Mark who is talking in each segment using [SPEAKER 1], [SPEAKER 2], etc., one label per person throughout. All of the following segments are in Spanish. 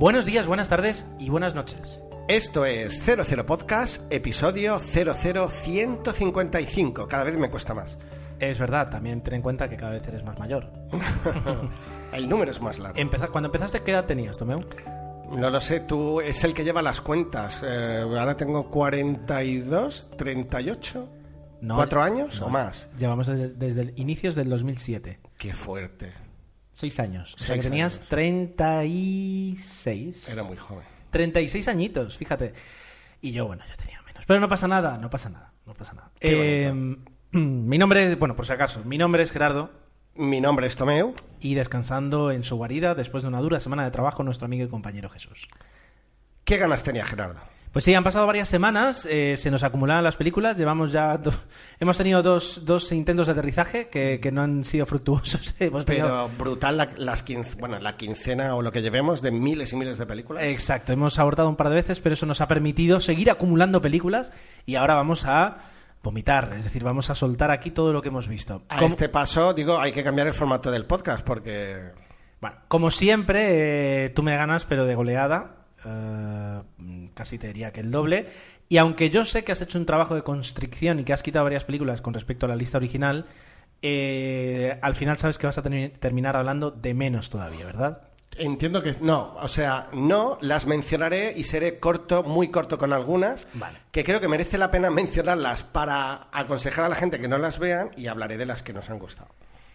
[SPEAKER 1] Buenos días, buenas tardes y buenas noches.
[SPEAKER 2] Esto es 00 Podcast, episodio 00155. Cada vez me cuesta más.
[SPEAKER 1] Es verdad, también ten en cuenta que cada vez eres más mayor.
[SPEAKER 2] El número es más largo.
[SPEAKER 1] Empeza- cuando empezaste, ¿qué edad tenías, Tomeu?
[SPEAKER 2] No lo sé, tú es el que lleva las cuentas. Eh, ahora tengo 42, 38.
[SPEAKER 1] No,
[SPEAKER 2] ¿Cuatro años
[SPEAKER 1] no.
[SPEAKER 2] o más?
[SPEAKER 1] Llevamos desde, desde el inicios del 2007.
[SPEAKER 2] Qué fuerte.
[SPEAKER 1] Seis años. O sea que tenías
[SPEAKER 2] años.
[SPEAKER 1] 36.
[SPEAKER 2] Era muy joven.
[SPEAKER 1] 36 añitos, fíjate. Y yo, bueno, yo tenía menos. Pero no pasa nada, no pasa nada, no pasa nada. Eh, mi nombre es, bueno, por si acaso, mi nombre es Gerardo
[SPEAKER 2] Mi nombre es Tomeu.
[SPEAKER 1] y descansando en su guarida después de una dura semana de trabajo nuestro amigo y compañero Jesús.
[SPEAKER 2] ¿Qué ganas tenía Gerardo?
[SPEAKER 1] Pues sí, han pasado varias semanas, eh, se nos acumulaban las películas, llevamos ya... do- hemos tenido dos, dos intentos de aterrizaje que, que no han sido fructuosos. hemos tenido-
[SPEAKER 2] Pero brutal la, las quince- bueno, la quincena o lo que llevemos de miles y miles de películas.
[SPEAKER 1] Exacto, hemos abortado un par de veces, pero eso nos ha permitido seguir acumulando películas y ahora vamos a vomitar, es decir, vamos a soltar aquí todo lo que hemos visto.
[SPEAKER 2] A este paso, digo, hay que cambiar el formato del podcast porque
[SPEAKER 1] Bueno, como siempre, eh, tú me ganas, pero de goleada. eh, casi te diría que el doble. Y aunque yo sé que has hecho un trabajo de constricción y que has quitado varias películas con respecto a la lista original, eh, al final sabes que vas a tener- terminar hablando de menos todavía, ¿verdad?
[SPEAKER 2] entiendo que no, o sea, no, las mencionaré y seré corto, muy corto con algunas,
[SPEAKER 1] Vale.
[SPEAKER 2] que creo que merece la pena mencionarlas para aconsejar a la gente que no las vean y hablaré de las que nos han gustado.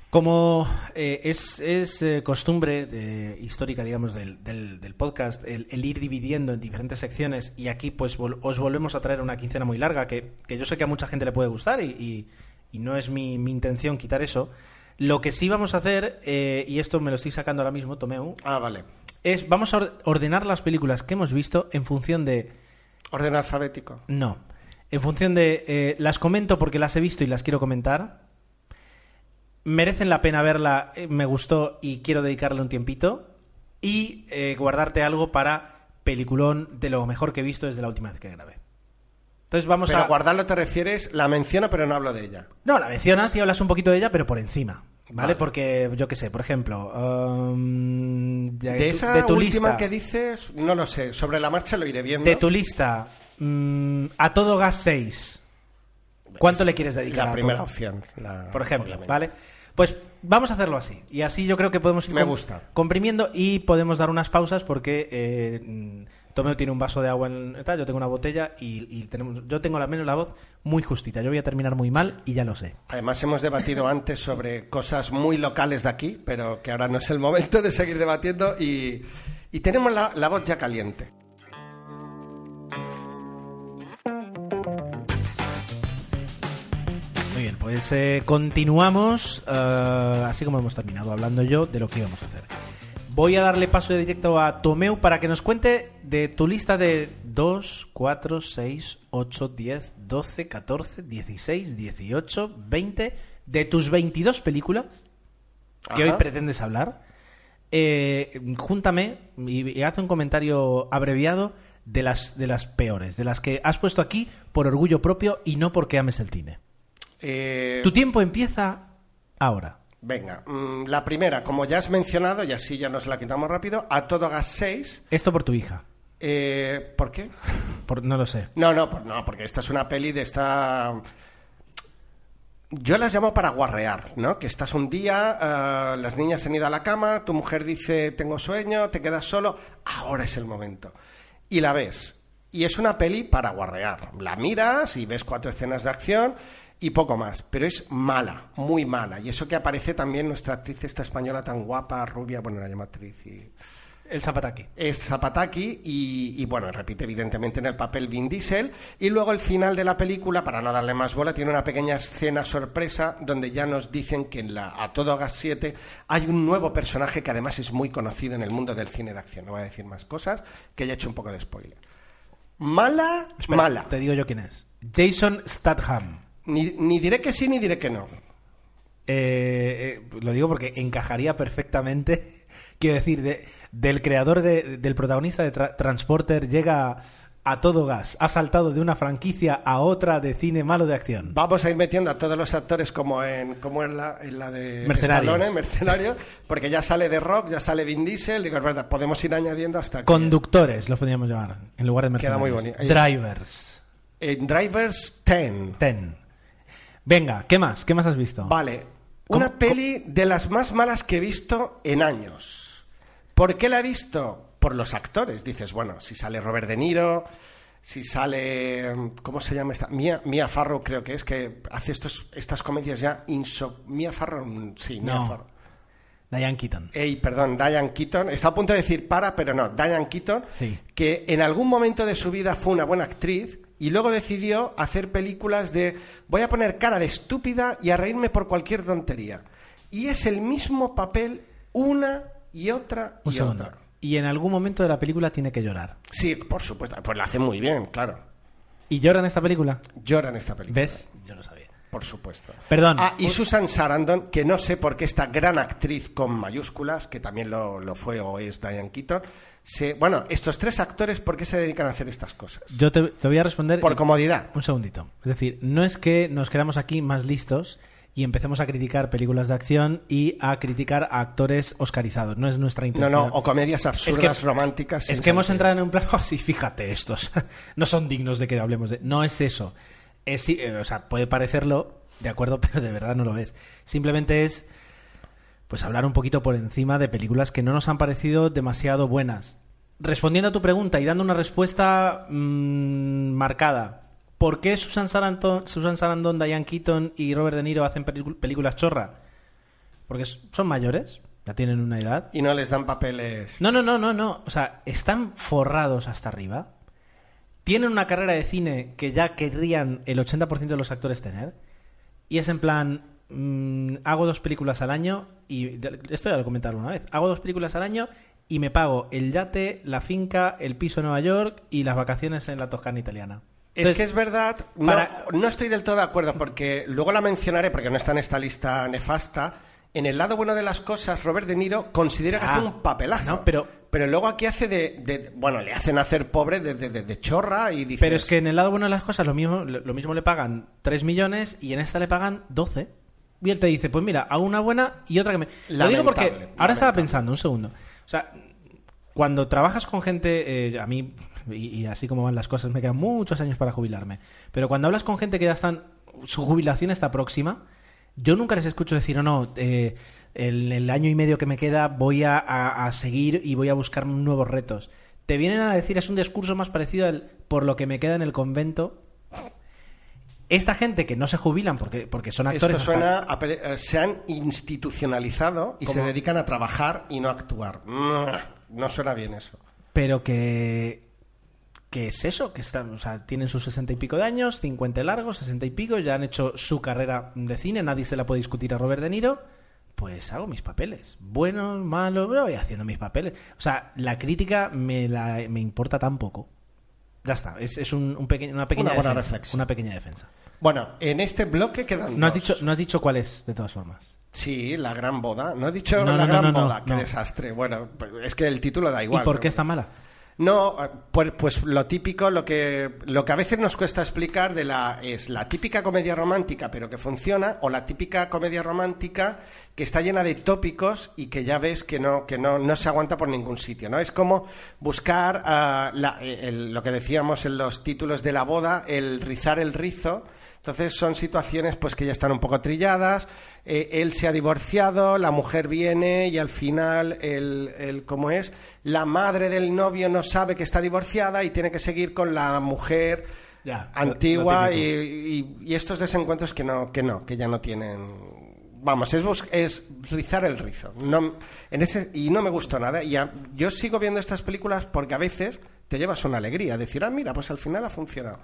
[SPEAKER 1] Como eh, es, es, eh, costumbre histórica, digamos, del, del- del podcast, el, el ir dividiendo en diferentes secciones y aquí pues vol- os volvemos a traer una quincena muy larga que, que yo sé que a mucha gente le puede gustar y, y- y no es mi, mi intención quitar eso. Lo que sí vamos a hacer, eh, y esto me lo estoy sacando ahora mismo, Tomeu,
[SPEAKER 2] Ah, vale.
[SPEAKER 1] es vamos a or- ordenar las películas que hemos visto en función de...
[SPEAKER 2] Orden alfabético.
[SPEAKER 1] No, en función de... las comento porque las he visto y las quiero comentar. Merecen la pena verla, eh, me gustó y quiero dedicarle un tiempito. Y eh, guardarte algo para peliculón de lo mejor que he visto desde la última vez que grabé. Entonces vamos
[SPEAKER 2] Pero
[SPEAKER 1] a...
[SPEAKER 2] guardarlo te refieres, la menciono pero no hablo de ella.
[SPEAKER 1] No, la mencionas y hablas un poquito de ella, pero por encima. ¿Vale?
[SPEAKER 2] Vale.
[SPEAKER 1] Porque, yo qué sé, por ejemplo... um, de,
[SPEAKER 2] esa
[SPEAKER 1] de tu
[SPEAKER 2] última
[SPEAKER 1] lista,
[SPEAKER 2] que dices, no lo sé, sobre la marcha lo iré viendo.
[SPEAKER 1] De tu lista, mm, a todo gas 6. ¿Cuánto
[SPEAKER 2] Es
[SPEAKER 1] le quieres dedicar
[SPEAKER 2] La
[SPEAKER 1] a
[SPEAKER 2] primera
[SPEAKER 1] todo?
[SPEAKER 2] opción. la-
[SPEAKER 1] por ejemplo,
[SPEAKER 2] obviamente.
[SPEAKER 1] ¿vale? Pues vamos a hacerlo así. Y así yo creo que podemos ir
[SPEAKER 2] Me
[SPEAKER 1] com-
[SPEAKER 2] gusta.
[SPEAKER 1] comprimiendo y podemos dar unas pausas porque eh, Tomeo tiene un vaso de agua en tal, yo tengo una botella y, y tenemos, yo tengo la menos la voz muy justita. Yo voy a terminar muy mal y ya lo sé.
[SPEAKER 2] Además hemos debatido antes sobre cosas muy locales de aquí, pero que ahora no es el momento de seguir debatiendo y, y tenemos la, la voz ya caliente.
[SPEAKER 1] Pues eh, continuamos, eh, así como hemos terminado hablando yo de lo que íbamos a hacer. Voy a darle paso de directo a Tomeu para que nos cuente de tu lista de 2, 4, 6, 8, 10, 12, 14, 16, 18, 20, de tus 22 películas que
[SPEAKER 2] Ajá.
[SPEAKER 1] hoy pretendes hablar. Eh, júntame y, y haz un comentario abreviado de las, de las peores, de las que has puesto aquí por orgullo propio y no porque ames el cine.
[SPEAKER 2] Eh,
[SPEAKER 1] Tu tiempo empieza ahora.
[SPEAKER 2] venga, mm, la primera, como ya has mencionado, y así ya nos la quitamos rápido, a todo gas 6.
[SPEAKER 1] Esto por tu hija.
[SPEAKER 2] Eh, ¿Por qué?
[SPEAKER 1] Por- no lo sé.
[SPEAKER 2] No, no, por- no, porque esta es una peli de esta... Yo las llamo para guarrear, ¿no? Que estás un día, eh, las niñas se han ido a la cama, tu mujer dice tengo sueño, te quedas solo, ahora es el momento. Y la ves. Y es una peli para guarrear. La miras y ves cuatro escenas de acción y poco más. Pero es mala, muy mala. Y eso que aparece también nuestra actriz esta española tan guapa, rubia, bueno, la llamo actriz y
[SPEAKER 1] El Zapataki.
[SPEAKER 2] es Zapataki y, y, bueno, repite evidentemente en el papel Vin Diesel y luego el final de la película, para no darle más bola, tiene una pequeña escena sorpresa donde ya nos dicen que en la A Todo Gas 7 hay un nuevo personaje que además es muy conocido en el mundo del cine de acción. No voy a decir más cosas, que ya he hecho un poco de spoiler. Mala,
[SPEAKER 1] Espera,
[SPEAKER 2] mala.
[SPEAKER 1] Te digo yo quién es. Jason Statham.
[SPEAKER 2] Ni, ni diré que sí ni diré que no.
[SPEAKER 1] Eh, eh, lo digo porque encajaría perfectamente. Quiero decir, de- del creador, de- del protagonista de Tra- Transporter llega a todo gas. Ha saltado de una franquicia a otra de cine malo de acción.
[SPEAKER 2] Vamos a ir metiendo a todos los actores como en, como en, la, en la de
[SPEAKER 1] Mercenarios.
[SPEAKER 2] Stallone, Mercenarios, porque ya sale de Rock, ya sale Vin Diesel, digo, es verdad, podemos ir añadiendo hasta que...
[SPEAKER 1] Conductores, los podríamos llamar, en lugar de
[SPEAKER 2] Queda muy
[SPEAKER 1] mercenarios.
[SPEAKER 2] bonito.
[SPEAKER 1] Drivers.
[SPEAKER 2] En Drivers 10.
[SPEAKER 1] Ten. Venga, ¿qué más? ¿Qué más has visto?
[SPEAKER 2] Vale,
[SPEAKER 1] ¿Cómo-
[SPEAKER 2] una peli de las más malas que he visto en años. ¿Por qué la he visto? Por los actores. Dices, bueno, si sale Robert De Niro, si sale... ¿Cómo se llama esta? Mia, Mia Farrow creo que es, que hace estos, estas comedias ya inso... Mia Farrow, mm, sí,
[SPEAKER 1] No.
[SPEAKER 2] Farrow.
[SPEAKER 1] Diane Keaton.
[SPEAKER 2] Ey, perdón, Diane Keaton. Está a punto de decir para, pero no, Diane Keaton,
[SPEAKER 1] Sí.
[SPEAKER 2] que en algún momento de su vida fue una buena actriz y luego decidió hacer películas de voy a poner cara de estúpida y a reírme por cualquier tontería. Y es el mismo papel una y otra y otra.
[SPEAKER 1] Y en algún momento de la película tiene que llorar.
[SPEAKER 2] Sí, por supuesto, pues lo hace muy bien, claro.
[SPEAKER 1] ¿Y llora en esta película?
[SPEAKER 2] Llora en esta película.
[SPEAKER 1] ¿Ves? Yo lo sabía.
[SPEAKER 2] Por supuesto.
[SPEAKER 1] Perdón.
[SPEAKER 2] Ah, y Susan Sarandon, que no sé por qué esta gran actriz con mayúsculas, que también lo, lo fue o es Diane Keaton, se, bueno, estos tres actores, ¿por qué se dedican a hacer estas cosas?
[SPEAKER 1] Yo te, te voy a responder...
[SPEAKER 2] Por comodidad.
[SPEAKER 1] Un segundito. Es decir, no es que nos quedamos aquí más listos y empecemos a criticar películas de acción y a criticar a actores oscarizados. No es nuestra
[SPEAKER 2] No,
[SPEAKER 1] intención.
[SPEAKER 2] no, o comedias absurdas, románticas.
[SPEAKER 1] Es que hemos entrado en un plano así, fíjate, estos no son dignos de que hablemos de... No es eso. Es, sí, eh, o sea, puede parecerlo, de acuerdo, pero de verdad no lo es. Simplemente es, pues, hablar un poquito por encima de películas que no nos han parecido demasiado buenas. Respondiendo a tu pregunta y dando una respuesta mm, marcada. ¿Por qué Susan Sarandon, Susan Sarandon, Diane Keaton y Robert De Niro hacen películas chorra? Porque son mayores, ya tienen una edad.
[SPEAKER 2] Y no les dan papeles.
[SPEAKER 1] No, no, no, no, no. O sea, están forrados hasta arriba. Tienen una carrera de cine que ya querrían el 80% de los actores tener. Y es en plan, mm, hago dos películas al año y esto ya lo he comentado una vez. Hago dos películas al año y me pago el yate, la finca, el piso en Nueva York y las vacaciones en la Toscana italiana.
[SPEAKER 2] Es que es verdad, no,
[SPEAKER 1] para-
[SPEAKER 2] no estoy del todo de acuerdo, porque luego la mencionaré, porque no está en esta lista nefasta. En el lado bueno de las cosas, Robert De Niro considera que
[SPEAKER 1] Ah,
[SPEAKER 2] hace un papelazo.
[SPEAKER 1] no, pero-
[SPEAKER 2] pero luego aquí hace de, de- Bueno, le hacen hacer pobre de- de chorra y dice.
[SPEAKER 1] Pero es que en el lado bueno de las cosas lo mismo, lo mismo le pagan 3 millones y en esta le pagan 12. Y él te dice, pues mira, hago una buena y otra que me... Lo digo porque
[SPEAKER 2] Lamentable,
[SPEAKER 1] ahora estaba pensando, un segundo. O sea, cuando trabajas con gente, eh, a mí, y, y así como van las cosas, me quedan muchos años para jubilarme. Pero cuando hablas con gente que ya están, su jubilación está próxima, yo nunca les escucho decir, no, no, eh, el, el año y medio que me queda voy a, a- a seguir y voy a buscar nuevos retos. Te vienen a decir, es un discurso más parecido al por lo que me queda en el convento. Esta gente que no se jubilan porque, porque son actores.
[SPEAKER 2] Esto
[SPEAKER 1] hasta-
[SPEAKER 2] suena a pele- eh, se han institucionalizado y se dedican a trabajar y no a actuar. No suena bien eso.
[SPEAKER 1] pero que que es eso que están o sea tienen sus sesenta y pico de años 50 largos 60 y pico ya han hecho su carrera de cine nadie se la puede discutir a Robert De Niro pues hago mis papeles buenos malos voy haciendo mis papeles o sea la crítica me la me importa tan poco ya está es, es un, un peque- una pequeña
[SPEAKER 2] Una buena
[SPEAKER 1] defensa,
[SPEAKER 2] reflexión.
[SPEAKER 1] una pequeña defensa
[SPEAKER 2] Bueno, en este bloque quedan.
[SPEAKER 1] no has
[SPEAKER 2] dos.
[SPEAKER 1] dicho no has dicho cuál es de todas formas
[SPEAKER 2] Sí, la gran boda. No he dicho
[SPEAKER 1] No,
[SPEAKER 2] la
[SPEAKER 1] no, no,
[SPEAKER 2] gran
[SPEAKER 1] no, no,
[SPEAKER 2] boda. Qué
[SPEAKER 1] no.
[SPEAKER 2] desastre. Bueno, pues es que el título da igual.
[SPEAKER 1] y por qué está mala
[SPEAKER 2] No, pues, pues lo típico, lo que, lo que a veces nos cuesta explicar de la, es la típica comedia romántica, pero que funciona, o la típica comedia romántica que está llena de tópicos y que ya ves que no, que no, no se aguanta por ningún sitio, ¿no? Es como buscar ah, la- el- lo que decíamos en los títulos de la boda, el rizar el rizo. Entonces son situaciones pues que ya están un poco trilladas. eh, él se ha divorciado, la mujer viene y al final el, el cómo es la madre del novio no sabe que está divorciada y tiene que seguir con la mujer
[SPEAKER 1] Ya,
[SPEAKER 2] antigua y,
[SPEAKER 1] típico.
[SPEAKER 2] y- y estos desencuentros que no que no que ya no tienen vamos es es rizar el rizo no en ese y no me gustó nada y a- yo sigo viendo estas películas porque a veces te llevas una alegría decir ah mira pues al final ha funcionado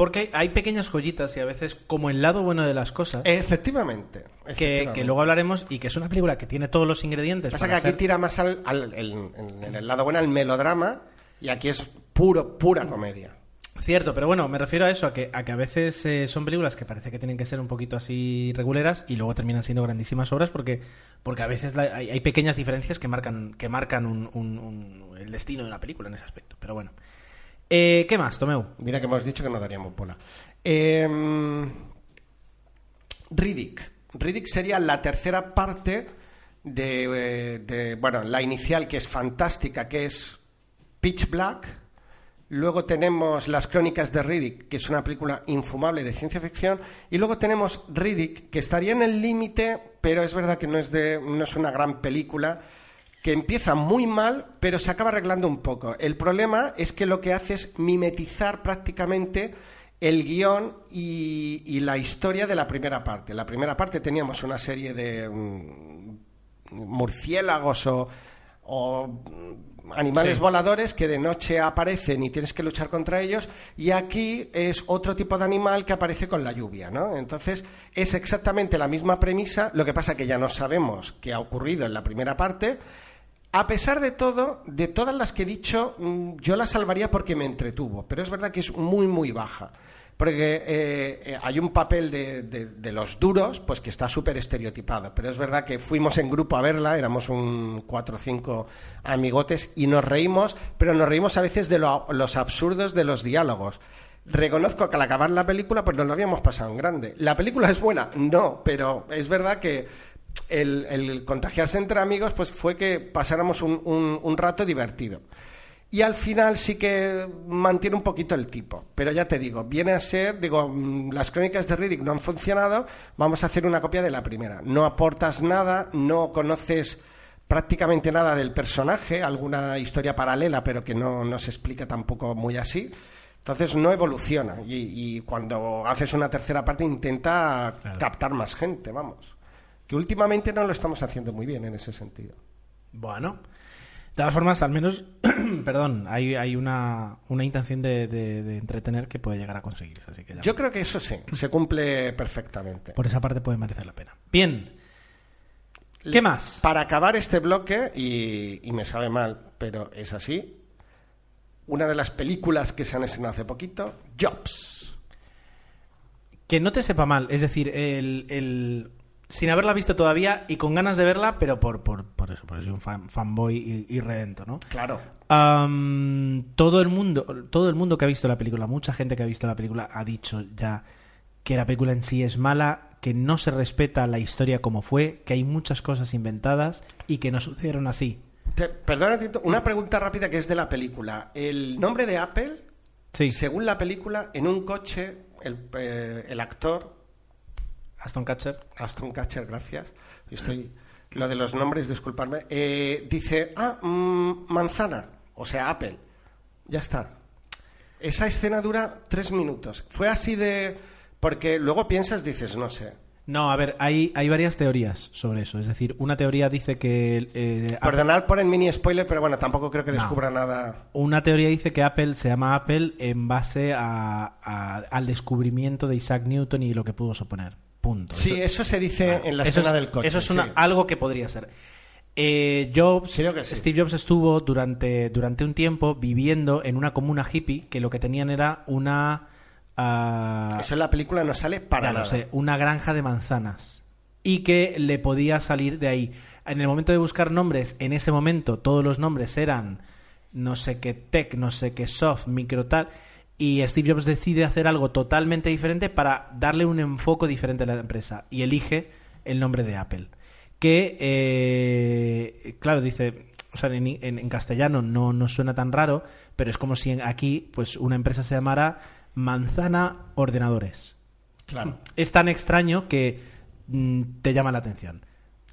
[SPEAKER 1] porque hay pequeñas joyitas y a veces como el lado bueno de las cosas
[SPEAKER 2] efectivamente,
[SPEAKER 1] que,
[SPEAKER 2] efectivamente.
[SPEAKER 1] que luego hablaremos y que es una película que tiene todos los ingredientes.
[SPEAKER 2] Pasa que aquí
[SPEAKER 1] ser-
[SPEAKER 2] tira más al, al- el- en, en el lado bueno al melodrama y aquí es puro, pura comedia.
[SPEAKER 1] Cierto, pero bueno, me refiero a eso, a que a, que a veces eh, son películas que parece que tienen que ser un poquito así reguleras y luego terminan siendo grandísimas obras porque, porque a veces la- hay, hay pequeñas diferencias que marcan, que marcan un- un- un- el destino de una película en ese aspecto. Pero bueno. Eh, ¿Qué más, Tomeu?
[SPEAKER 2] Mira que hemos dicho que no daríamos bola. Eh, Riddick. Riddick sería la tercera parte de, eh, de, bueno, la inicial que es fantástica, que es Pitch Black. Luego tenemos Las Crónicas de Riddick, que es una película infumable de ciencia ficción. Y luego tenemos Riddick, que estaría en el límite, pero es verdad que no es, de, no es una gran película, que empieza muy mal, pero se acaba arreglando un poco. El problema es que lo que hace es mimetizar prácticamente el guion y, y la historia de la primera parte. En la primera parte teníamos una serie de mm, murciélagos o, o, mm, animales
[SPEAKER 1] Sí.
[SPEAKER 2] voladores que de noche aparecen y tienes que luchar contra ellos y aquí es otro tipo de animal que aparece con la lluvia, ¿no? Entonces es exactamente la misma premisa, lo que pasa que ya no sabemos qué ha ocurrido en la primera parte. A pesar de todo, de todas las que he dicho, mm, yo la salvaría porque me entretuvo, pero es verdad que es muy, muy baja. Porque eh, eh, hay un papel de, los duros, pues que está súper estereotipado. Pero es verdad que fuimos en grupo a verla, éramos un cuatro o cinco amigotes y nos reímos, pero nos reímos a veces de lo- los absurdos de los diálogos. Reconozco que al acabar la película, pues nos lo habíamos pasado en grande. ¿La película es buena? No, pero es verdad que el, el contagiarse entre amigos, pues fue que pasáramos un, un- un rato divertido. Y al final sí que mantiene un poquito el tipo. Pero ya te digo, viene a ser, digo, mm, las crónicas de Riddick no han funcionado, vamos a hacer una copia de la primera. No aportas nada, no conoces prácticamente nada del personaje, alguna historia paralela, pero que no, no se explica tampoco muy así. Entonces no evoluciona. Y, y cuando haces una tercera parte intenta
[SPEAKER 1] Claro.
[SPEAKER 2] captar más gente, vamos. Que últimamente no lo estamos haciendo muy bien en ese sentido.
[SPEAKER 1] Bueno. De todas formas, al menos, perdón, hay, hay una, una intención de, de- de entretener que puede llegar a conseguirse. Así que ya-
[SPEAKER 2] Yo creo que eso sí, se cumple perfectamente.
[SPEAKER 1] por esa parte puede merecer la pena. Bien. ¿Qué más?
[SPEAKER 2] Para acabar este bloque, y, y me sabe mal, pero es así, una de las películas que se han estrenado hace poquito, Jobs.
[SPEAKER 1] Que no te sepa mal, es decir, el, el- sin haberla visto todavía y con ganas de verla, pero por, por, por eso, porque soy un fan, fanboy redento, ¿no?
[SPEAKER 2] Claro.
[SPEAKER 1] Todo el mundo, todo el mundo que ha visto la película, mucha gente que ha visto la película ha dicho ya que la película en sí es mala, que no se respeta la historia como fue, que hay muchas cosas inventadas y que no sucedieron así.
[SPEAKER 2] Te- perdona, Tito, una pregunta rápida que es de la película. El nombre de Apple,
[SPEAKER 1] Sí,
[SPEAKER 2] según la película, en un coche, el, eh, el actor,
[SPEAKER 1] Aston Catcher.
[SPEAKER 2] Aston Catcher, gracias, estoy... Lo de los nombres, disculparme, eh, dice, ah, mm, manzana, o sea, Apple. Ya está. Esa escena dura tres minutos. Fue así de... Porque luego piensas, dices, no sé.
[SPEAKER 1] No, a ver, hay, hay varias teorías sobre eso. Es decir, una teoría dice que... eh, Apple-
[SPEAKER 2] Perdonad por el mini spoiler, pero bueno, tampoco creo que
[SPEAKER 1] No.
[SPEAKER 2] descubra nada.
[SPEAKER 1] Una teoría dice que Apple se llama Apple en base a- a- al descubrimiento de Isaac Newton y lo que pudo suponer. Punto.
[SPEAKER 2] Sí,
[SPEAKER 1] Eso-
[SPEAKER 2] eso, se dice en la escena
[SPEAKER 1] es,
[SPEAKER 2] del coche.
[SPEAKER 1] Eso es una-
[SPEAKER 2] sí.
[SPEAKER 1] algo que podría ser. Eh, Jobs,
[SPEAKER 2] Creo que sí.
[SPEAKER 1] Steve Jobs estuvo durante, durante un tiempo viviendo en una comuna hippie que lo que tenían era una... ah,
[SPEAKER 2] Eso en la película no sale para
[SPEAKER 1] ya
[SPEAKER 2] nada.
[SPEAKER 1] lo sé, una granja de manzanas. Y que le podía salir de ahí. En el momento de buscar nombres, en ese momento todos los nombres eran no sé qué tech, no sé qué soft, micro tal. Y Steve Jobs decide hacer algo totalmente diferente para darle un enfoque diferente a la empresa. Y elige el nombre de Apple. Que, eh, claro, dice, o sea, en, en- en castellano no, no suena tan raro, pero es como si en- aquí pues una empresa se llamara Manzana Ordenadores
[SPEAKER 2] Claro.
[SPEAKER 1] es tan extraño que mm, te llama la atención.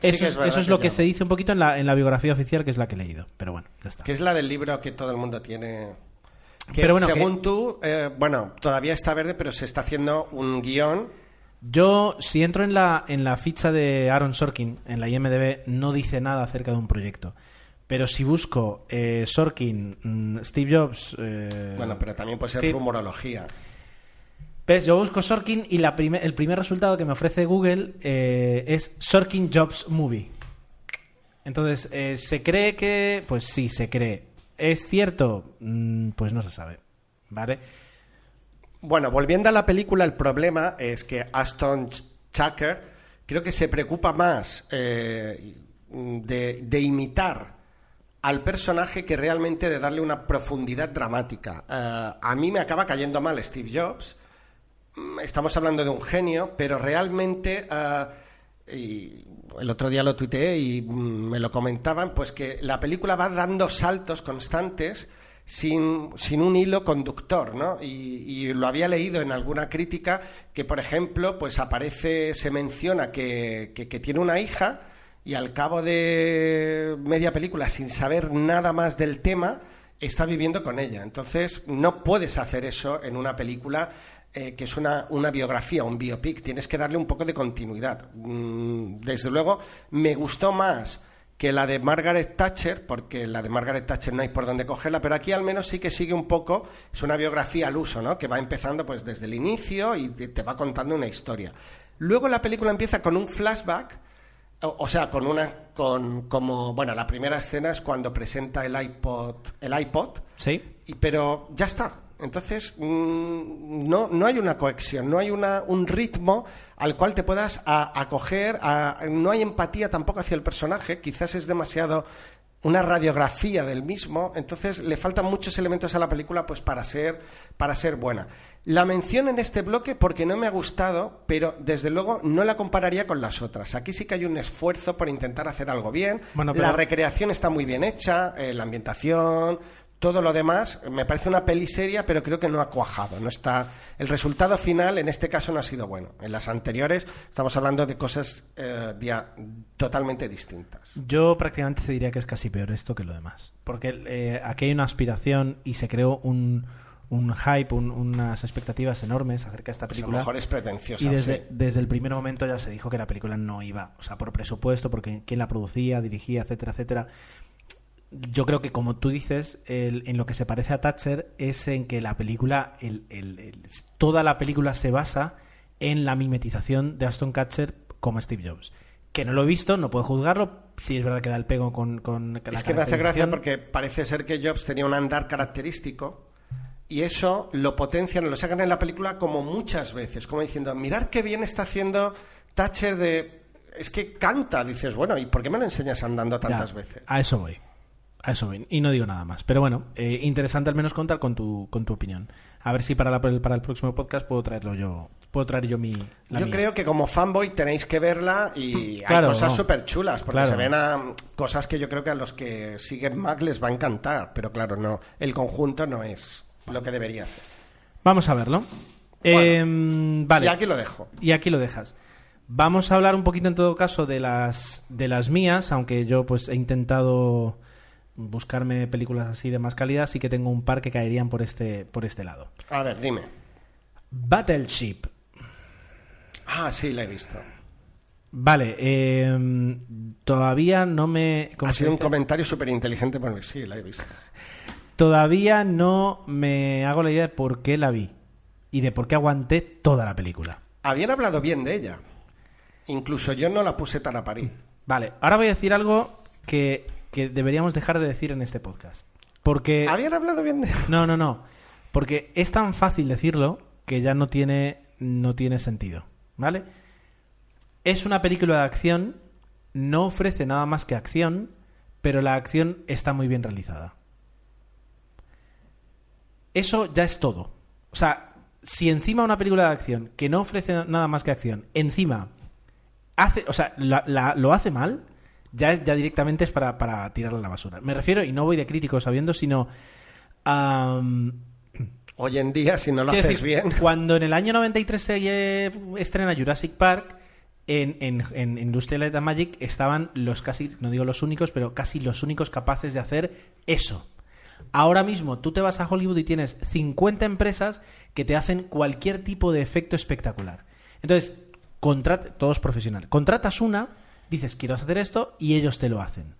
[SPEAKER 2] Sí
[SPEAKER 1] Eso,
[SPEAKER 2] es
[SPEAKER 1] es,
[SPEAKER 2] verdad
[SPEAKER 1] eso es
[SPEAKER 2] que
[SPEAKER 1] lo que
[SPEAKER 2] llama.
[SPEAKER 1] se dice un poquito en la, en la biografía oficial, que es la que he leído. Pero bueno, ya está.
[SPEAKER 2] Que es la del libro que todo el mundo tiene. Que
[SPEAKER 1] Pero bueno,
[SPEAKER 2] según tú, eh, bueno, todavía está verde, pero se está haciendo un guion.
[SPEAKER 1] Yo, si entro en la, en la ficha de Aaron Sorkin, en la IMDB, no dice nada acerca de un proyecto. Pero si busco eh, Sorkin, mm, Steve Jobs... eh,
[SPEAKER 2] Bueno, pero también puede ser rumorología.
[SPEAKER 1] ¿Ves? Yo busco Sorkin y la prime- el primer resultado que me ofrece Google eh, es Sorkin Jobs Movie. Entonces, eh, ¿se cree que...? Pues sí, se cree. ¿Es cierto? Mm, pues no se sabe. ¿Vale?
[SPEAKER 2] Bueno, volviendo a la película, el problema es que Aston Tucker creo que se preocupa más eh, de, imitar al personaje que realmente de darle una profundidad dramática. Eh, a mí me acaba cayendo mal Steve Jobs. Mm, Estamos hablando de un genio, pero realmente... eh, el otro día lo tuiteé y mm, me lo comentaban, pues que la película va dando saltos constantes sin, sin un hilo conductor, ¿no? Y, y lo había leído en alguna crítica que, por ejemplo, pues aparece, se menciona que, que- que tiene una hija y al cabo de media película, sin saber nada más del tema, está viviendo con ella. Entonces, no puedes hacer eso en una película eh, que es una, una biografía, un biopic. Tienes que darle un poco de continuidad. Mm, desde luego, me gustó más que la de Margaret Thatcher, porque la de Margaret Thatcher no hay por dónde cogerla, pero aquí al menos sí que sigue un poco, es una biografía al uso, ¿no? Que va empezando pues desde el inicio y te, va contando una historia. Luego la película empieza con un flashback, o, o sea, con una, con, como, bueno, la primera escena es cuando presenta el iPod, el iPod,
[SPEAKER 1] Sí.
[SPEAKER 2] y, pero ya está. Entonces, mm, no, no hay una cohesión, no hay una, un ritmo al cual te puedas a- acoger, a- no hay empatía tampoco hacia el personaje, quizás es demasiado una radiografía del mismo, entonces le faltan muchos elementos a la película pues para ser, para ser buena. La menciono en este bloque porque no me ha gustado, pero desde luego no la compararía con las otras. Aquí sí que hay un esfuerzo por intentar hacer algo bien.
[SPEAKER 1] Bueno, pero-
[SPEAKER 2] La recreación está muy bien hecha, eh, la ambientación, todo lo demás. Me parece una peli seria, pero creo que no ha cuajado. No está. El resultado final, en este caso, no ha sido bueno. En las anteriores estamos hablando de cosas eh, totalmente distintas.
[SPEAKER 1] Yo prácticamente te diría que es casi peor esto que lo demás. Porque eh, aquí hay una aspiración y se creó un, un hype, un- unas expectativas enormes acerca de esta
[SPEAKER 2] Pues a lo
[SPEAKER 1] película.
[SPEAKER 2] mejor es pretenciosa.
[SPEAKER 1] Y desde,
[SPEAKER 2] sí.
[SPEAKER 1] desde el primer momento ya se dijo que la película no iba, o sea, por presupuesto, porque quién la producía, dirigía, etcétera, etcétera. Yo creo que, como tú dices, el- en lo que se parece a Thatcher es en que la película, el- el- el- toda la película se basa en la mimetización de Aston Catcher como Steve Jobs. Que no lo he visto, no puedo juzgarlo. Sí es verdad que da el pego con, con la
[SPEAKER 2] Es que me hace gracia porque parece ser que Jobs tenía un andar característico y eso lo potencian, lo sacan en la película como muchas veces, como diciendo, mirar qué bien está haciendo Thatcher de... Es que canta, dices, bueno, ¿y por qué me lo enseñas andando tantas
[SPEAKER 1] Ya,
[SPEAKER 2] veces?
[SPEAKER 1] A eso voy. A eso voy. Y no digo nada más. Pero bueno, eh, interesante al menos contar con tu, con tu opinión. A ver si para, la- para el próximo podcast puedo traerlo yo. Puedo traer yo mi. la
[SPEAKER 2] Yo
[SPEAKER 1] mía.
[SPEAKER 2] creo que como fanboy tenéis que verla y
[SPEAKER 1] Claro,
[SPEAKER 2] hay cosas
[SPEAKER 1] no.
[SPEAKER 2] súper chulas, porque
[SPEAKER 1] Claro.
[SPEAKER 2] se ven a cosas que yo creo que a los que siguen Mac les va a encantar, pero claro, no, el conjunto no es lo que debería ser.
[SPEAKER 1] Vamos a verlo. Eh, vale.
[SPEAKER 2] Y aquí lo dejo.
[SPEAKER 1] Y aquí lo dejas. Vamos a hablar un poquito en todo caso de las de las mías, aunque yo pues he intentado buscarme películas así de más calidad, sí que tengo un par que caerían por este por este lado.
[SPEAKER 2] A ver, dime.
[SPEAKER 1] Battleship.
[SPEAKER 2] Ah, sí, la he visto.
[SPEAKER 1] Vale, eh, todavía no me ¿cómo
[SPEAKER 2] Ha sido un comentario súper inteligente porque sí, la he visto.
[SPEAKER 1] Todavía no me hago la idea de por qué la vi y de por qué aguanté toda la película.
[SPEAKER 2] Habían hablado bien de ella. Incluso yo no la puse tan a parir.
[SPEAKER 1] Vale, ahora voy a decir algo que, que deberíamos dejar de decir en este podcast. Porque...
[SPEAKER 2] Habían hablado bien de
[SPEAKER 1] No, no, no. Porque es tan fácil decirlo que ya no tiene, no tiene sentido. ¿Vale? Es una película de acción, no ofrece nada más que acción, pero la acción está muy bien realizada. Eso ya es todo. O sea, si encima una película de acción que no ofrece nada más que acción, encima hace, o sea, la- la- lo hace mal, ya, ya directamente es para, para tirarla a la basura. Me refiero, y no voy de crítico sabiendo, sino... am,
[SPEAKER 2] Hoy en día, si no lo haces
[SPEAKER 1] decir,
[SPEAKER 2] bien.
[SPEAKER 1] Cuando en el año 93 se eh, estrena Jurassic Park, en, en, en Industrial Light and Magic estaban los casi, no digo los únicos, pero casi los únicos capaces de hacer eso. Ahora mismo tú te vas a Hollywood y tienes 50 empresas que te hacen cualquier tipo de efecto espectacular. Entonces, contrat todos profesionales. Contratas una, dices, quiero hacer esto, y ellos te lo hacen.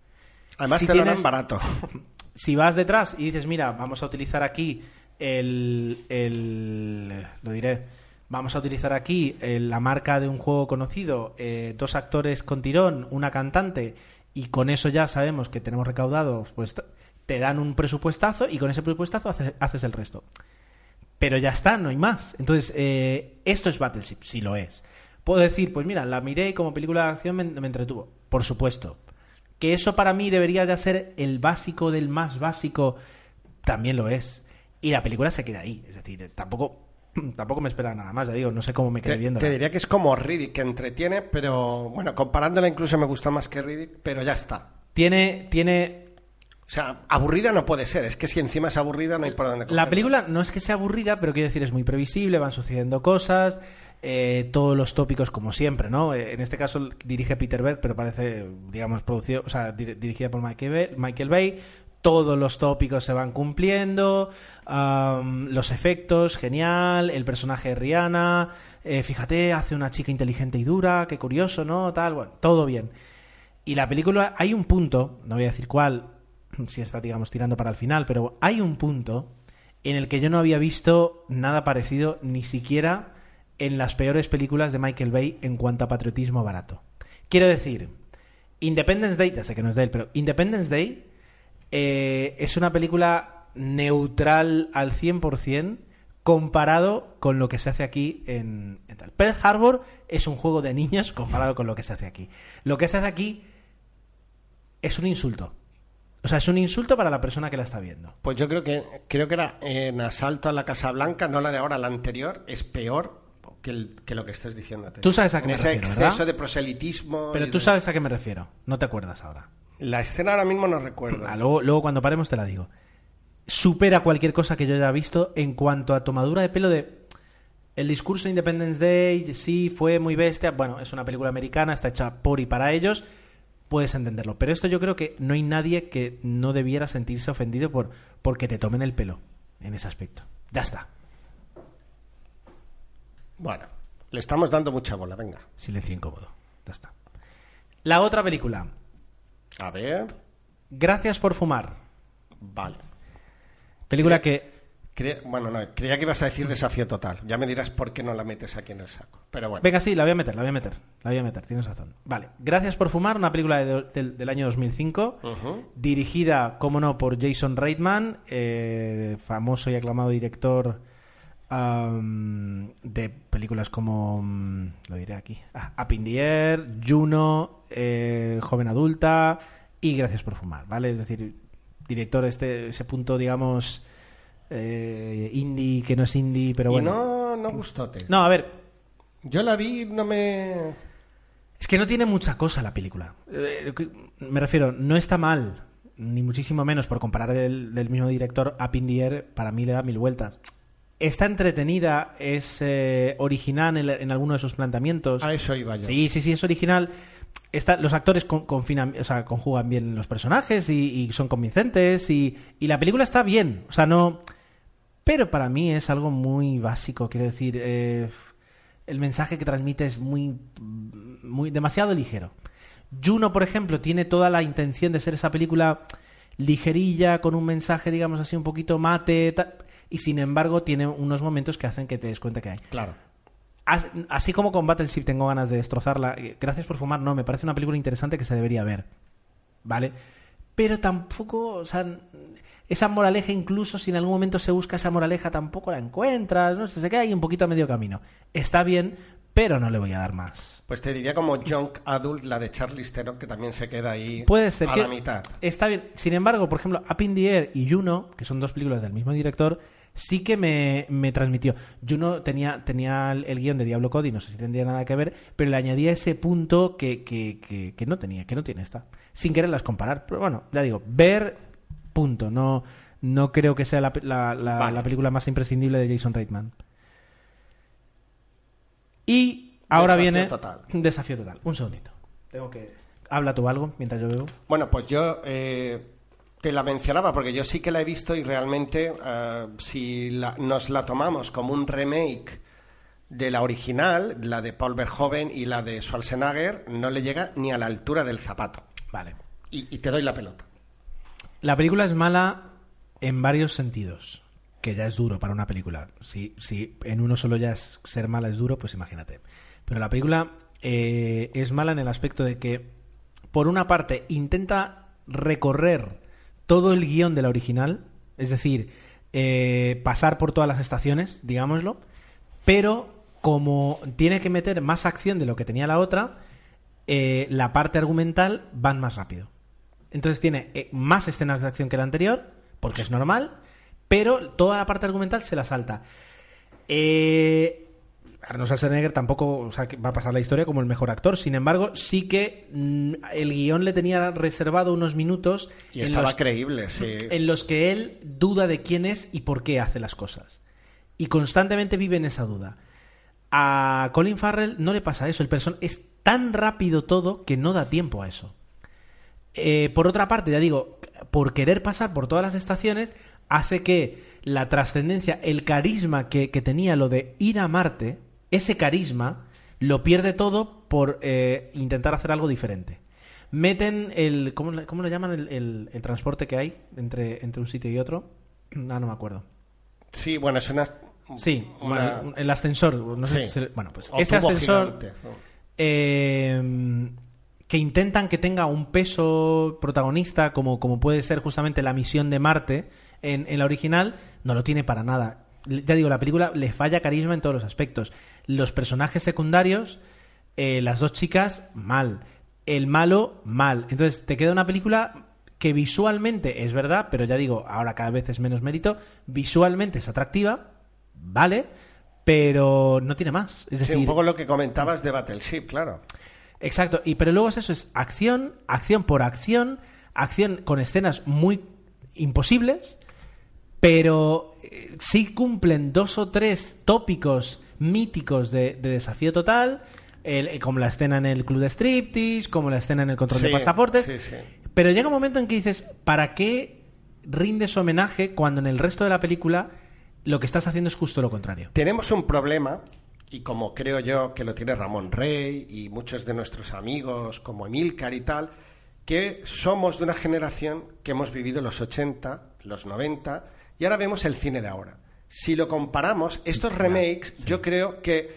[SPEAKER 2] Además
[SPEAKER 1] si
[SPEAKER 2] te lo dan barato.
[SPEAKER 1] si vas detrás y dices, mira, vamos a utilizar aquí el, el- lo diré, vamos a utilizar aquí eh, la marca de un juego conocido, eh, dos actores con tirón, una cantante, y con eso ya sabemos que tenemos recaudado, pues te dan un presupuestazo y con ese presupuestazo haces, haces el resto. Pero ya está, no hay más. Entonces, eh, esto es Battleship, si lo es. Puedo decir, pues mira, la miré y como película de acción me, me entretuvo. Por supuesto. Que eso para mí debería ya ser el básico del más básico, también lo es. Y la película se queda ahí. Es decir, tampoco, tampoco me espera nada más. Ya digo, no sé cómo me quedé viendo.
[SPEAKER 2] te diría que es como Riddick, que entretiene, pero bueno, comparándola incluso me gusta más que Riddick, pero ya está.
[SPEAKER 1] Tiene, tiene
[SPEAKER 2] O sea, aburrida no puede ser, es que si encima es aburrida no hay por dónde
[SPEAKER 1] La
[SPEAKER 2] cogerla.
[SPEAKER 1] película no es que sea aburrida, pero quiero decir, es muy previsible, van sucediendo cosas, eh, todos los tópicos como siempre, ¿no? Eh, en este caso dirige Peter Berg, pero parece, digamos, producido, o sea, dir- dirigida por Michael Bay. Todos los tópicos se van cumpliendo, los efectos, genial, el personaje de Rihanna, eh, fíjate, hace una chica inteligente y dura, qué curioso, ¿no? Tal, todo bien. Y la película, hay un punto, no voy a decir cuál, si está, digamos, tirando para el final, pero hay un punto en el que yo no había visto nada parecido ni siquiera en las peores películas de Michael Bay en cuanto a patriotismo barato. Quiero decir, Independence Day, ya sé que no es de él, pero Independence Day eh, es una película neutral al 100% comparado con lo que se hace aquí en, en. Pearl Harbor es un juego de niños comparado con lo que se hace aquí. Lo que se hace aquí es un insulto. O sea, es un insulto para la persona que la está viendo.
[SPEAKER 2] Pues yo creo que creo que era en Asalto a la Casa Blanca, no la de ahora, la anterior, es peor que, el- que lo que estás diciendo.
[SPEAKER 1] Tú sabes a qué me
[SPEAKER 2] ese
[SPEAKER 1] refiero,
[SPEAKER 2] exceso
[SPEAKER 1] ¿verdad?
[SPEAKER 2] de proselitismo.
[SPEAKER 1] Pero tú
[SPEAKER 2] de-
[SPEAKER 1] sabes a qué me refiero. No te acuerdas ahora.
[SPEAKER 2] La escena ahora mismo no recuerdo.
[SPEAKER 1] Ah, luego, luego cuando paremos te la digo. Supera cualquier cosa que yo haya visto en cuanto a tomadura de pelo de... El discurso de Independence Day, sí, fue muy bestia. Bueno, es una película americana, está hecha por y para ellos. Puedes entenderlo. Pero esto yo creo que no hay nadie que no debiera sentirse ofendido por porque te tomen el pelo en ese aspecto. Ya está.
[SPEAKER 2] Bueno, le estamos dando mucha bola, venga.
[SPEAKER 1] Silencio incómodo. Ya está. La otra película.
[SPEAKER 2] A ver.
[SPEAKER 1] Gracias por fumar.
[SPEAKER 2] Vale.
[SPEAKER 1] Película que
[SPEAKER 2] Cre- bueno, no, creía que ibas a decir desafío total. Ya me dirás por qué no la metes aquí en el saco. Pero bueno.
[SPEAKER 1] Venga, sí, la voy a meter, la voy a meter. La voy a meter, tienes razón. Vale. Gracias por fumar, una película de- del, del año 2005,
[SPEAKER 2] Ujú.
[SPEAKER 1] dirigida, como no, por Jason Reitman, eh, famoso y aclamado director de películas como, mm, lo diré aquí, ah, Up in the Air, Juno, eh, Joven Adulta y Gracias por fumar, ¿vale? Es decir, director este ese punto, digamos, eh, indie que no es indie, pero
[SPEAKER 2] y
[SPEAKER 1] bueno.
[SPEAKER 2] no, no gustote.
[SPEAKER 1] no, a ver,
[SPEAKER 2] Yo la vi, no me.
[SPEAKER 1] Es que no tiene mucha cosa la película. Eh, me refiero, no está mal, ni muchísimo menos por comparar del, del mismo director a Pindier, para mí le da mil vueltas. Está entretenida, es eh, original en, en alguno de sus planteamientos.
[SPEAKER 2] A eso iba yo.
[SPEAKER 1] Sí, sí, sí, es original. Está, los actores con- confinan, o sea, conjugan bien los personajes y, y son convincentes y, y la película está bien. O sea, no... Pero para mí es algo muy básico, quiero decir, eh, el mensaje que transmite es muy, muy demasiado ligero. Juno, por ejemplo, tiene toda la intención de ser esa película ligerilla, con un mensaje, digamos así, un poquito mate, ta- y sin embargo tiene unos momentos que hacen que te des cuenta que hay.
[SPEAKER 2] Claro.
[SPEAKER 1] As- Así como con Battleship tengo ganas de destrozarla, eh, gracias por fumar, no, me parece una película interesante que se debería ver. ¿Vale? Pero tampoco, o sea, esa moraleja, incluso si en algún momento se busca esa moraleja, tampoco la encuentras, no sé, se queda ahí un poquito a medio camino. Está bien, pero no le voy a dar más.
[SPEAKER 2] Pues te diría como Junk Adult, la de Charlize Theron, que también se queda ahí
[SPEAKER 1] Puede ser
[SPEAKER 2] a
[SPEAKER 1] que
[SPEAKER 2] la mitad.
[SPEAKER 1] está bien. Sin embargo, por ejemplo, Up in the Air y Juno, que son dos películas del mismo director, sí que me, me transmitió. Juno tenía, tenía el, guion de Diablo Cody, no sé si tendría nada que ver, pero le añadía ese punto que, que, que, que no tenía, que no tiene esta. Sin quererlas comparar. Pero bueno, ya digo, ver, punto. No, no creo que sea la, la- la-
[SPEAKER 2] Vale.
[SPEAKER 1] la película más imprescindible de Jason Reitman. Y ahora
[SPEAKER 2] Desafío
[SPEAKER 1] viene...
[SPEAKER 2] total.
[SPEAKER 1] Desafío total. Un segundito. Tengo que... Habla tú algo mientras yo veo.
[SPEAKER 2] Bueno, pues yo eh, te la mencionaba porque yo sí que la he visto y realmente eh, si la- nos la tomamos como un remake de la original, la de Paul Verhoeven y la de Schwarzenegger, no le llega ni a la altura del zapato.
[SPEAKER 1] Vale.
[SPEAKER 2] Y, y te doy la pelota.
[SPEAKER 1] La película es mala en varios sentidos, que ya es duro para una película. Si, si en uno solo ya es, ser mala es duro, pues imagínate. Pero la película eh, es mala en el aspecto de que, por una parte, intenta recorrer todo el guion de la original, es decir, eh, pasar por todas las estaciones, digámoslo, pero como tiene que meter más acción de lo que tenía la otra, eh, la parte argumental van más rápido. entonces tiene eh, más escenas de acción que la anterior, porque es normal, pero toda la parte argumental se la salta. Eh, Arnold Schwarzenegger tampoco o sea, que va a pasar la historia como el mejor actor, sin embargo, sí que mm, el guion le tenía reservado unos minutos
[SPEAKER 2] Y
[SPEAKER 1] en
[SPEAKER 2] estaba
[SPEAKER 1] los-
[SPEAKER 2] creíble, sí.
[SPEAKER 1] en los que él duda de quién es y por qué hace las cosas. Y constantemente vive en esa duda. A Colin Farrell no le pasa eso. El person es tan rápido todo que no da tiempo a eso. Eh, por otra parte, ya digo, por querer pasar por todas las estaciones, hace que la trascendencia, el carisma que, que tenía lo de ir a Marte, ese carisma, lo pierde todo por eh, intentar hacer algo diferente. Meten el. ¿Cómo, le- cómo lo llaman el, el- el transporte que hay entre, entre un sitio y otro? Ah, no me acuerdo.
[SPEAKER 2] Sí, bueno, es una...
[SPEAKER 1] Sí,
[SPEAKER 2] una-
[SPEAKER 1] bueno, el ascensor. No sé
[SPEAKER 2] Sí.
[SPEAKER 1] bueno, pues
[SPEAKER 2] o
[SPEAKER 1] ese ascensor eh, que intentan que tenga un peso protagonista como, como puede ser justamente la misión de Marte en, en la original, no lo tiene para nada. Ya digo, la película le falla carisma en todos los aspectos. Los personajes secundarios, eh, las dos chicas, mal. El malo, mal. Entonces te queda una película que visualmente es verdad, pero ya digo, ahora cada vez es menos mérito, visualmente es atractiva, vale, pero no tiene más. Es
[SPEAKER 2] Sí,
[SPEAKER 1] decir,
[SPEAKER 2] un poco lo que comentabas de Battleship, claro.
[SPEAKER 1] Exacto, y pero luego es eso, es acción, acción por acción, acción con escenas muy imposibles, pero eh, sí cumplen dos o tres tópicos míticos de, de desafío total, el- eh, como la escena en el club de striptease, como la escena en el control de pasaportes,
[SPEAKER 2] sí, sí.
[SPEAKER 1] pero llega un momento en que dices, ¿para qué rindes homenaje cuando en el resto de la película lo que estás haciendo es justo lo contrario?
[SPEAKER 2] Tenemos un problema, y como creo yo que lo tiene Ramón Rey y muchos de nuestros amigos como Emilcar y tal, que somos de una generación que hemos vivido los 80, los 90 y ahora vemos el cine de ahora. Si lo comparamos, estos remakes, yo creo que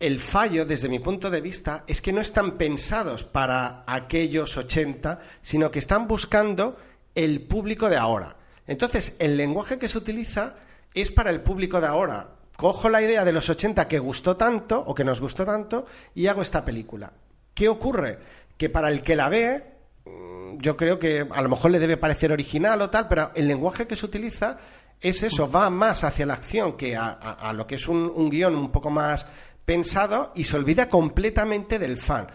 [SPEAKER 2] el fallo, desde mi punto de vista, es que no están pensados para aquellos 80, sino que están buscando el público de ahora. Entonces, el lenguaje que se utiliza es para el público de ahora. Cojo la idea de los 80 que gustó tanto o que nos gustó tanto y hago esta película. ¿Qué ocurre? Que para el que la ve, mm, yo creo que a lo mejor le debe parecer original o tal, pero el lenguaje que se utiliza es eso, va más hacia la acción que a, lo que es un, un guion un poco más pensado y se olvida completamente del fan.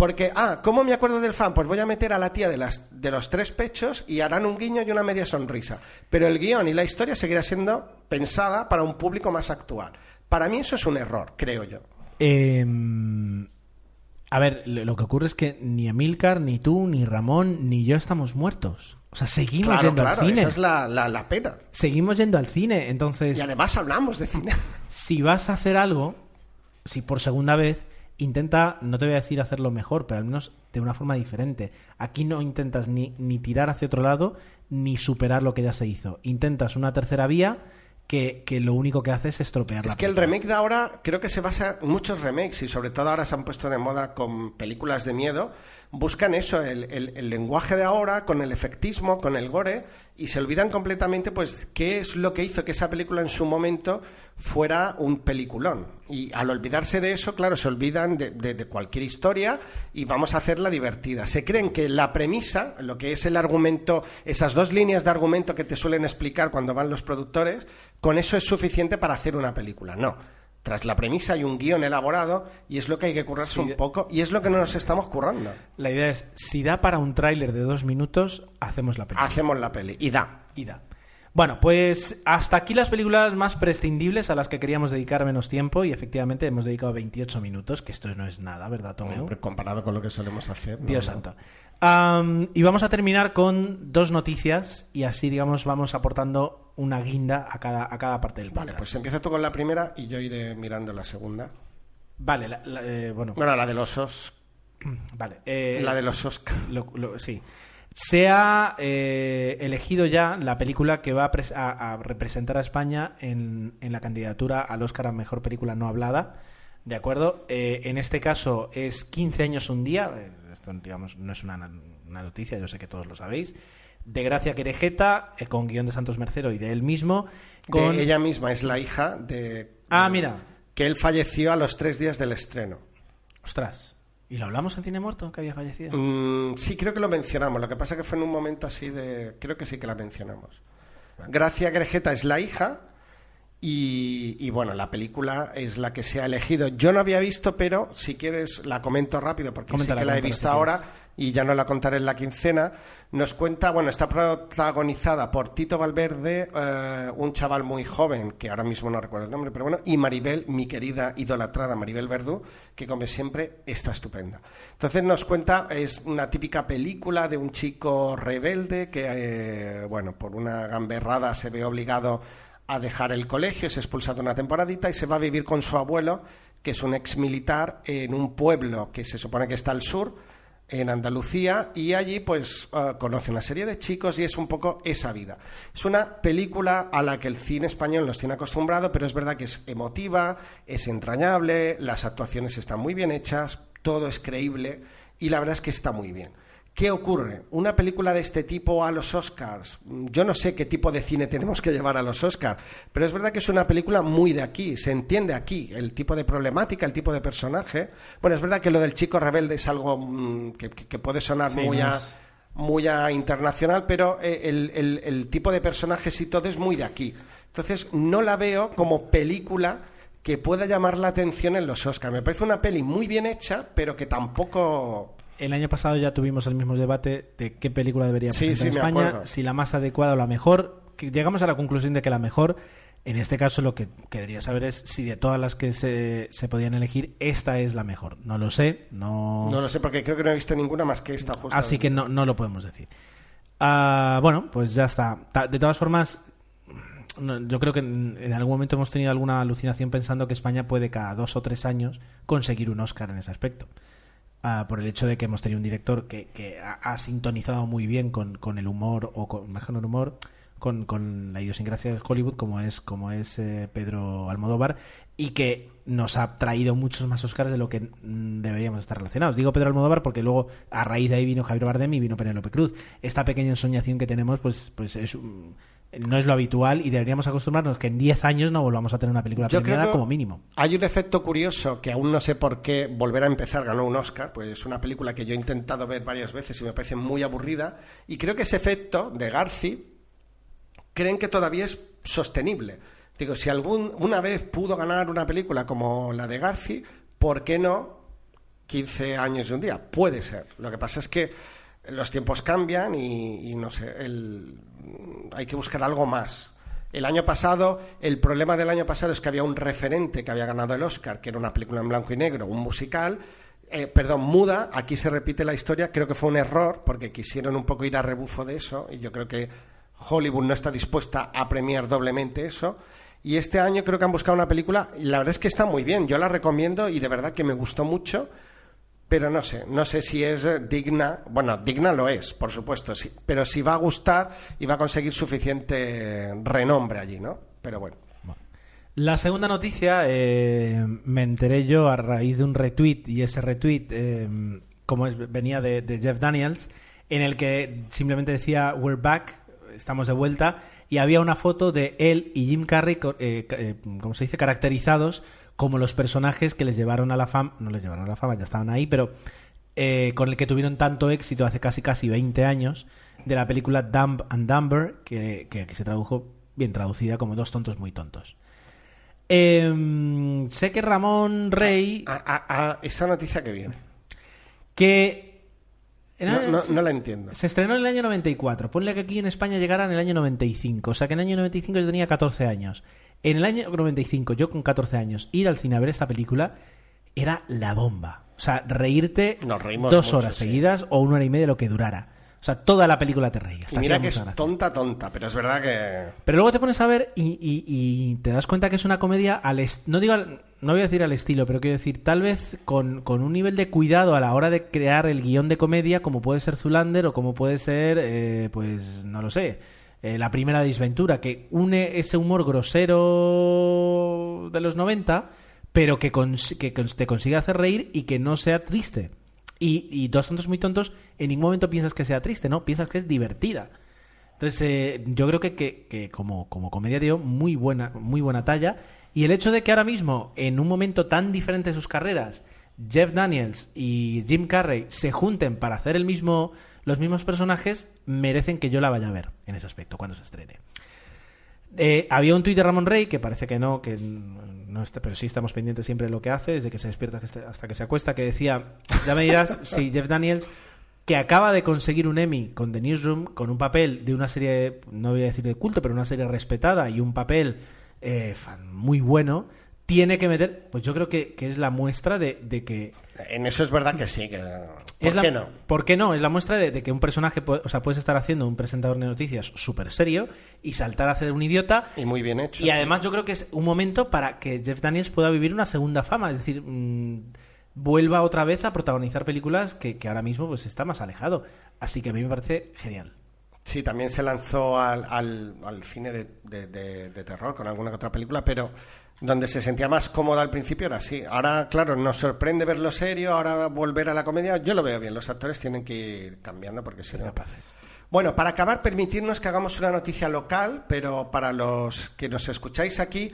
[SPEAKER 2] Porque, ah, ¿cómo me acuerdo del fan? Pues voy a meter a la tía de, las, de los tres pechos y harán un guiño y una media sonrisa. Pero el guion y la historia seguirá siendo pensada para un público más actual. Para mí eso es un error, creo yo.
[SPEAKER 1] Em, a ver, lo que ocurre es que ni Emilcar, ni tú, ni Ramón, ni yo estamos muertos. O sea, seguimos
[SPEAKER 2] Claro,
[SPEAKER 1] yendo
[SPEAKER 2] claro,
[SPEAKER 1] al cine.
[SPEAKER 2] esa es la, la- la pena.
[SPEAKER 1] Seguimos yendo al cine. Entonces,
[SPEAKER 2] Y además hablamos de cine.
[SPEAKER 1] si vas a hacer algo, si por segunda vez, intenta, no te voy a decir hacerlo mejor, pero al menos de una forma diferente. Aquí no intentas ni, ni tirar hacia otro lado, ni superar lo que ya se hizo. Intentas una tercera vía que, que lo único que hace es estropear la
[SPEAKER 2] Es que el
[SPEAKER 1] película.
[SPEAKER 2] remake de ahora creo que se basa en muchos remakes y sobre todo ahora se han puesto de moda con películas de miedo. Buscan eso, el, el- el lenguaje de ahora, con el efectismo, con el gore y se olvidan completamente pues qué es lo que hizo que esa película en su momento fuera un peliculón. Y al olvidarse de eso, claro, se olvidan de, de- de cualquier historia y vamos a hacerla divertida. Se creen que la premisa, lo que es el argumento, esas dos líneas de argumento que te suelen explicar cuando van los productores, con eso es suficiente para hacer una película. No. Tras la premisa hay un guion elaborado y es lo que hay que currarse
[SPEAKER 1] Sí,
[SPEAKER 2] un poco y es lo que no nos estamos currando.
[SPEAKER 1] La idea es, si da para un tráiler de dos minutos, hacemos la película.
[SPEAKER 2] Hacemos la peli y da.
[SPEAKER 1] Y da. Bueno, pues hasta aquí las películas más prescindibles a las que queríamos dedicar menos tiempo y efectivamente hemos dedicado 28 minutos, que esto no es nada, ¿verdad?
[SPEAKER 2] Hombre, comparado con lo que solemos hacer.
[SPEAKER 1] Dios
[SPEAKER 2] no.
[SPEAKER 1] santo. Y vamos a terminar con dos noticias y así, digamos, vamos aportando una guinda a cada, a cada parte del
[SPEAKER 2] Vale,
[SPEAKER 1] podcast.
[SPEAKER 2] pues empieza tú con la primera y yo iré mirando la segunda.
[SPEAKER 1] Vale, la- la- eh, bueno,
[SPEAKER 2] Bueno, la de los os...
[SPEAKER 1] vale. eh,
[SPEAKER 2] la de los
[SPEAKER 1] lo- lo- sí. Se ha eh, elegido ya la película que va a, pres- a- a representar a España en, en la candidatura al Oscar a Mejor Película No Hablada. ¿De acuerdo? Eh, en este caso es 15 años un día. Esto, digamos, no es una, una noticia, yo sé que todos lo sabéis. De Gracia Querejeta, eh, con guion de Santos Mercero y de él mismo. Con...
[SPEAKER 2] De ella misma es la hija de...
[SPEAKER 1] Ah, mira.
[SPEAKER 2] Que él falleció a los tres días del estreno.
[SPEAKER 1] Ostras. ¿Y lo hablamos en Cine Muerto, que había fallecido?
[SPEAKER 2] Mm, sí, creo que lo mencionamos. Lo que pasa que fue en un momento así de... Creo que sí que la mencionamos. Gracia Grejeta es la hija y, y, bueno, la película es la que se ha elegido. Yo no había visto, pero si quieres la comento rápido porque sí que la he visto ahora y ya no la contaré en la quincena, nos cuenta, bueno, está protagonizada por Tito Valverde, eh, un chaval muy joven, que ahora mismo no recuerdo el nombre, pero bueno, y Maribel, mi querida idolatrada Maribel Verdú, que como siempre está estupenda. Entonces nos cuenta, es una típica película de un chico rebelde que, eh, bueno, por una gamberrada se ve obligado a dejar el colegio, es expulsado una temporadita y se va a vivir con su abuelo, que es un ex militar, en un pueblo que se supone que está al sur, en Andalucía y allí pues uh, conoce una serie de chicos y es un poco esa vida. Es una película a la que el cine español nos tiene acostumbrado, pero es verdad que es emotiva, es entrañable, las actuaciones están muy bien hechas, todo es creíble y la verdad es que está muy bien. ¿Qué ocurre? Una película de este tipo a los Oscars. Yo no sé qué tipo de cine tenemos que llevar a los Oscars, pero es verdad que es una película muy de aquí, se entiende aquí, el tipo de problemática, el tipo de personaje. Bueno, es verdad que lo del chico rebelde es algo mm, que, puede sonar muy, a, muy internacional, pero eh, el, el tipo de personajes y todo es muy de aquí. Entonces, no la veo como película que pueda llamar la atención en los Oscars. Me parece una peli muy bien hecha, pero que tampoco
[SPEAKER 1] el año pasado ya tuvimos el mismo debate de qué película debería presentar en España, si la más adecuada o la mejor. Llegamos a la conclusión de que la mejor, en este caso lo que quería saber es si de todas las que se, se podían elegir, esta es la mejor. No lo sé, no...
[SPEAKER 2] No lo sé porque creo que no he visto ninguna más que esta.
[SPEAKER 1] Así que no, no lo podemos decir. Ah, bueno, pues ya está. De todas formas, yo creo que en, algún momento hemos tenido alguna alucinación pensando que España puede cada dos o tres años conseguir un Oscar en ese aspecto. Ah, por el hecho de que hemos tenido un director que, que ha, sintonizado muy bien con, con, el humor o con el humor con, la idiosincrasia de Hollywood como es como es eh, Pedro Almodóvar y que nos ha traído muchos más Oscars de lo que mm, deberíamos estar relacionados. Digo Pedro Almodóvar porque luego a raíz de ahí vino Javier Bardem y vino Penélope Cruz. Esta pequeña ensoñación que tenemos pues pues es no es lo habitual y deberíamos acostumbrarnos que en 10 años no volvamos a tener una película Yo premiada como mínimo.
[SPEAKER 2] Hay un efecto curioso que aún no sé por qué volver a empezar ganó un Oscar, pues es una película que yo he intentado ver varias veces y me parece muy aburrida y creo que ese efecto de Garci creen que todavía es sostenible. Digo, si algún una vez pudo ganar una película como la de Garci, ¿por qué no 15 años y un día? Puede ser. Lo que pasa es que los tiempos cambian y, no sé, hay que buscar algo más. El año pasado, el problema del año pasado es que había un referente que había ganado el Oscar, que era una película en blanco y negro, un musical, eh, perdón, muda, aquí se repite la historia, creo que fue un error, porque quisieron un poco ir a rebufo de eso, y yo creo que Hollywood no está dispuesta a premiar doblemente eso. Y este año creo que han buscado una película, y la verdad es que está muy bien, yo la recomiendo y de verdad que me gustó mucho pero no sé, no sé si es eh, digna, bueno, digna lo es, por supuesto, sí, pero si va a gustar y va a conseguir suficiente renombre allí, ¿no? Pero bueno.
[SPEAKER 1] La segunda noticia eh, me enteré yo a raíz de un retweet y ese retweet, eh, como es, venía de, Jeff Daniels, en el que simplemente decía We're back, estamos de vuelta y había una foto de él y Jim Carrey, como se dice, caracterizados como los personajes que les llevaron a la fama, no les llevaron a la fama, ya estaban ahí, pero eh, con el que tuvieron tanto éxito hace casi casi 20 años, de la película Dumb and Dumber, que, que aquí se tradujo bien traducida como Dos tontos muy tontos. Em, sé que Ramón Rey...
[SPEAKER 2] A, a, esta noticia que viene.
[SPEAKER 1] Que...
[SPEAKER 2] No, no, la entiendo.
[SPEAKER 1] Se estrenó en el año 94. Ponle que aquí en España llegara en el año 95. O sea que en el año 95 yo tenía 14 años. En el año 95, yo con 14 años, ir al cine a ver esta película era la bomba. O sea, reírte dos horas seguidas o una hora y media lo que durara. O sea, toda la película te reías.
[SPEAKER 2] Y mira que es tonta, tonta, pero es verdad que...
[SPEAKER 1] Pero luego te pones a ver y, te das cuenta que es una comedia al... No digo, no voy a decir al estilo, pero quiero decir, tal vez con, un nivel de cuidado a la hora de crear el guion de comedia, como puede ser Zulander o como puede ser, eh, pues, no lo sé, eh, la primera disventura, que une ese humor grosero de los 90, pero que, te consigue hacer reír y que no sea triste. Y, y Dos tontos muy tontos, en ningún momento piensas que sea triste, ¿no? Piensas que es divertida. Entonces, eh, yo creo que, que, como, como comedia dio muy buena, muy buena talla. Y el hecho de que ahora mismo, en un momento tan diferente de sus carreras, Jeff Daniels y Jim Carrey se junten para hacer el mismo, los mismos personajes, merecen que yo la vaya a ver en ese aspecto cuando se estrene. Eh, había un tuit de Ramón Rey, que parece que no, que no está, pero sí estamos pendientes siempre de lo que hace, desde que se despierta hasta que se acuesta, que decía, ya me dirás si Jeff Daniels, que acaba de conseguir un Emmy con The Newsroom, con un papel de una serie, no voy a decir de culto, pero una serie respetada y un papel eh, muy bueno, tiene que meter, pues yo creo que, que es la muestra de, de, que...
[SPEAKER 2] En eso es verdad que sí, que...
[SPEAKER 1] ¿Por
[SPEAKER 2] qué no?
[SPEAKER 1] ¿Por qué no? Es la muestra de, de que un personaje, o sea, puedes estar haciendo un presentador de noticias súper serio y saltar a hacer un idiota.
[SPEAKER 2] Y muy bien hecho.
[SPEAKER 1] Y además yo creo que es un momento para que Jeff Daniels pueda vivir una segunda fama, es decir... Mmm, vuelva otra vez a protagonizar películas que, que, ahora mismo pues está más alejado. Así que a mí me parece genial.
[SPEAKER 2] Sí, también se lanzó al, al, al cine de, de, de, de, terror con alguna que otra película, pero donde se sentía más cómoda al principio era así. Ahora, claro, nos sorprende verlo serio, ahora volver a la comedia. Yo lo veo bien, los actores tienen que ir cambiando porque si no...
[SPEAKER 1] capaces.
[SPEAKER 2] Bueno, para acabar, permitirnos que hagamos una noticia local, pero para los que nos escucháis aquí,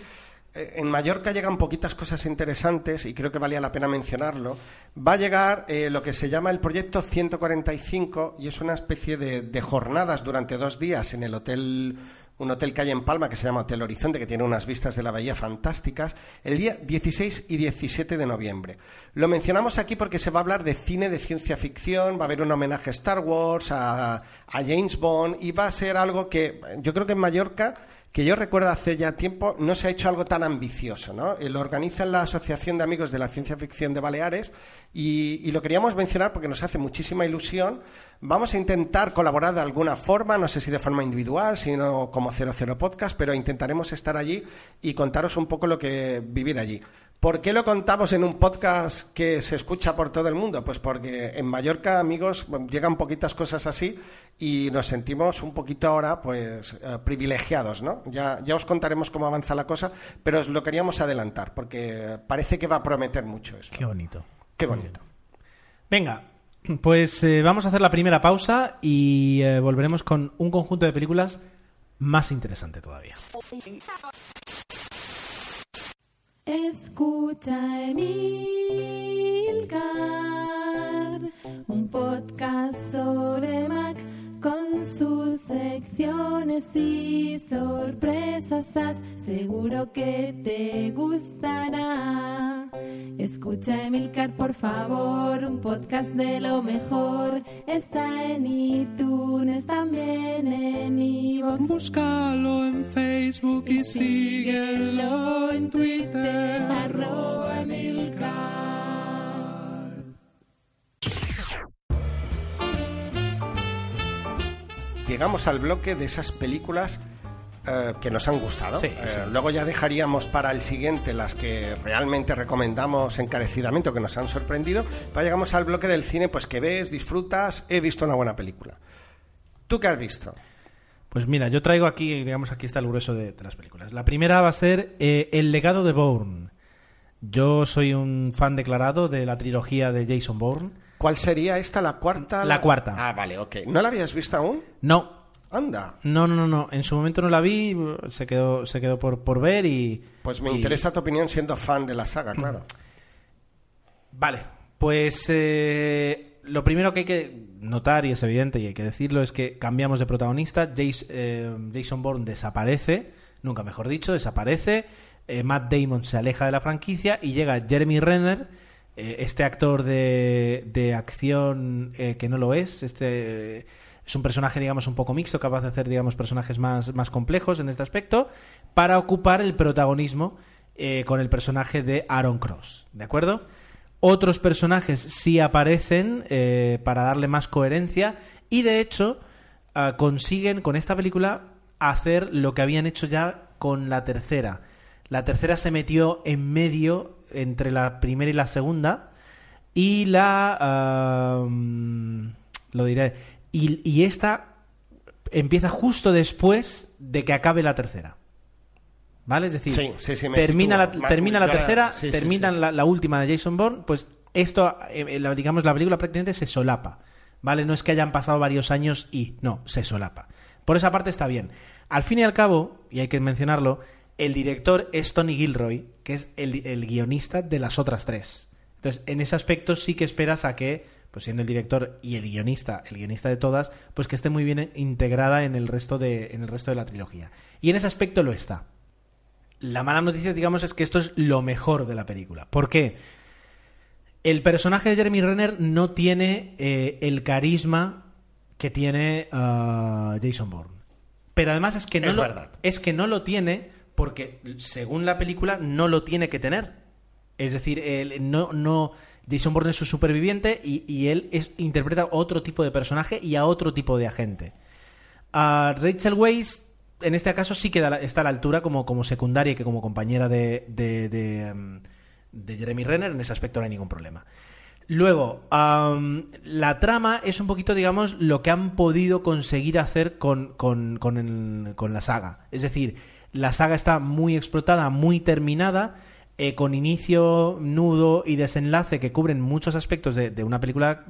[SPEAKER 2] en Mallorca llegan poquitas cosas interesantes y creo que valía la pena mencionarlo. Va a llegar eh, lo que se llama el proyecto 145 y es una especie de, de jornadas durante dos días en el Hotel un hotel que hay en Palma que se llama Hotel Horizonte, que tiene unas vistas de la bahía fantásticas, el día 16 y 17 de noviembre. Lo mencionamos aquí porque se va a hablar de cine de ciencia ficción, va a haber un homenaje a Star Wars, a, a James Bond, y va a ser algo que yo creo que en Mallorca que yo recuerdo hace ya tiempo, no se ha hecho algo tan ambicioso. ¿no? Lo organiza la Asociación de Amigos de la Ciencia Ficción de Baleares y, lo queríamos mencionar porque nos hace muchísima ilusión. Vamos a intentar colaborar de alguna forma, no sé si de forma individual, sino como 00 Podcast, pero intentaremos estar allí y contaros un poco lo que vivir allí. ¿Por qué lo contamos en un podcast que se escucha por todo el mundo? Pues porque en Mallorca, amigos, llegan poquitas cosas así y nos sentimos un poquito ahora, pues, eh, privilegiados, ¿no? Ya, ya os contaremos cómo avanza la cosa, pero os lo queríamos adelantar porque parece que va a prometer mucho esto.
[SPEAKER 1] Qué bonito.
[SPEAKER 2] Qué bonito.
[SPEAKER 1] Venga, pues eh, vamos a hacer la primera pausa y eh, volveremos con un conjunto de películas más interesante todavía.
[SPEAKER 3] Escucha Emilcar, un podcast sobre sus secciones y sorpresas. Seguro que te gustará. Escucha Emilcar, por favor, un podcast de lo mejor. Está en iTunes, también en iVoox.
[SPEAKER 4] Búscalo en Facebook y síguelo en Twitter.
[SPEAKER 3] Arroba Emilcar.
[SPEAKER 2] Llegamos al bloque de esas películas eh, que nos han gustado.
[SPEAKER 1] Sí,
[SPEAKER 2] Eh,
[SPEAKER 1] sí.
[SPEAKER 2] luego ya dejaríamos para el siguiente las que realmente recomendamos encarecidamente o que nos han sorprendido. Pero llegamos al bloque del cine, pues que ves, disfrutas, he visto una buena película. ¿Tú qué has visto?
[SPEAKER 1] Pues mira, yo traigo aquí, digamos, aquí está el grueso de, de las películas. La primera va a ser eh, El legado de Bourne. Yo soy un fan declarado de la trilogía de Jason Bourne.
[SPEAKER 2] ¿Cuál sería esta, la cuarta?
[SPEAKER 1] La cuarta.
[SPEAKER 2] Ah, vale, ok. ¿No la habías visto aún?
[SPEAKER 1] No,
[SPEAKER 2] Anda.
[SPEAKER 1] no, no, no, no. En su momento no la vi, se quedó, se quedó por, por ver y...
[SPEAKER 2] Pues me
[SPEAKER 1] y-
[SPEAKER 2] interesa tu opinión siendo fan de la saga, claro.
[SPEAKER 1] Vale, pues eh, lo primero que hay que notar, y es evidente y hay que decirlo, es que cambiamos de protagonista. Jace- eh, Jason Bourne desaparece, nunca mejor dicho, desaparece. Eh, Matt Damon se aleja de la franquicia y llega Jeremy Renner, eh, este actor de, de acción eh, que no lo es. Este es un personaje, digamos, un poco mixto, capaz de hacer, digamos, personajes más, más complejos en este aspecto, para ocupar el protagonismo eh, con el personaje de Aaron Cross. ¿De acuerdo? Otros personajes sí aparecen para darle más coherencia y de hecho ah, consiguen con esta película hacer lo que habían hecho ya con la tercera. La tercera se metió en medio entre la primera y la segunda y la... lo diré. Y, y esta empieza justo después de que acabe la tercera. ¿Vale? Es decir,
[SPEAKER 2] Sí, sí, sí, me
[SPEAKER 1] termina, la, termina la tercera, termina. La, la última de Jason Bourne, pues esto, eh, eh, la- digamos, la película prácticamente se solapa. ¿Vale? No es que hayan pasado varios años y no, se solapa. Por esa parte está bien. Al fin y al cabo, y hay que mencionarlo, el director es Tony Gilroy, que es el, el guionista de las otras tres. Entonces, en ese aspecto sí que esperas a que, pues siendo el director y el guionista, el guionista de todas, pues que esté muy bien integrada en el resto de, en el resto de la trilogía. Y en ese aspecto lo está. La mala noticia, digamos, es que esto es lo mejor de la película. ¿Por qué? El personaje de Jeremy Renner no tiene eh, el carisma que tiene ah, Jason Bourne. Pero además es que no
[SPEAKER 2] Es
[SPEAKER 1] lo,
[SPEAKER 2] verdad.
[SPEAKER 1] es que no lo tiene porque según la película no lo tiene que tener. Es decir, él no, no Jason Bourne es su superviviente y, y él es, interpreta otro tipo de personaje y a otro tipo de agente. A Rachel Weisz, en este caso, sí que está a la altura como, como secundaria y que como compañera de, de, de, em, de Jeremy Renner. En ese aspecto no hay ningún problema. Luego, la trama es un poquito, digamos, lo que han podido conseguir hacer con, con, con la saga. Es decir, la saga está muy explotada, muy terminada, eh, con inicio, nudo y desenlace que cubren muchos aspectos de, una película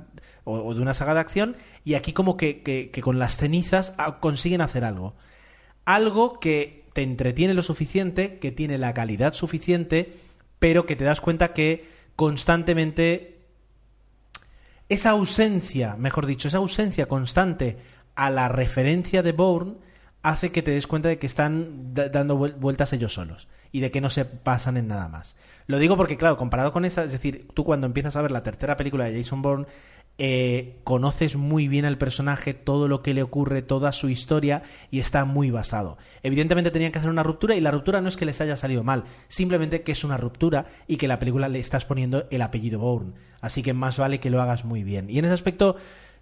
[SPEAKER 1] o, de una saga de acción, y aquí como que, que- que con las cenizas ah, consiguen hacer algo. Algo que te entretiene lo suficiente, que tiene la calidad suficiente, pero que te das cuenta que constantemente esa ausencia, mejor dicho, esa ausencia constante a la referencia de Bourne hace que te des cuenta de que están da- dando vuel- vueltas ellos solos y de que no se pasan en nada más. Lo digo porque, claro, comparado con esa, es decir, tú cuando empiezas a ver la tercera película de Jason Bourne, eh, conoces muy bien al personaje, todo lo que le ocurre, toda su historia y está muy basado. Evidentemente tenían que hacer una ruptura y la ruptura no es que les haya salido mal, simplemente que es una ruptura y que la película le estás poniendo el apellido Bourne. Así que más vale que lo hagas muy bien. Y en ese aspecto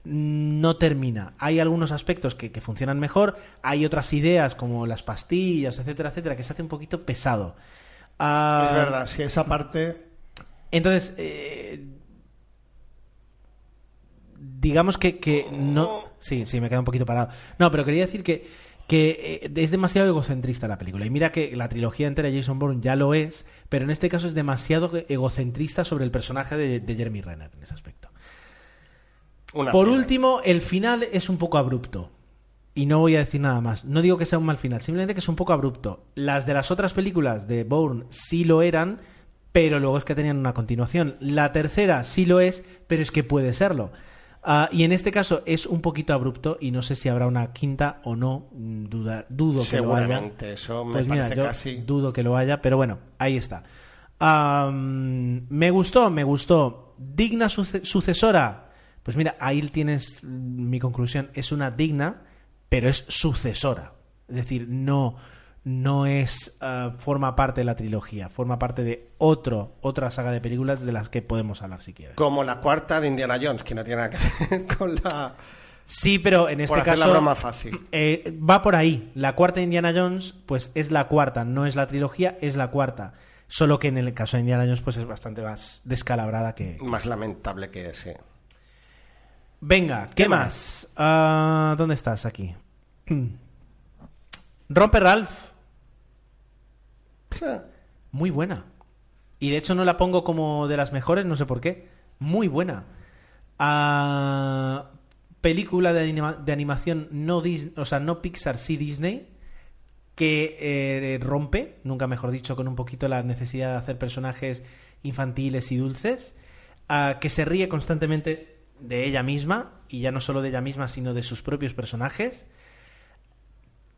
[SPEAKER 1] no termina. Hay algunos aspectos que, que funcionan mejor, hay otras ideas como las pastillas, etcétera, etcétera, que se hace un poquito pesado. Ah,
[SPEAKER 2] Es verdad, sí, esa parte.
[SPEAKER 1] entonces, eh, digamos que, que no... Sí, sí, me queda un poquito parado. No, pero quería decir que, que eh, es demasiado egocentrista la película. Y mira que la trilogía entera de Jason Bourne ya lo es, pero en este caso es demasiado egocentrista sobre el personaje de, de Jeremy Renner en ese aspecto.
[SPEAKER 2] Una
[SPEAKER 1] Por
[SPEAKER 2] pena.
[SPEAKER 1] último, el final es un poco abrupto. Y no voy a decir nada más. No digo que sea un mal final, simplemente que es un poco abrupto. Las de las otras películas de Bourne sí lo eran, pero luego es que tenían una continuación. La tercera sí lo es, pero es que puede serlo. Ah, y en este caso es un poquito abrupto y no sé si habrá una quinta o no. Mm, Duda, dudo que lo haya.
[SPEAKER 2] Seguramente, eso me
[SPEAKER 1] Pues mira,
[SPEAKER 2] parece
[SPEAKER 1] yo
[SPEAKER 2] casi.
[SPEAKER 1] dudo que lo haya, pero bueno, ahí está. Me gustó, me gustó. Digna suce- sucesora. Pues mira, ahí tienes mi conclusión. Es una digna, pero es sucesora. Es decir, no, no es ah, forma parte de la trilogía, forma parte de otro, otra saga de películas de las que podemos hablar si quieres.
[SPEAKER 2] Como la cuarta de Indiana Jones, que no tiene nada que ver con la.
[SPEAKER 1] Sí, pero en este
[SPEAKER 2] por hacer
[SPEAKER 1] caso
[SPEAKER 2] la broma fácil.
[SPEAKER 1] eh, va por ahí. La cuarta de Indiana Jones, pues es la cuarta, no es la trilogía, es la cuarta. Solo que en el caso de Indiana Jones, pues es bastante más descalabrada que.
[SPEAKER 2] Más lamentable que ese.
[SPEAKER 1] Venga, ¿qué,
[SPEAKER 2] ¿Qué
[SPEAKER 1] más? Ah, ¿Dónde estás aquí? Rompe Ralph. Muy buena. Y de hecho no la pongo como de las mejores, no sé por qué. Muy buena. Ah, película de, anima- de animación no Dis- o sea, no Pixar, sí Disney, que eh, rompe, nunca mejor dicho, con un poquito la necesidad de hacer personajes infantiles y dulces, ah, que se ríe constantemente de ella misma, y ya no solo de ella misma, sino de sus propios personajes.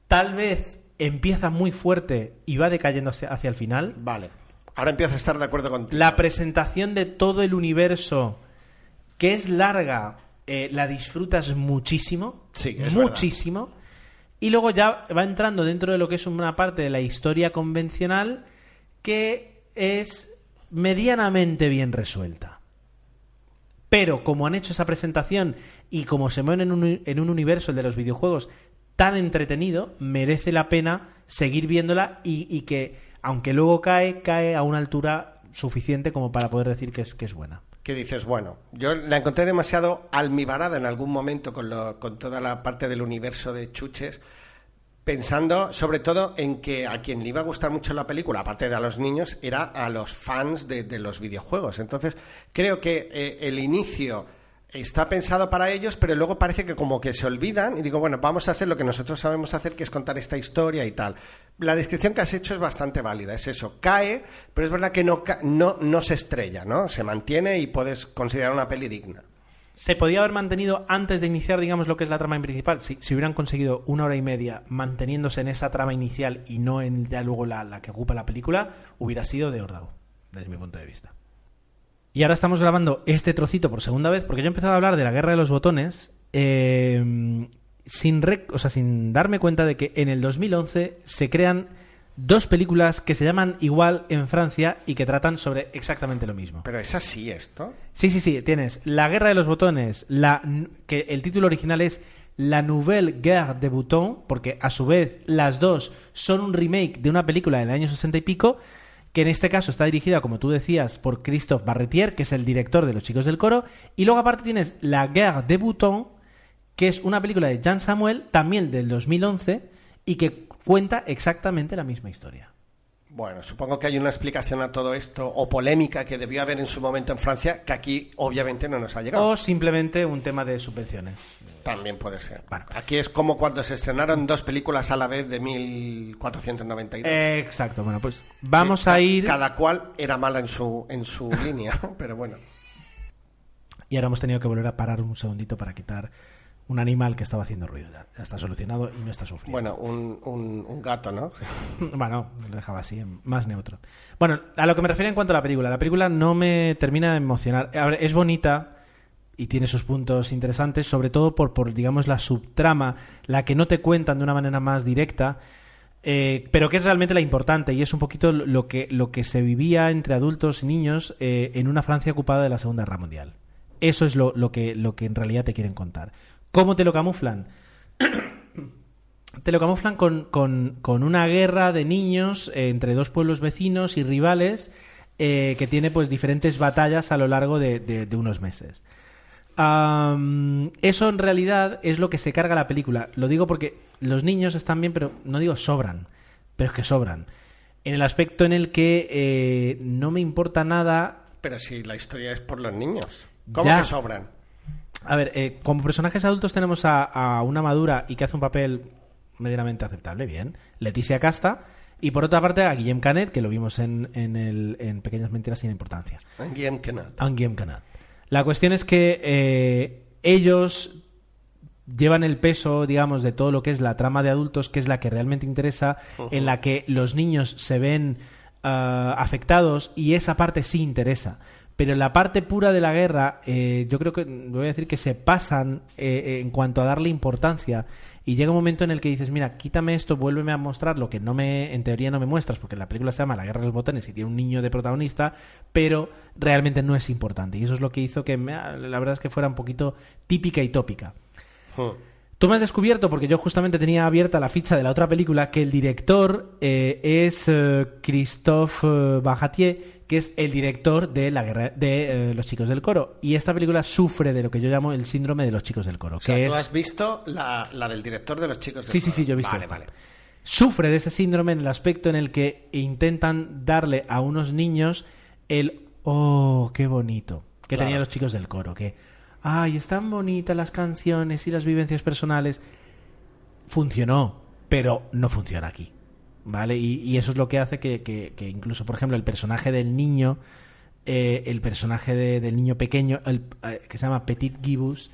[SPEAKER 1] Tal vez empieza muy fuerte y va decayendo hacia, el final.
[SPEAKER 2] Vale. Ahora empiezo a estar de acuerdo contigo.
[SPEAKER 1] La presentación de todo el universo, que es larga, eh, la disfrutas muchísimo.
[SPEAKER 2] Sí, es
[SPEAKER 1] muchísimo. Y luego ya va entrando dentro de lo que es una parte de la historia convencional que es medianamente bien resuelta. Pero como han hecho esa presentación y como se mueven en un, en un universo, el de los videojuegos, tan entretenido, merece la pena seguir viéndola y, que, aunque luego cae, cae a una altura suficiente como para poder decir que es, que es buena.
[SPEAKER 2] que dices, bueno, yo la encontré demasiado almibarada en algún momento con, lo- con toda la parte del universo de chuches, pensando sobre todo en que a quien le iba a gustar mucho la película, aparte de a los niños, era a los fans de, los videojuegos. Entonces, creo que eh, el inicio está pensado para ellos, pero luego parece que como que se olvidan y digo, bueno, vamos a hacer lo que nosotros sabemos hacer, que es contar esta historia y tal. La descripción que has hecho es bastante válida, es eso, cae, pero es verdad que no, no, no se estrella, ¿no? Se mantiene y puedes considerar una peli digna.
[SPEAKER 1] Se podía haber mantenido antes de iniciar, digamos, lo que es la trama principal. Si, si hubieran conseguido una hora y media manteniéndose en esa trama inicial y no en ya luego la, que ocupa la película, hubiera sido de órdago, desde mi punto de vista. Y ahora estamos grabando este trocito por segunda vez porque yo he empezado a hablar de la guerra de los botones eh, sin, rec- o sea, sin darme cuenta de que en el 2011 se crean dos películas que se llaman igual en Francia y que tratan sobre exactamente lo mismo.
[SPEAKER 2] Pero es así esto.
[SPEAKER 1] Sí, sí, sí, tienes La Guerra de los Botones, la, que el título original es La Nouvelle Guerre des Boutons, porque a su vez las dos son un remake de una película del año 60 y pico, que en este caso está dirigida, como tú decías, por Christophe Barretier, que es el director de Los Chicos del Coro, y luego aparte tienes La Guerre des Boutons, que es una película de Jean Samuel, también del 2011, y que cuenta exactamente la misma historia.
[SPEAKER 2] Bueno, supongo que hay una explicación a todo esto, o polémica que debió haber en su momento en Francia, que aquí obviamente no nos ha llegado.
[SPEAKER 1] O simplemente un tema de subvenciones.
[SPEAKER 2] También puede ser.
[SPEAKER 1] Bueno.
[SPEAKER 2] Aquí es como cuando se estrenaron dos películas a la vez de 1492.
[SPEAKER 1] Exacto, bueno, pues vamos a ir...
[SPEAKER 2] Cada cual era mala en su, en su línea, pero bueno.
[SPEAKER 1] Y ahora hemos tenido que volver a parar un segundito para quitar un animal que estaba haciendo ruido. Ya, ya está solucionado y no está sufriendo.
[SPEAKER 2] Bueno, un, un, un gato, ¿no?
[SPEAKER 1] Bueno, lo dejaba así, más neutro. Bueno, a lo que me refiero en cuanto a la película. La película no me termina de emocionar. A ver, es bonita y tiene sus puntos interesantes, sobre todo por, por, digamos, la subtrama, la que no te cuentan de una manera más directa, eh, pero que es realmente la importante y es un poquito lo que, lo que se vivía entre adultos y niños eh, en una Francia ocupada de la Segunda Guerra Mundial. Eso es lo, lo, que, lo que en realidad te quieren contar. ¿Cómo te lo camuflan? te lo camuflan con, con- con una guerra de niños eh, entre dos pueblos vecinos y rivales eh, que tiene pues diferentes batallas a lo largo de, de- de unos meses. Eso en realidad es lo que se carga la película. Lo digo porque los niños están bien, pero no digo sobran, pero es que sobran. En el aspecto en el que eh, no me importa nada
[SPEAKER 2] Pero si la historia es por los niños. ¿Cómo
[SPEAKER 1] Ya.
[SPEAKER 2] que sobran?
[SPEAKER 1] A ver, eh, como personajes adultos tenemos a, a una madura y que hace un papel medianamente aceptable, bien. Leticia Casta. Y por otra parte a Guillem Canet, que lo vimos en, en, el, en Pequeñas Mentiras sin Importancia.
[SPEAKER 2] Guillem Kenneth.
[SPEAKER 1] A Guillem Canet. La cuestión es que eh, ellos llevan el peso, digamos, de todo lo que es la trama de adultos, que es la que realmente interesa, en la que los niños se ven ah, afectados y esa parte sí interesa. Pero en la parte pura de la guerra, eh, yo creo que, voy a decir que se pasan eh, en cuanto a darle importancia. Y llega un momento en el que dices, mira, quítame esto, vuélveme a mostrar lo que no me, en teoría no me muestras, porque la película se llama La Guerra de los Botones y tiene un niño de protagonista, pero realmente no es importante. Y eso es lo que hizo que, me- la verdad es que fuera un poquito típica y tópica. Tú me has descubierto, porque yo justamente tenía abierta la ficha de la otra película, que el director eh, es eh, Christophe Bajatier, que es el director de la guerra de eh, los chicos del coro. Y esta película sufre de lo que yo llamo el síndrome de los chicos del coro.
[SPEAKER 2] O sea,
[SPEAKER 1] que
[SPEAKER 2] tú
[SPEAKER 1] es-
[SPEAKER 2] has visto la, la del director de los chicos del
[SPEAKER 1] Sí, sí,
[SPEAKER 2] coro.
[SPEAKER 1] sí, yo he visto
[SPEAKER 2] Vale,
[SPEAKER 1] esta.
[SPEAKER 2] vale.
[SPEAKER 1] Sufre de ese síndrome en el aspecto en el que intentan darle a unos niños el oh, qué bonito que
[SPEAKER 2] Claro.
[SPEAKER 1] tenían los chicos del coro, que ay, están bonitas las canciones y las vivencias personales. Funcionó, pero no funciona aquí. ¿Vale? Y, y eso es lo que hace que, que- que incluso, por ejemplo, el personaje del niño, eh, el personaje de- del niño pequeño, el, eh, que se llama Petit Gibus,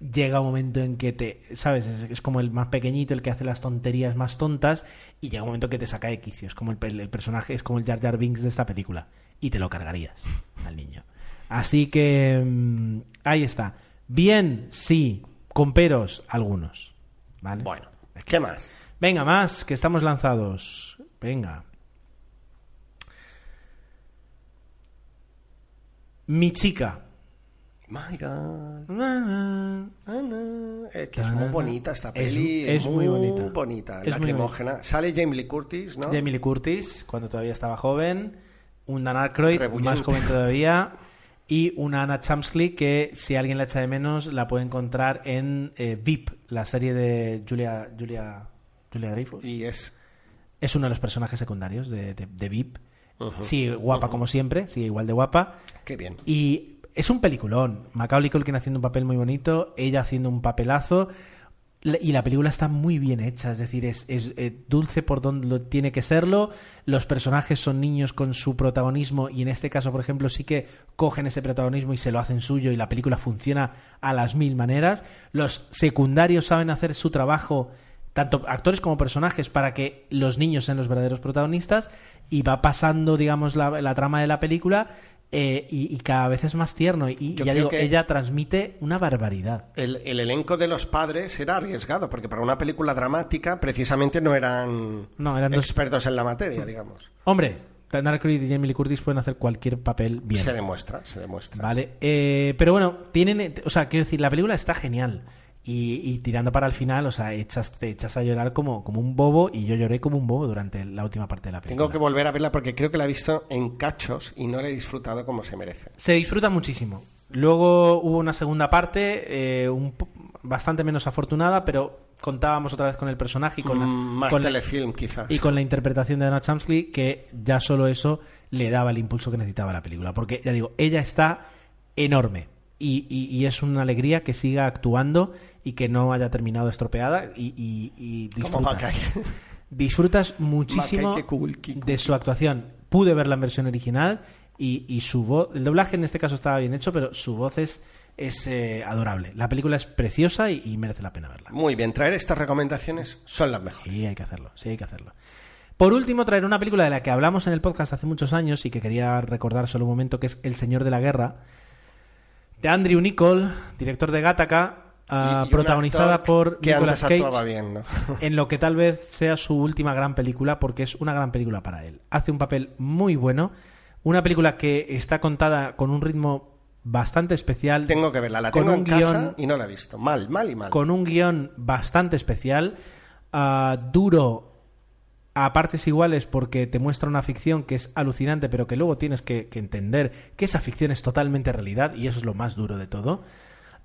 [SPEAKER 1] llega un momento en que te, ¿sabes? Es, es como el más pequeñito, el que hace las tonterías más tontas, y llega un momento que te saca de quicio. Es como el personaje, es como el Jar Jar Binks de esta película. Y te lo cargarías al niño. Así que mm, ahí está. Bien, sí, con peros, algunos. ¿Vale?
[SPEAKER 2] Bueno, ¿qué más?
[SPEAKER 1] Venga, más, que estamos lanzados. Venga. Mi chica.
[SPEAKER 2] My God. Eh, que es muy bonita esta
[SPEAKER 1] Es-
[SPEAKER 2] peli.
[SPEAKER 1] es muy bonita.
[SPEAKER 2] bonita.
[SPEAKER 1] Es muy
[SPEAKER 2] lacrimógena. Sale Jamie Lee Curtis, ¿no?
[SPEAKER 1] Jamie Lee Curtis, cuando todavía estaba joven. Un Dan Aykroyd, más joven todavía. Y una Anna Chamsley que, si alguien la echa de menos, la puede encontrar en eh, VIP, la serie de Julia, Julia, Julia Dreyfus.
[SPEAKER 2] Y es.
[SPEAKER 1] Es uno de los personajes secundarios de, de, de VIP. Sigue guapa como siempre, sigue igual de guapa.
[SPEAKER 2] Qué bien.
[SPEAKER 1] Y es un peliculón. Macaulay Culkin haciendo un papel muy bonito, ella haciendo un papelazo. La- Y la película está muy bien hecha, es decir, es, es, eh, dulce por donde lo tiene que serlo. Los personajes son niños con su protagonismo y en este caso, por ejemplo, sí que cogen ese protagonismo y se lo hacen suyo y la película funciona a las mil maneras. Los secundarios saben hacer su trabajo, tanto actores como personajes, para que los niños sean los verdaderos protagonistas y va pasando, digamos, la, la trama de la película eh, y, y cada vez es más tierno y, ya digo,
[SPEAKER 2] que-
[SPEAKER 1] ella transmite una barbaridad.
[SPEAKER 2] El, el elenco de los padres era arriesgado, porque para una película dramática precisamente no eran,
[SPEAKER 1] No, eran dos-
[SPEAKER 2] expertos en la materia, digamos.
[SPEAKER 1] Hombre, Daniel Craig y Jamie Lee Curtis pueden hacer cualquier papel bien.
[SPEAKER 2] Se demuestra, se demuestra.
[SPEAKER 1] Vale, eh, pero bueno, tienen, o sea, quiero decir, la película está genial. Y, y tirando para el final, o sea, echas, te echas a llorar como, como un bobo y yo lloré como un bobo durante la última parte de la película.
[SPEAKER 2] Tengo que volver a verla porque creo que la he visto en cachos y no la he disfrutado como se merece.
[SPEAKER 1] Se disfruta muchísimo. Luego hubo una segunda parte, eh, un bastante menos afortunada, pero contábamos otra vez con el personaje y con la,
[SPEAKER 2] Mm, Más
[SPEAKER 1] con la-
[SPEAKER 2] telefilm, quizás.
[SPEAKER 1] y con la interpretación de Anna Chamsley, que ya solo eso le daba el impulso que necesitaba la película. Porque, ya digo, ella está enorme. Y, y- y es una alegría que siga actuando y que no haya terminado estropeada. Y, y- y disfrutas. Disfrutas muchísimo de su actuación. Pude verla en versión original y, y su voz. El doblaje en este caso estaba bien hecho, pero su voz es, es eh, adorable. La película es preciosa y, y merece la pena verla.
[SPEAKER 2] Muy bien, traer estas recomendaciones son las mejores.
[SPEAKER 1] Sí, hay que hacerlo, sí, hay que hacerlo. Por último, traer una película de la que hablamos en el podcast hace muchos años y que quería recordar solo un momento, que es El Señor de la Guerra, de Andrew Nichol, director de Gattaca, ah,
[SPEAKER 2] Y- y un
[SPEAKER 1] protagonizada por
[SPEAKER 2] que
[SPEAKER 1] Nicolas
[SPEAKER 2] antes
[SPEAKER 1] Cage,
[SPEAKER 2] bien, ¿no?
[SPEAKER 1] en lo que tal vez sea su última gran película, porque es una gran película para él. Hace un papel muy bueno, una película que está contada con un ritmo bastante especial.
[SPEAKER 2] Tengo que verla, la
[SPEAKER 1] con
[SPEAKER 2] tengo
[SPEAKER 1] un
[SPEAKER 2] en casa
[SPEAKER 1] guion
[SPEAKER 2] y no la he visto. Mal, mal y mal.
[SPEAKER 1] con un guion bastante especial, ah, duro a partes iguales porque te muestra una ficción que es alucinante, pero que luego tienes que, que entender que esa ficción es totalmente realidad y eso es lo más duro de todo.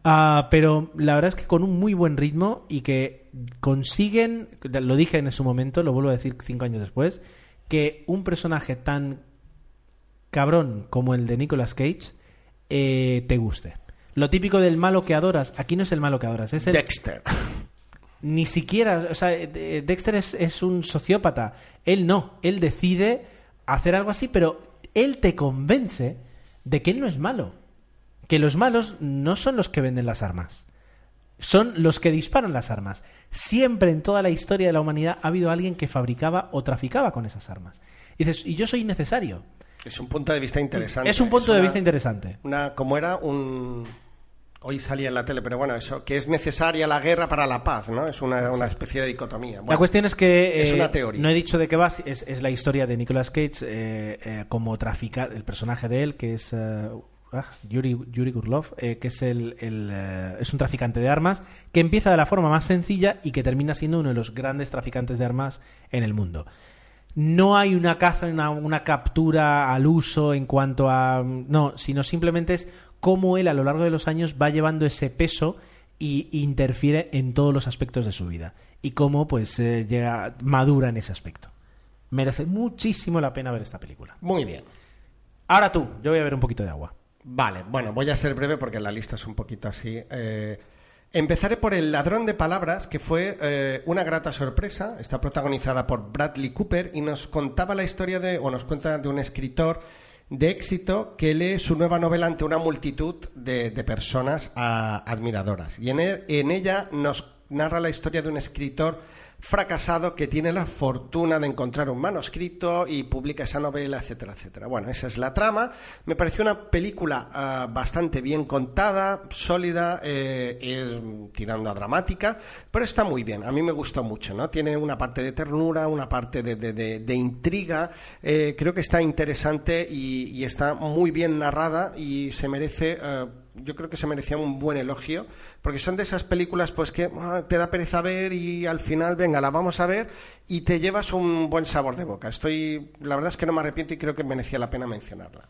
[SPEAKER 1] Ah, pero la verdad es que con un muy buen ritmo y que consiguen, lo dije en su momento, lo vuelvo a decir cinco años después, que un personaje tan cabrón como el de Nicolas Cage eh, te guste. Lo típico del malo que adoras, aquí no es el malo que adoras, es el,
[SPEAKER 2] Dexter.
[SPEAKER 1] ni siquiera, o sea, de- Dexter es, es un sociópata. Él no, él decide hacer algo así, pero él te convence de que él no es malo. Que los malos no son los que venden las armas, son los que disparan las armas. Siempre en toda la historia de la humanidad ha habido alguien que fabricaba o traficaba con esas armas. Y dices, y yo soy innecesario.
[SPEAKER 2] Es un punto de vista interesante.
[SPEAKER 1] Es un punto de
[SPEAKER 2] una-
[SPEAKER 1] vista interesante.
[SPEAKER 2] Una, como era un... Hoy salía en la tele, pero bueno, eso, que es necesaria la guerra para la paz, ¿no? Es una, una especie de dicotomía.
[SPEAKER 1] la cuestión es que
[SPEAKER 2] es
[SPEAKER 1] eh,
[SPEAKER 2] una teoría.
[SPEAKER 1] no he dicho de qué va, es, es la historia de Nicolas Cage eh, eh, como traficante, el personaje de él que es eh, ah, Yuri, Yuri Gurlov, eh, que es el, el, eh, es un traficante de armas que empieza de la forma más sencilla y que termina siendo uno de los grandes traficantes de armas en el mundo. No hay una caza, una, una captura al uso en cuanto a... No, sino simplemente es cómo él a lo largo de los años va llevando ese peso y interfiere en todos los aspectos de su vida. Y cómo pues eh, llega, madura en ese aspecto. Merece muchísimo la pena ver esta película.
[SPEAKER 2] Muy bien.
[SPEAKER 1] Ahora tú, yo voy a ver un poquito de agua.
[SPEAKER 2] Vale, bueno, voy a ser breve porque la lista es un poquito así. Eh, empezaré por El ladrón de palabras, que fue eh, una grata sorpresa. Está protagonizada por Bradley Cooper y nos contaba la historia de, o nos cuenta de un escritor de éxito que lee su nueva novela ante una multitud de, de personas ah, admiradoras. Y en, e- en ella nos narra la historia de un escritor fracasado que tiene la fortuna de encontrar un manuscrito y publica esa novela, etcétera, etcétera. Bueno, esa es la trama. Me pareció una película ah, bastante bien contada, sólida, eh, es tirando a dramática, pero está muy bien. A mí me gustó mucho, ¿no? Tiene una parte de ternura, una parte de, de- de- intriga. Eh, creo que está interesante y, y está muy bien narrada y se merece. eh, yo creo que se merecía un buen elogio, porque son de esas películas pues que ah, te da pereza ver y al final, venga, la vamos a ver y te llevas un buen sabor de boca. Estoy, la verdad es que no me arrepiento y creo que merecía la pena mencionarla.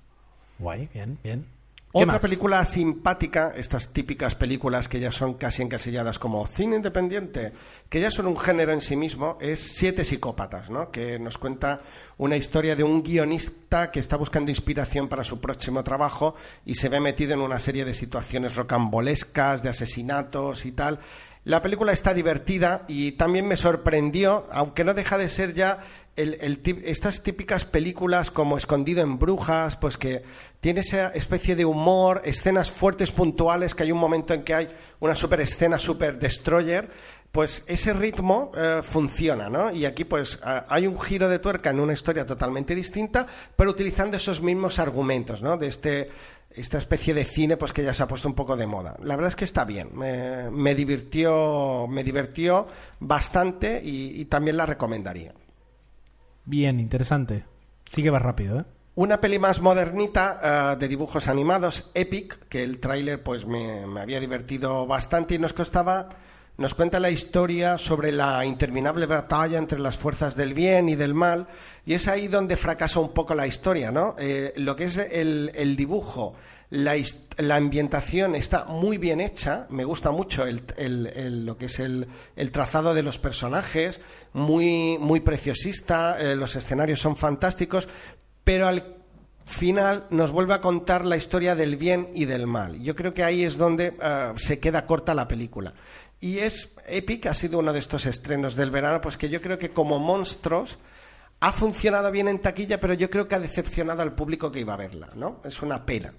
[SPEAKER 1] Guay, bien, bien. ¿Qué
[SPEAKER 2] Otra
[SPEAKER 1] más?
[SPEAKER 2] película simpática, estas típicas películas que ya son casi encasilladas como cine independiente, que ya son un género en sí mismo, es Siete psicópatas, ¿no? que nos cuenta una historia de un guionista que está buscando inspiración para su próximo trabajo y se ve metido en una serie de situaciones rocambolescas, de asesinatos y tal. La película está divertida y también me sorprendió, aunque no deja de ser ya estas típicas películas como Escondido en Brujas, pues que tiene esa especie de humor, escenas fuertes, puntuales, que hay un momento en que hay una super escena, super destroyer, pues ese ritmo eh, funciona, ¿no? Y aquí pues hay un giro de tuerca en una historia totalmente distinta, pero utilizando esos mismos argumentos, ¿no? De este esta especie de cine pues que ya se ha puesto un poco de moda. La verdad es que está bien, me, me divirtió, me divirtió bastante y también la recomendaría.
[SPEAKER 1] Bien, interesante. Sí que va rápido, ¿eh?
[SPEAKER 2] Una peli más modernita eh, de dibujos animados, Epic, que el tráiler pues me, me había divertido bastante y nos costaba, nos cuenta la historia sobre la interminable batalla entre las fuerzas del bien y del mal y es ahí donde fracasa un poco la historia, ¿no? Eh, lo que es el, dibujo, la, ambientación está muy bien hecha, me gusta mucho lo que es el, trazado de los personajes, muy, muy preciosista, eh, los escenarios son fantásticos, pero al final nos vuelve a contar la historia del bien y del mal. Yo creo que ahí es donde eh, se queda corta la película. Y es Epic, ha sido uno de estos estrenos del verano, pues que yo creo que como monstruos ha funcionado bien en taquilla, pero yo creo que ha decepcionado al público que iba a verla, ¿no? Es una pena.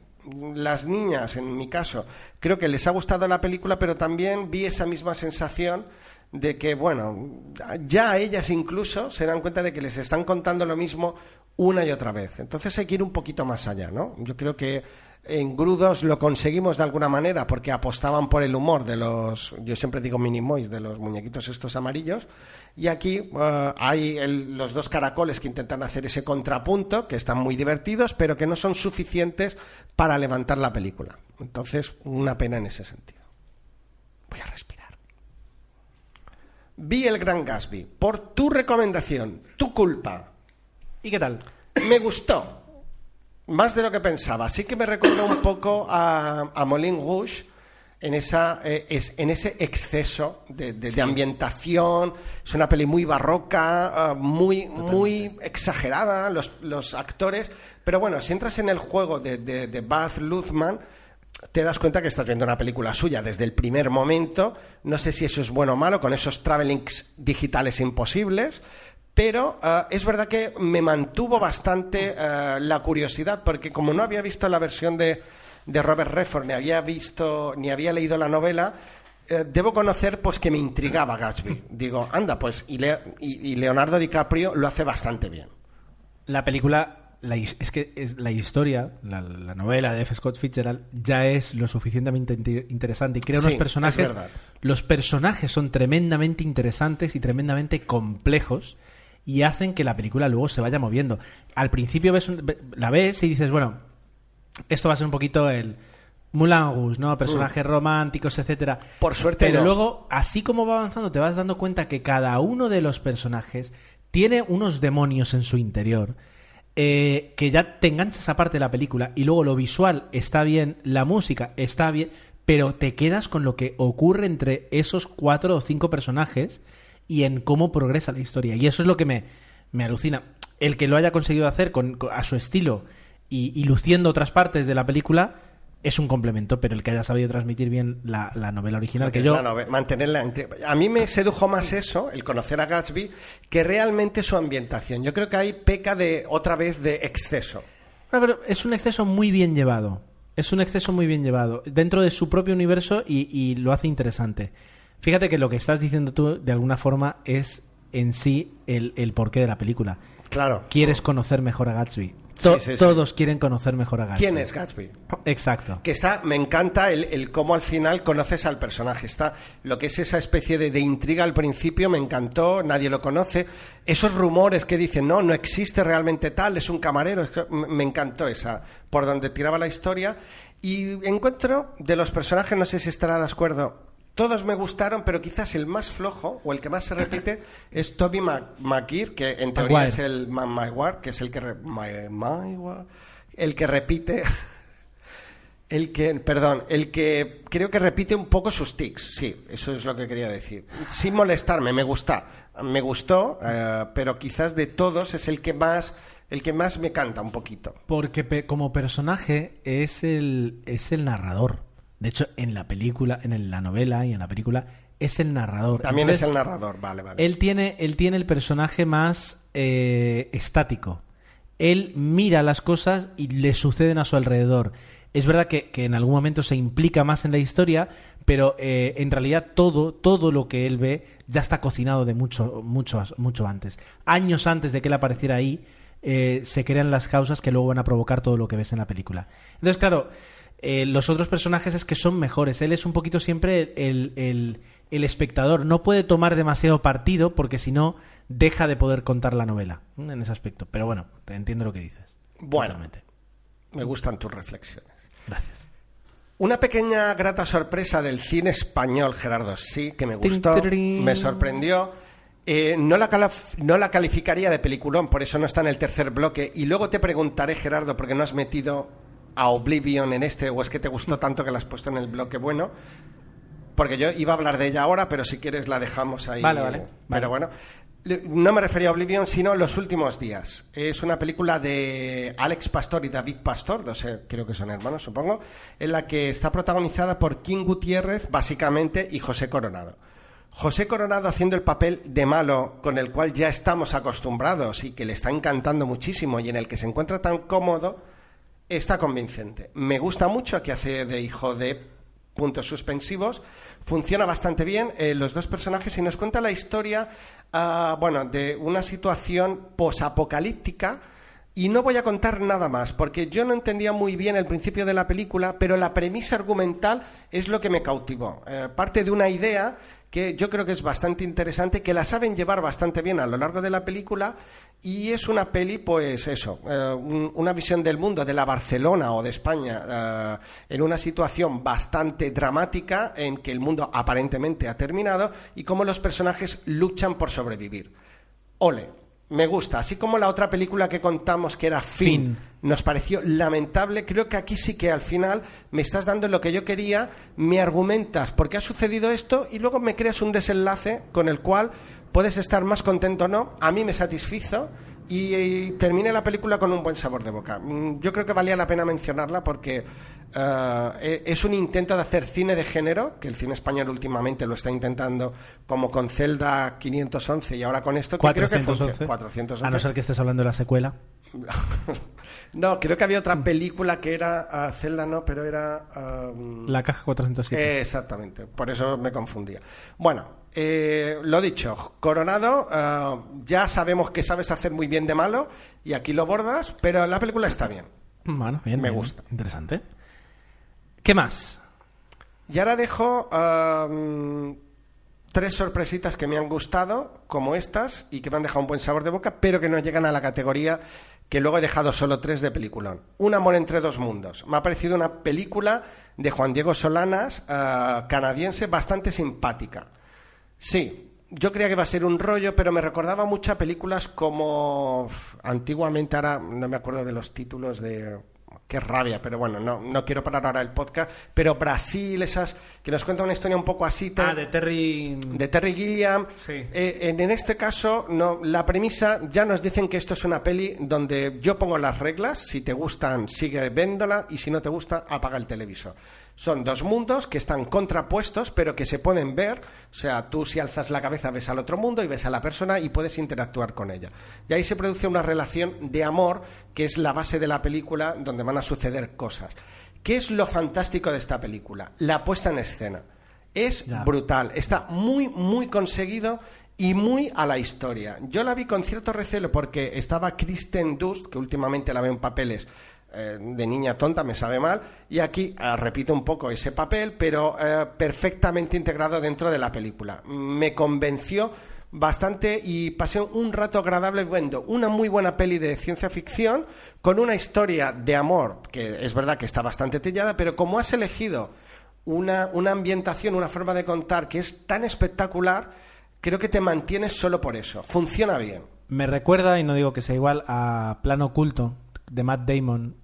[SPEAKER 2] Las niñas, en mi caso, creo que les ha gustado la película, pero también vi esa misma sensación de que, bueno, ya ellas incluso se dan cuenta de que les están contando lo mismo una y otra vez. Entonces hay que ir un poquito más allá, ¿no? Yo creo que en Grudos lo conseguimos de alguna manera porque apostaban por el humor de los, yo siempre digo minimoys, de los muñequitos estos amarillos. Y aquí eh, hay el- los dos caracoles que intentan hacer ese contrapunto, que están muy divertidos, pero que no son suficientes para levantar la película. Entonces, una pena en ese sentido. Voy a respirar. Vi el Gran Gatsby. Por tu recomendación, tu culpa.
[SPEAKER 1] ¿Y qué tal?
[SPEAKER 2] Me gustó. Más de lo que pensaba. Sí que me recordó un poco a, a Moulin Rouge en, esa, eh, es- en ese exceso de, de- de ambientación. Es una peli muy barroca, ah, muy, muy exagerada, los, los actores. Pero bueno, si entras en el juego de, de, de Baz Luhrmann, te das cuenta que estás viendo una película suya desde el primer momento. No sé si eso es bueno o malo, con esos travelings digitales imposibles. Pero eh, es verdad que me mantuvo bastante eh, la curiosidad, porque como no había visto la versión de, de Robert Redford, ni había visto, ni había leído la novela, eh, debo conocer pues que me intrigaba Gatsby. Digo, anda, pues, y, Le- y- y Leonardo DiCaprio lo hace bastante bien.
[SPEAKER 1] La película, la es que es la historia, la, la novela de F. Scott Fitzgerald ya es lo suficientemente interesante y crea
[SPEAKER 2] Sí,
[SPEAKER 1] unos
[SPEAKER 2] es
[SPEAKER 1] personajes.
[SPEAKER 2] verdad.
[SPEAKER 1] Los personajes son tremendamente interesantes y tremendamente complejos y hacen que la película luego se vaya moviendo. Al principio ves un- la ves y dices, bueno, esto va a ser un poquito el Moulin Rouge, ¿no? Personajes románticos, etcétera.
[SPEAKER 2] Mm. Por suerte
[SPEAKER 1] Pero
[SPEAKER 2] no.
[SPEAKER 1] luego, así como va avanzando, te vas dando cuenta que cada uno de los personajes tiene unos demonios en su interior. eh, que ya te enganchas aparte de la película y luego lo visual está bien, la música está bien, pero te quedas con lo que ocurre entre esos cuatro o cinco personajes y en cómo progresa la historia. Y eso es lo que me, me alucina. El que lo haya conseguido hacer con, con- a su estilo y, y luciendo otras partes de la película es un complemento, pero el que haya sabido transmitir bien la, la novela original, que yo...
[SPEAKER 2] mantenerla entre- A mí me sedujo más eso, el conocer a Gatsby, que realmente su ambientación. Yo creo que ahí peca de otra vez de exceso.
[SPEAKER 1] Pero es un exceso muy bien llevado. Es un exceso muy bien llevado. Dentro de su propio universo y, y lo hace interesante. Fíjate que lo que estás diciendo tú, de alguna forma, es en sí el, el porqué de la película.
[SPEAKER 2] Claro.
[SPEAKER 1] Quieres conocer mejor a Gatsby.
[SPEAKER 2] Sí,
[SPEAKER 1] To-
[SPEAKER 2] sí, sí.
[SPEAKER 1] Todos quieren conocer mejor a Gatsby.
[SPEAKER 2] ¿Quién es Gatsby?
[SPEAKER 1] Exacto.
[SPEAKER 2] Que está, me encanta el, el cómo al final conoces al personaje. Está lo que es esa especie de, de intriga al principio, me encantó, nadie lo conoce. Esos rumores que dicen, no, no existe realmente tal, es un camarero. es que me me encantó esa, por donde tiraba la historia. Y encuentro de los personajes, no sé si estará de acuerdo, todos me gustaron, pero quizás el más flojo o el que más se repite es Toby McGuire, que en teoría
[SPEAKER 1] Maguire.
[SPEAKER 2] es el Man Maguire, que es el que re- Ma- Maguire, el que repite El que, perdón, el que creo que repite un poco sus tics, sí, eso es lo que quería decir. Sin molestarme, me gusta, me gustó, eh, pero quizás de todos es el que más, el que más me canta un poquito.
[SPEAKER 1] Porque pe- como personaje es el, es el narrador. De hecho, en la película, en la novela y en la película, es el narrador.
[SPEAKER 2] También es el narrador, vale, vale.
[SPEAKER 1] Él tiene, él tiene el personaje más eh, estático. Él mira las cosas y le suceden a su alrededor. Es verdad que, que en algún momento se implica más en la historia, pero eh, en realidad todo, todo lo que él ve ya está cocinado de mucho, mucho, mucho antes. Años antes de que él apareciera ahí, eh, se crean las causas que luego van a provocar todo lo que ves en la película. Entonces, claro, eh, los otros personajes es que son mejores. Él es un poquito siempre el, el- el espectador. No puede tomar demasiado partido porque si no deja de poder contar la novela en ese aspecto. Pero bueno, entiendo lo que dices.
[SPEAKER 2] Bueno.
[SPEAKER 1] Totalmente.
[SPEAKER 2] Me gustan tus reflexiones.
[SPEAKER 1] Gracias.
[SPEAKER 2] Una pequeña grata sorpresa del cine español, Gerardo, sí, que me gustó, me sorprendió. Eh, no, la calaf- no la calificaría de peliculón, por eso no está en el tercer bloque. Y luego te preguntaré, Gerardo, porque no has metido a Oblivion en este, o es que te gustó tanto que la has puesto en el bloque bueno. Porque yo iba a hablar de ella ahora, pero si quieres la dejamos ahí.
[SPEAKER 1] Vale, vale, vale.
[SPEAKER 2] Pero bueno, no me refería a Oblivion, sino Los últimos días. Es una película de Alex Pastor y David Pastor, no sé, creo que son hermanos, supongo, en la que está protagonizada por King Gutiérrez, básicamente, y José Coronado. José Coronado haciendo el papel de malo con el cual ya estamos acostumbrados y que le está encantando muchísimo y en el que se encuentra tan cómodo, está convincente. Me gusta mucho que hace de hijo de puntos suspensivos. Funciona bastante bien eh, los dos personajes y nos cuenta la historia, ah, bueno, de una situación posapocalíptica. Y no voy a contar nada más, porque yo no entendía muy bien el principio de la película, pero la premisa argumental es lo que me cautivó. Eh, parte de una idea que yo creo que es bastante interesante, que la saben llevar bastante bien a lo largo de la película, y es una peli, pues eso, eh, un- una visión del mundo, de la Barcelona o de España, eh, en una situación bastante dramática en que el mundo aparentemente ha terminado y cómo los personajes luchan por sobrevivir. Ole, me gusta. Así como la otra película que contamos, que era Fin,
[SPEAKER 1] Fin.
[SPEAKER 2] nos pareció lamentable, creo que aquí sí que al final me estás dando lo que yo quería, me argumentas por qué ha sucedido esto y luego me creas un desenlace con el cual puedes estar más contento o no. A mí me satisfizo y, y terminé la película con un buen sabor de boca. Mm, Yo creo que valía la pena mencionarla porque e- es un intento de hacer cine de género, que el cine español últimamente lo está intentando, como con Celda 511 y ahora con esto, que creo que
[SPEAKER 1] 411.
[SPEAKER 2] funciona. 411.
[SPEAKER 1] A no ser que estés hablando de la secuela.
[SPEAKER 2] No, creo que había otra película que era ah, Zelda, no, pero era. ah,
[SPEAKER 1] La caja 407.
[SPEAKER 2] eh, exactamente, por eso me confundía. Bueno, eh, lo dicho, Coronado, ah, ya sabemos que sabes hacer muy bien de malo y aquí lo bordas, pero la película está bien.
[SPEAKER 1] Bueno, bien.
[SPEAKER 2] me
[SPEAKER 1] bien.
[SPEAKER 2] gusta.
[SPEAKER 1] Interesante. ¿Qué más?
[SPEAKER 2] Y ahora dejo mm, tres sorpresitas que me han gustado, como estas, y que me han dejado un buen sabor de boca, pero que no llegan a la categoría que luego he dejado solo tres de peliculón. Un amor entre dos mundos. Me ha parecido una película de Juan Diego Solanas, ah, canadiense, bastante simpática. Sí, yo creía que iba a ser un rollo, pero me recordaba mucho a películas como antiguamente, ahora no me acuerdo de los títulos de... Qué rabia, pero bueno, no, no quiero parar ahora el podcast. Pero Brasil, esas que nos cuentan una historia un poco así.
[SPEAKER 1] Ah, de Terry.
[SPEAKER 2] de Terry Gilliam.
[SPEAKER 1] Sí.
[SPEAKER 2] Eh, en, en este caso, no, la premisa ya nos dicen que esto es una peli donde yo pongo las reglas. Si te gustan, sigue véndola. Y si no te gusta, apaga el televisor. Son dos mundos que están contrapuestos, pero que se pueden ver. O sea, tú si alzas la cabeza ves al otro mundo y ves a la persona y puedes interactuar con ella. Y ahí se produce una relación de amor que es la base de la película donde van a suceder cosas. ¿Qué es lo fantástico de esta película? La puesta en escena. Es
[SPEAKER 1] Ya.
[SPEAKER 2] brutal, está muy, muy conseguido y muy a la historia. Yo la vi con cierto recelo porque estaba Kristen Dust, que últimamente la veo en papeles eh, de niña tonta, me sabe mal, y aquí eh, repito un poco ese papel, pero eh, perfectamente integrado dentro de la película. Me convenció bastante y pasé un rato agradable viendo una muy buena peli de ciencia ficción con una historia de amor que es verdad que está bastante tellada, pero como has elegido una, una ambientación, una forma de contar que es tan espectacular, creo que te mantienes solo por eso. Funciona bien.
[SPEAKER 1] Me recuerda, y no digo que sea igual, a Plano Oculto de Matt Damon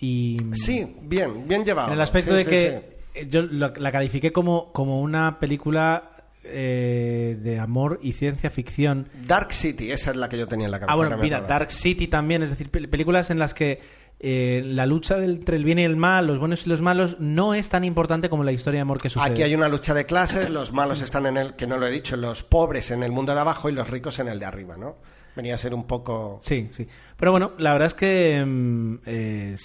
[SPEAKER 1] Y
[SPEAKER 2] Sí, bien, bien llevado.
[SPEAKER 1] en el aspecto
[SPEAKER 2] Sí,
[SPEAKER 1] de
[SPEAKER 2] sí,
[SPEAKER 1] que
[SPEAKER 2] sí.
[SPEAKER 1] yo la, la califiqué como, como una película eh, de amor y ciencia ficción.
[SPEAKER 2] Dark City, esa es la que yo tenía en la cabeza.
[SPEAKER 1] Ah, bueno, mira. Dark City también, es decir, pel- películas en las que eh, la lucha entre el bien y el mal, los buenos y los malos, no es tan importante como la historia de amor que sucede.
[SPEAKER 2] Aquí hay una lucha de clases, los malos están en el, que no lo he dicho, los pobres en el mundo de abajo y los ricos en el de arriba, ¿no? Venía a ser un poco...
[SPEAKER 1] Sí, sí. Pero bueno, la verdad es que mm, eh,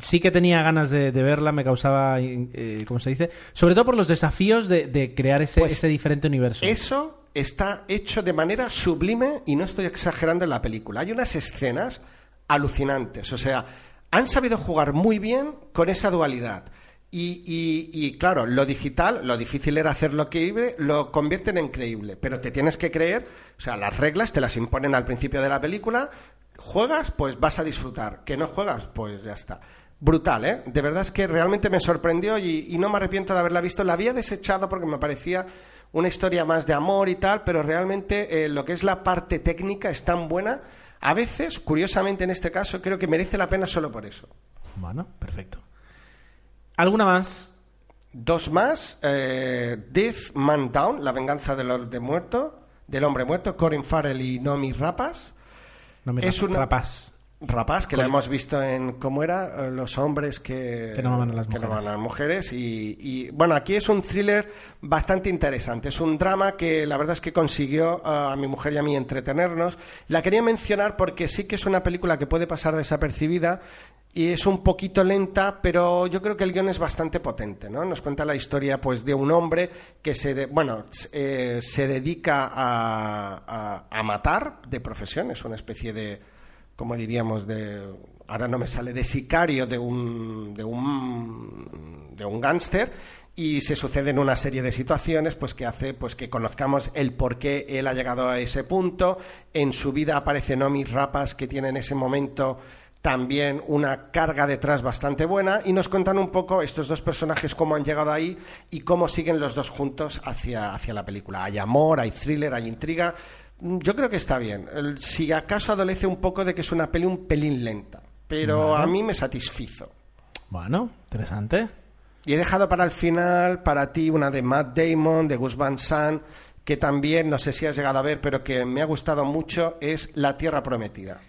[SPEAKER 1] sí que tenía ganas de, de verla, me causaba, eh, ¿cómo se dice? Sobre todo por los desafíos de, de crear ese,
[SPEAKER 2] Pues
[SPEAKER 1] ese diferente universo.
[SPEAKER 2] Eso está hecho de manera sublime y no estoy exagerando en la película. Hay unas escenas alucinantes, o sea, han sabido jugar muy bien con esa dualidad. Y, y- y, claro, lo digital, lo difícil era hacerlo creíble, lo convierten en creíble, pero te tienes que creer, o sea, las reglas te las imponen al principio de la película, juegas, pues vas a disfrutar, que no juegas, pues ya está. Brutal, ¿eh? De verdad es que realmente me sorprendió y, no me arrepiento de haberla visto. La había desechado porque me parecía una historia más de amor y tal, pero realmente eh, lo que es la parte técnica es tan buena. A veces, curiosamente en este caso, creo que merece la pena solo por eso.
[SPEAKER 1] Bueno, perfecto. ¿Alguna más?
[SPEAKER 2] Dos más, eh, Death Man Down, La venganza del, de muerto, del hombre muerto, Corin Farrell y Nomi Rapas.
[SPEAKER 1] No me
[SPEAKER 2] Es una-
[SPEAKER 1] rapaz.
[SPEAKER 2] Rapaz, que la hemos visto en, ¿cómo era? Eh, Los hombres que,
[SPEAKER 1] Que no aman a las
[SPEAKER 2] que no
[SPEAKER 1] mujeres.
[SPEAKER 2] aman a las mujeres. Y, y, bueno, aquí es un thriller bastante interesante. Es un drama que la verdad es que consiguió ah, a mi mujer y a mí entretenernos. La quería mencionar porque sí que es una película que puede pasar desapercibida y es un poquito lenta, pero yo creo que el guion es bastante potente, ¿no? Nos cuenta la historia, pues, de un hombre que se, de- bueno, eh, se dedica a, a- a matar de profesión, es una especie de, como diríamos, de, ahora no me sale, de sicario de un, de un, de un gángster y se suceden una serie de situaciones pues que hace pues que conozcamos el por qué él ha llegado a ese punto en su vida aparece Nomi Rapas que tiene en ese momento también una carga detrás bastante buena y nos cuentan un poco estos dos personajes cómo han llegado ahí y cómo siguen los dos juntos hacia, hacia la película. Hay amor, hay thriller, hay intriga. Mm, Yo creo que está bien. Si acaso adolece un poco de que es una peli un pelín lenta, pero a mí me satisfizo.
[SPEAKER 1] Bueno, interesante.
[SPEAKER 2] Y he dejado para el final, para ti, una de Matt Damon, de Gus Van Sant, que también, no sé si has llegado a ver, pero que me ha gustado mucho, es La Tierra Prometida.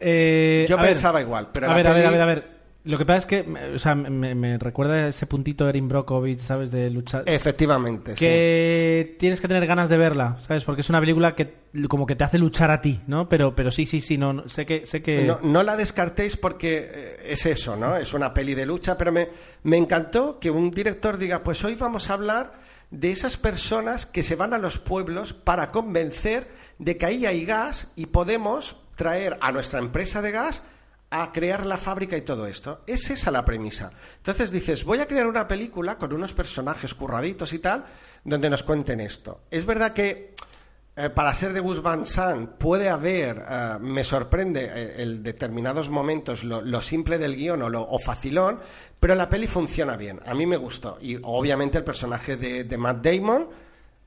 [SPEAKER 1] Eh,
[SPEAKER 2] Yo
[SPEAKER 1] ver,
[SPEAKER 2] pensaba igual, pero
[SPEAKER 1] a ver, a ver,
[SPEAKER 2] peli-
[SPEAKER 1] a ver, a ver. Lo que pasa es que, o sea, me, me recuerda ese puntito de Erin Brockovich, ¿sabes? De luchar.
[SPEAKER 2] Efectivamente, sí.
[SPEAKER 1] que tienes que tener ganas de verla, ¿sabes? Porque es una película que como que te hace luchar a ti, ¿no? Pero, pero sí, sí, sí, no, no, sé que, sé que.
[SPEAKER 2] No, no la descartéis porque eh, es eso, ¿no? Es una peli de lucha, pero me, me encantó que un director diga, pues hoy vamos a hablar de esas personas que se van a los pueblos para convencer de que ahí hay gas y podemos traer a nuestra empresa de gas a crear la fábrica y todo esto. Es esa la premisa. Entonces dices, voy a crear una película con unos personajes curraditos y tal, donde nos cuenten esto. Es verdad que eh, para ser de Gus Van Sant puede haber, eh, me sorprende eh, en determinados momentos lo, lo simple del guion o lo o facilón, pero la peli funciona bien. A mí me gustó. Y obviamente el personaje de, de Matt Damon,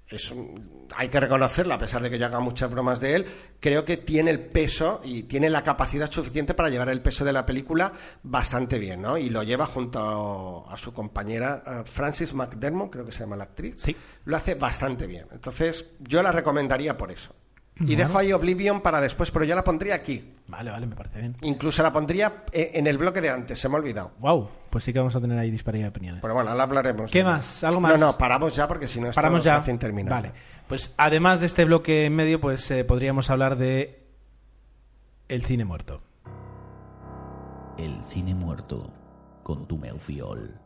[SPEAKER 2] es un- hay que reconocerlo, a pesar de que yo haga muchas bromas de él, creo que tiene el peso y tiene la capacidad suficiente para llevar el peso de la película bastante bien, ¿no? Y lo lleva junto a su compañera eh, Francis McDermott, creo que se llama la actriz.
[SPEAKER 1] Sí.
[SPEAKER 2] Lo hace bastante bien. Entonces, yo la recomendaría por eso. Y dejo ahí Oblivion para después, pero yo la pondría aquí.
[SPEAKER 1] Vale, vale, me parece bien.
[SPEAKER 2] Incluso la pondría eh, en el bloque de antes, se me ha olvidado.
[SPEAKER 1] Wow, pues sí que vamos a tener ahí disparidad de opiniones.
[SPEAKER 2] Pero bueno, ahora hablaremos.
[SPEAKER 1] ¿Qué más? ¿Algo más?
[SPEAKER 2] No, no, paramos ya porque si no esto
[SPEAKER 1] Paramos ya.
[SPEAKER 2] hace interminable.
[SPEAKER 1] Vale. Pues además de este bloque en medio, pues eh, podríamos hablar de el cine muerto.
[SPEAKER 5] El cine muerto con tu Fiol.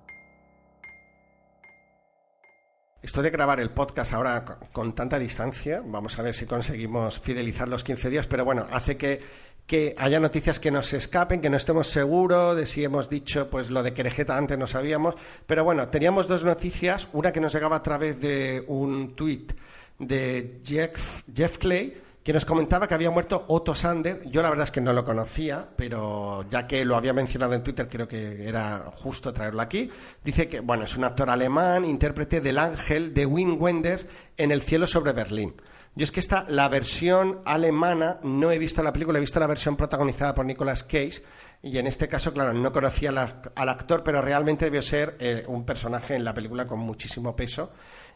[SPEAKER 2] Esto de grabar el podcast ahora con, tanta distancia, vamos a ver si conseguimos fidelizar los 15 días, pero bueno, hace que, que haya noticias que nos escapen, que no estemos seguros de si hemos dicho pues lo de Querejeta antes no sabíamos, pero bueno, teníamos dos noticias, una que nos llegaba a través de un tuit de Jeff, Jeff Clay, que nos comentaba que había muerto Otto Sander. Yo la verdad es que no lo conocía, pero ya que lo había mencionado en Twitter, creo que era justo traerlo aquí. Dice que, bueno, es un actor alemán, intérprete del ángel de Wim Wenders en El cielo sobre Berlín. Yo es que esta, la versión alemana, no he visto la película, he visto la versión protagonizada por Nicolas Cage. Y en este caso, claro, no conocía al actor, pero realmente debió ser eh, un personaje en la película con muchísimo peso.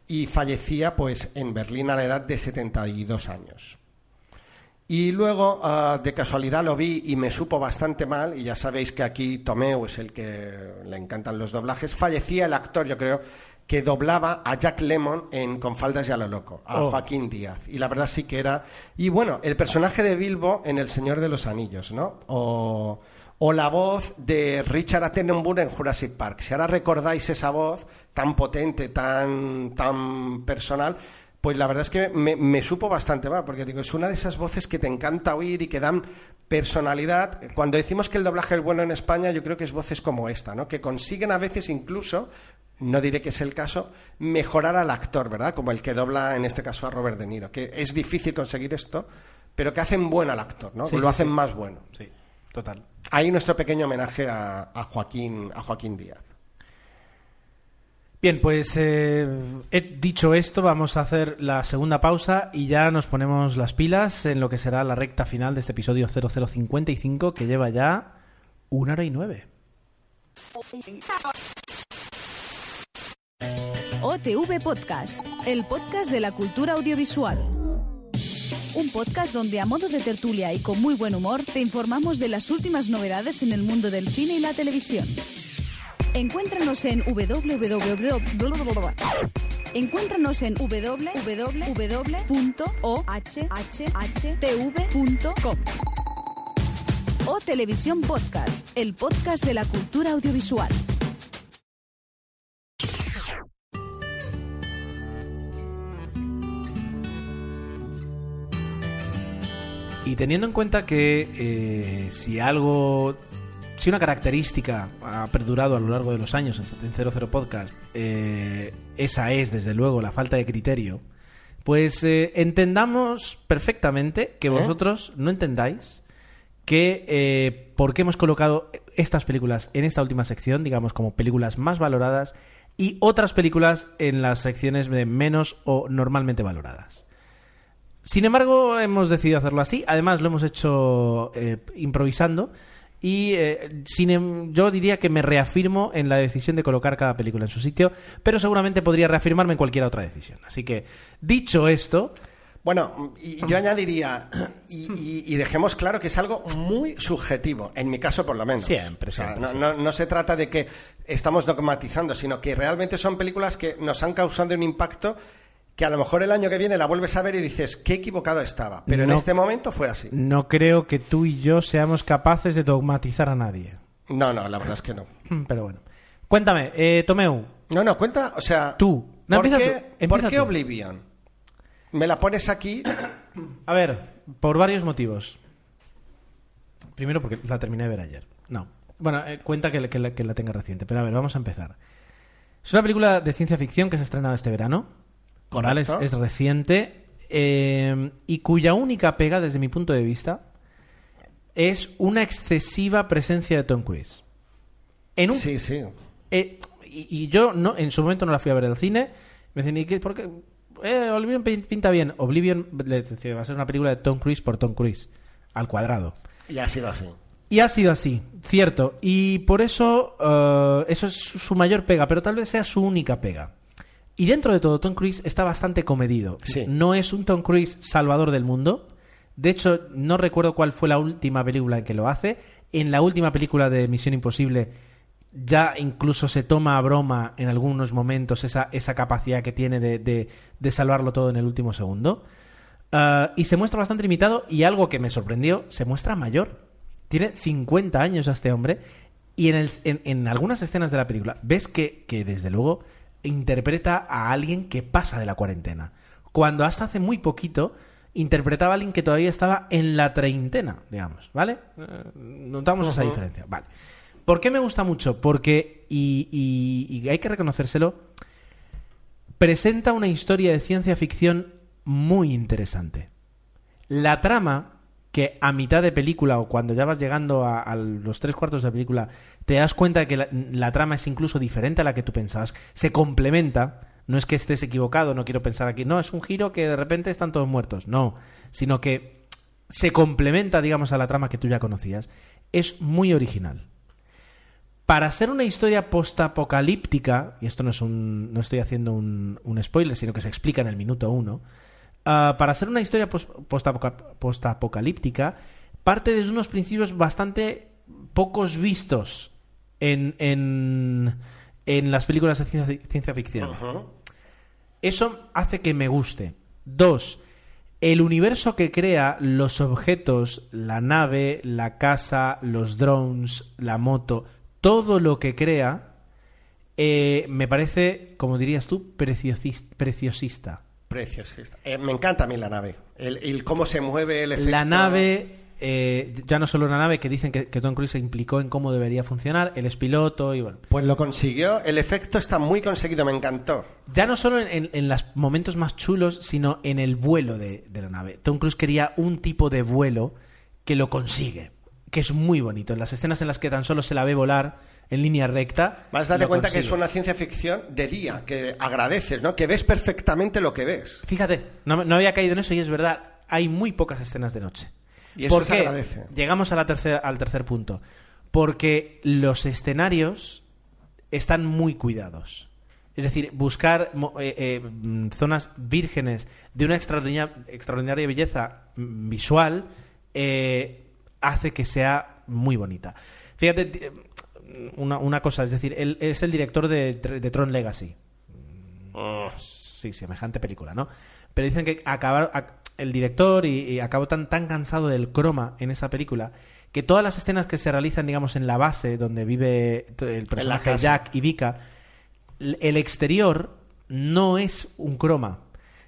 [SPEAKER 2] Y fallecía, pues, en Berlín a la edad de 72 años. Y luego, ah, de casualidad, lo vi y me supo bastante mal. Y ya sabéis que aquí Tomeu es el que le encantan los doblajes. Fallecía el actor, yo creo, que doblaba a Jack Lemmon en Con faldas y a lo loco, a
[SPEAKER 1] Oh.
[SPEAKER 2] Joaquín Díaz. Y la verdad sí que era... Y bueno, el personaje de Bilbo en El Señor de los Anillos, ¿no? O, o la voz de Richard Attenborough en Jurassic Park. Si ahora recordáis esa voz tan potente, tan, tan personal, pues la verdad es que me, me supo bastante mal, porque digo, es una de esas voces que te encanta oír y que dan personalidad. Cuando decimos que el doblaje es bueno en España, yo creo que es voces como esta, ¿no? Que consiguen a veces incluso, no diré que es el caso, mejorar al actor, ¿verdad? Como el que dobla en este caso a Robert De Niro, que es difícil conseguir esto, pero que hacen bueno al actor, ¿no?
[SPEAKER 1] Sí,
[SPEAKER 2] Lo
[SPEAKER 1] sí,
[SPEAKER 2] hacen
[SPEAKER 1] sí.
[SPEAKER 2] más bueno.
[SPEAKER 1] Sí, total.
[SPEAKER 2] Ahí nuestro pequeño homenaje a, a Joaquín, a Joaquín Díaz.
[SPEAKER 1] Bien, pues eh, he dicho esto, vamos a hacer la segunda pausa y ya nos ponemos las pilas en lo que será la recta final de este episodio 0055 que lleva ya una hora y nueve.
[SPEAKER 6] OTV Podcast, el podcast de la cultura audiovisual. Un podcast donde a modo de tertulia y con muy buen humor te informamos de las últimas novedades en el mundo del cine y la televisión. Encuéntranos en www. Encuéntranos en www.ohhtv.com. O Televisión Podcast, el podcast de la cultura audiovisual.
[SPEAKER 1] Y teniendo en cuenta que eh, si algo, si una característica ha perdurado a lo largo de los años en 00 Podcast, eh, esa es desde luego la falta de criterio, pues eh, entendamos perfectamente que vosotros no entendáis que eh, por qué hemos colocado estas películas en esta última sección, digamos como películas más valoradas, y otras películas en las secciones de menos o normalmente valoradas. Sin embargo, hemos decidido hacerlo así. Además, lo hemos hecho eh, improvisando. Y eh, sin em- yo diría que me reafirmo en la decisión de colocar cada película en su sitio, pero seguramente podría reafirmarme en cualquier otra decisión. Así que, dicho esto,
[SPEAKER 2] Bueno, y yo añadiría, y, y- y dejemos claro que es algo muy subjetivo, en mi caso por lo menos.
[SPEAKER 1] Siempre,
[SPEAKER 2] O sea,
[SPEAKER 1] siempre,
[SPEAKER 2] no, no- no se trata de que estamos dogmatizando, sino que realmente son películas que nos han causado un impacto que a lo mejor el año que viene la vuelves a ver y dices, qué equivocado estaba. Pero en este momento fue así.
[SPEAKER 1] no creo que tú y yo seamos capaces de dogmatizar a nadie.
[SPEAKER 2] No, no, la verdad es que no.
[SPEAKER 1] Mm, Pero bueno. Cuéntame, eh, Tomeu,
[SPEAKER 2] No, no, cuenta, o sea...
[SPEAKER 1] Tú. No,
[SPEAKER 2] ¿Por qué,
[SPEAKER 1] tú, empieza
[SPEAKER 2] ¿por qué
[SPEAKER 1] tú.
[SPEAKER 2] Oblivion? Me la pones aquí...
[SPEAKER 1] A ver, por varios motivos. Primero porque la terminé de ver ayer. No. Bueno, eh, cuenta que, que la tenga reciente. Pero a ver, vamos a empezar. Es una película de ciencia ficción que se ha estrenado este verano. ¿Vale? Es, reciente. eh, y cuya única pega, desde mi punto de vista, es una excesiva presencia de Tom Cruise. En un
[SPEAKER 2] Sí, sí.
[SPEAKER 1] eh, y, y yo no, en su momento no la fui a ver al cine. Me decían, ¿y qué? ¿Por qué? Eh, Oblivion pin- pinta bien. Oblivion decía, va a ser una película de Tom Cruise por Tom Cruise. Al cuadrado.
[SPEAKER 2] Y ha sido así.
[SPEAKER 1] Y ha sido así, cierto. Y por eso, eso es su mayor pega, pero tal vez sea su única pega. Y dentro de todo, Tom Cruise está bastante comedido.
[SPEAKER 2] Sí.
[SPEAKER 1] No es un Tom Cruise salvador del mundo. De hecho, no recuerdo cuál fue la última película en que lo hace. En la última película de Misión Imposible ya incluso se toma a broma en algunos momentos esa, esa capacidad que tiene de, de- de salvarlo todo en el último segundo. Ah, y se muestra bastante limitado y algo que me sorprendió, se muestra mayor. Tiene 50 años este hombre y en, el- en- en algunas escenas de la película ves que, que desde luego interpreta a alguien que pasa de la cuarentena. Cuando hasta hace muy poquito interpretaba a alguien que todavía estaba en la treintena, digamos, ¿vale? Eh, Notamos esa diferencia, vale. ¿Por qué me gusta mucho? Porque, y, y- y hay que reconocérselo, presenta una historia de ciencia ficción muy interesante. La trama, que a mitad de película o cuando ya vas llegando a, a los tres cuartos de película, te das cuenta de que la, trama es incluso diferente a la que tú pensabas, se complementa, No es que estés equivocado, no quiero pensar aquí. No, es un giro que de repente están todos muertos. No, sino que se complementa, digamos, a la trama que tú ya conocías. Es muy original. Para ser una historia postapocalíptica, y esto no es un. no estoy haciendo un, un spoiler, sino que se explica en el minuto uno. ah, para ser una historia pos- postapoca- postapocalíptica, parte desde unos principios bastante pocos vistos en, en, en las películas de ciencia, ciencia ficción. Eso hace que me guste. Dos, el universo que crea, los objetos, la nave, la casa, los drones, la moto, todo lo que crea, eh, me parece, como dirías tú, preciosis- preciosista.
[SPEAKER 2] Preciosista. Eh, me encanta a mí la nave. El, el cómo se mueve el efecto.
[SPEAKER 1] La nave, eh, ya no solo una nave que dicen que, que Tom Cruise se implicó en cómo debería funcionar, él es piloto y bueno.
[SPEAKER 2] Pues lo consiguió. El efecto está muy conseguido, me encantó.
[SPEAKER 1] Ya no solo en, en- en los momentos más chulos, sino en el vuelo de, de la nave. Tom Cruise quería un tipo de vuelo que lo consigue, que es muy bonito. En las escenas en las que tan solo se la ve volar en línea recta.
[SPEAKER 2] Más date cuenta que es una ciencia ficción de día, que agradeces, ¿no? Que ves perfectamente lo que ves.
[SPEAKER 1] Fíjate, no, no había caído en eso y es verdad, hay muy pocas escenas de noche.
[SPEAKER 2] Y eso
[SPEAKER 1] ¿Por
[SPEAKER 2] se
[SPEAKER 1] qué?
[SPEAKER 2] agradece.
[SPEAKER 1] Llegamos a la tercera- al tercer punto. Porque los escenarios están muy cuidados. Es decir, buscar eh, eh, mm, zonas vírgenes de una extraordinaria, extraordinaria belleza mm, visual eh, hace que sea muy bonita. Fíjate, ti- una, una cosa, es decir, él es el director de, de Tron Legacy. Sí, semejante película, ¿no? Pero dicen que acabar, ac- el director y, y acabó tan, tan cansado del croma en esa película que todas las escenas que se realizan, digamos, en la base donde vive el personaje. Jack y Vika, el exterior no es un croma.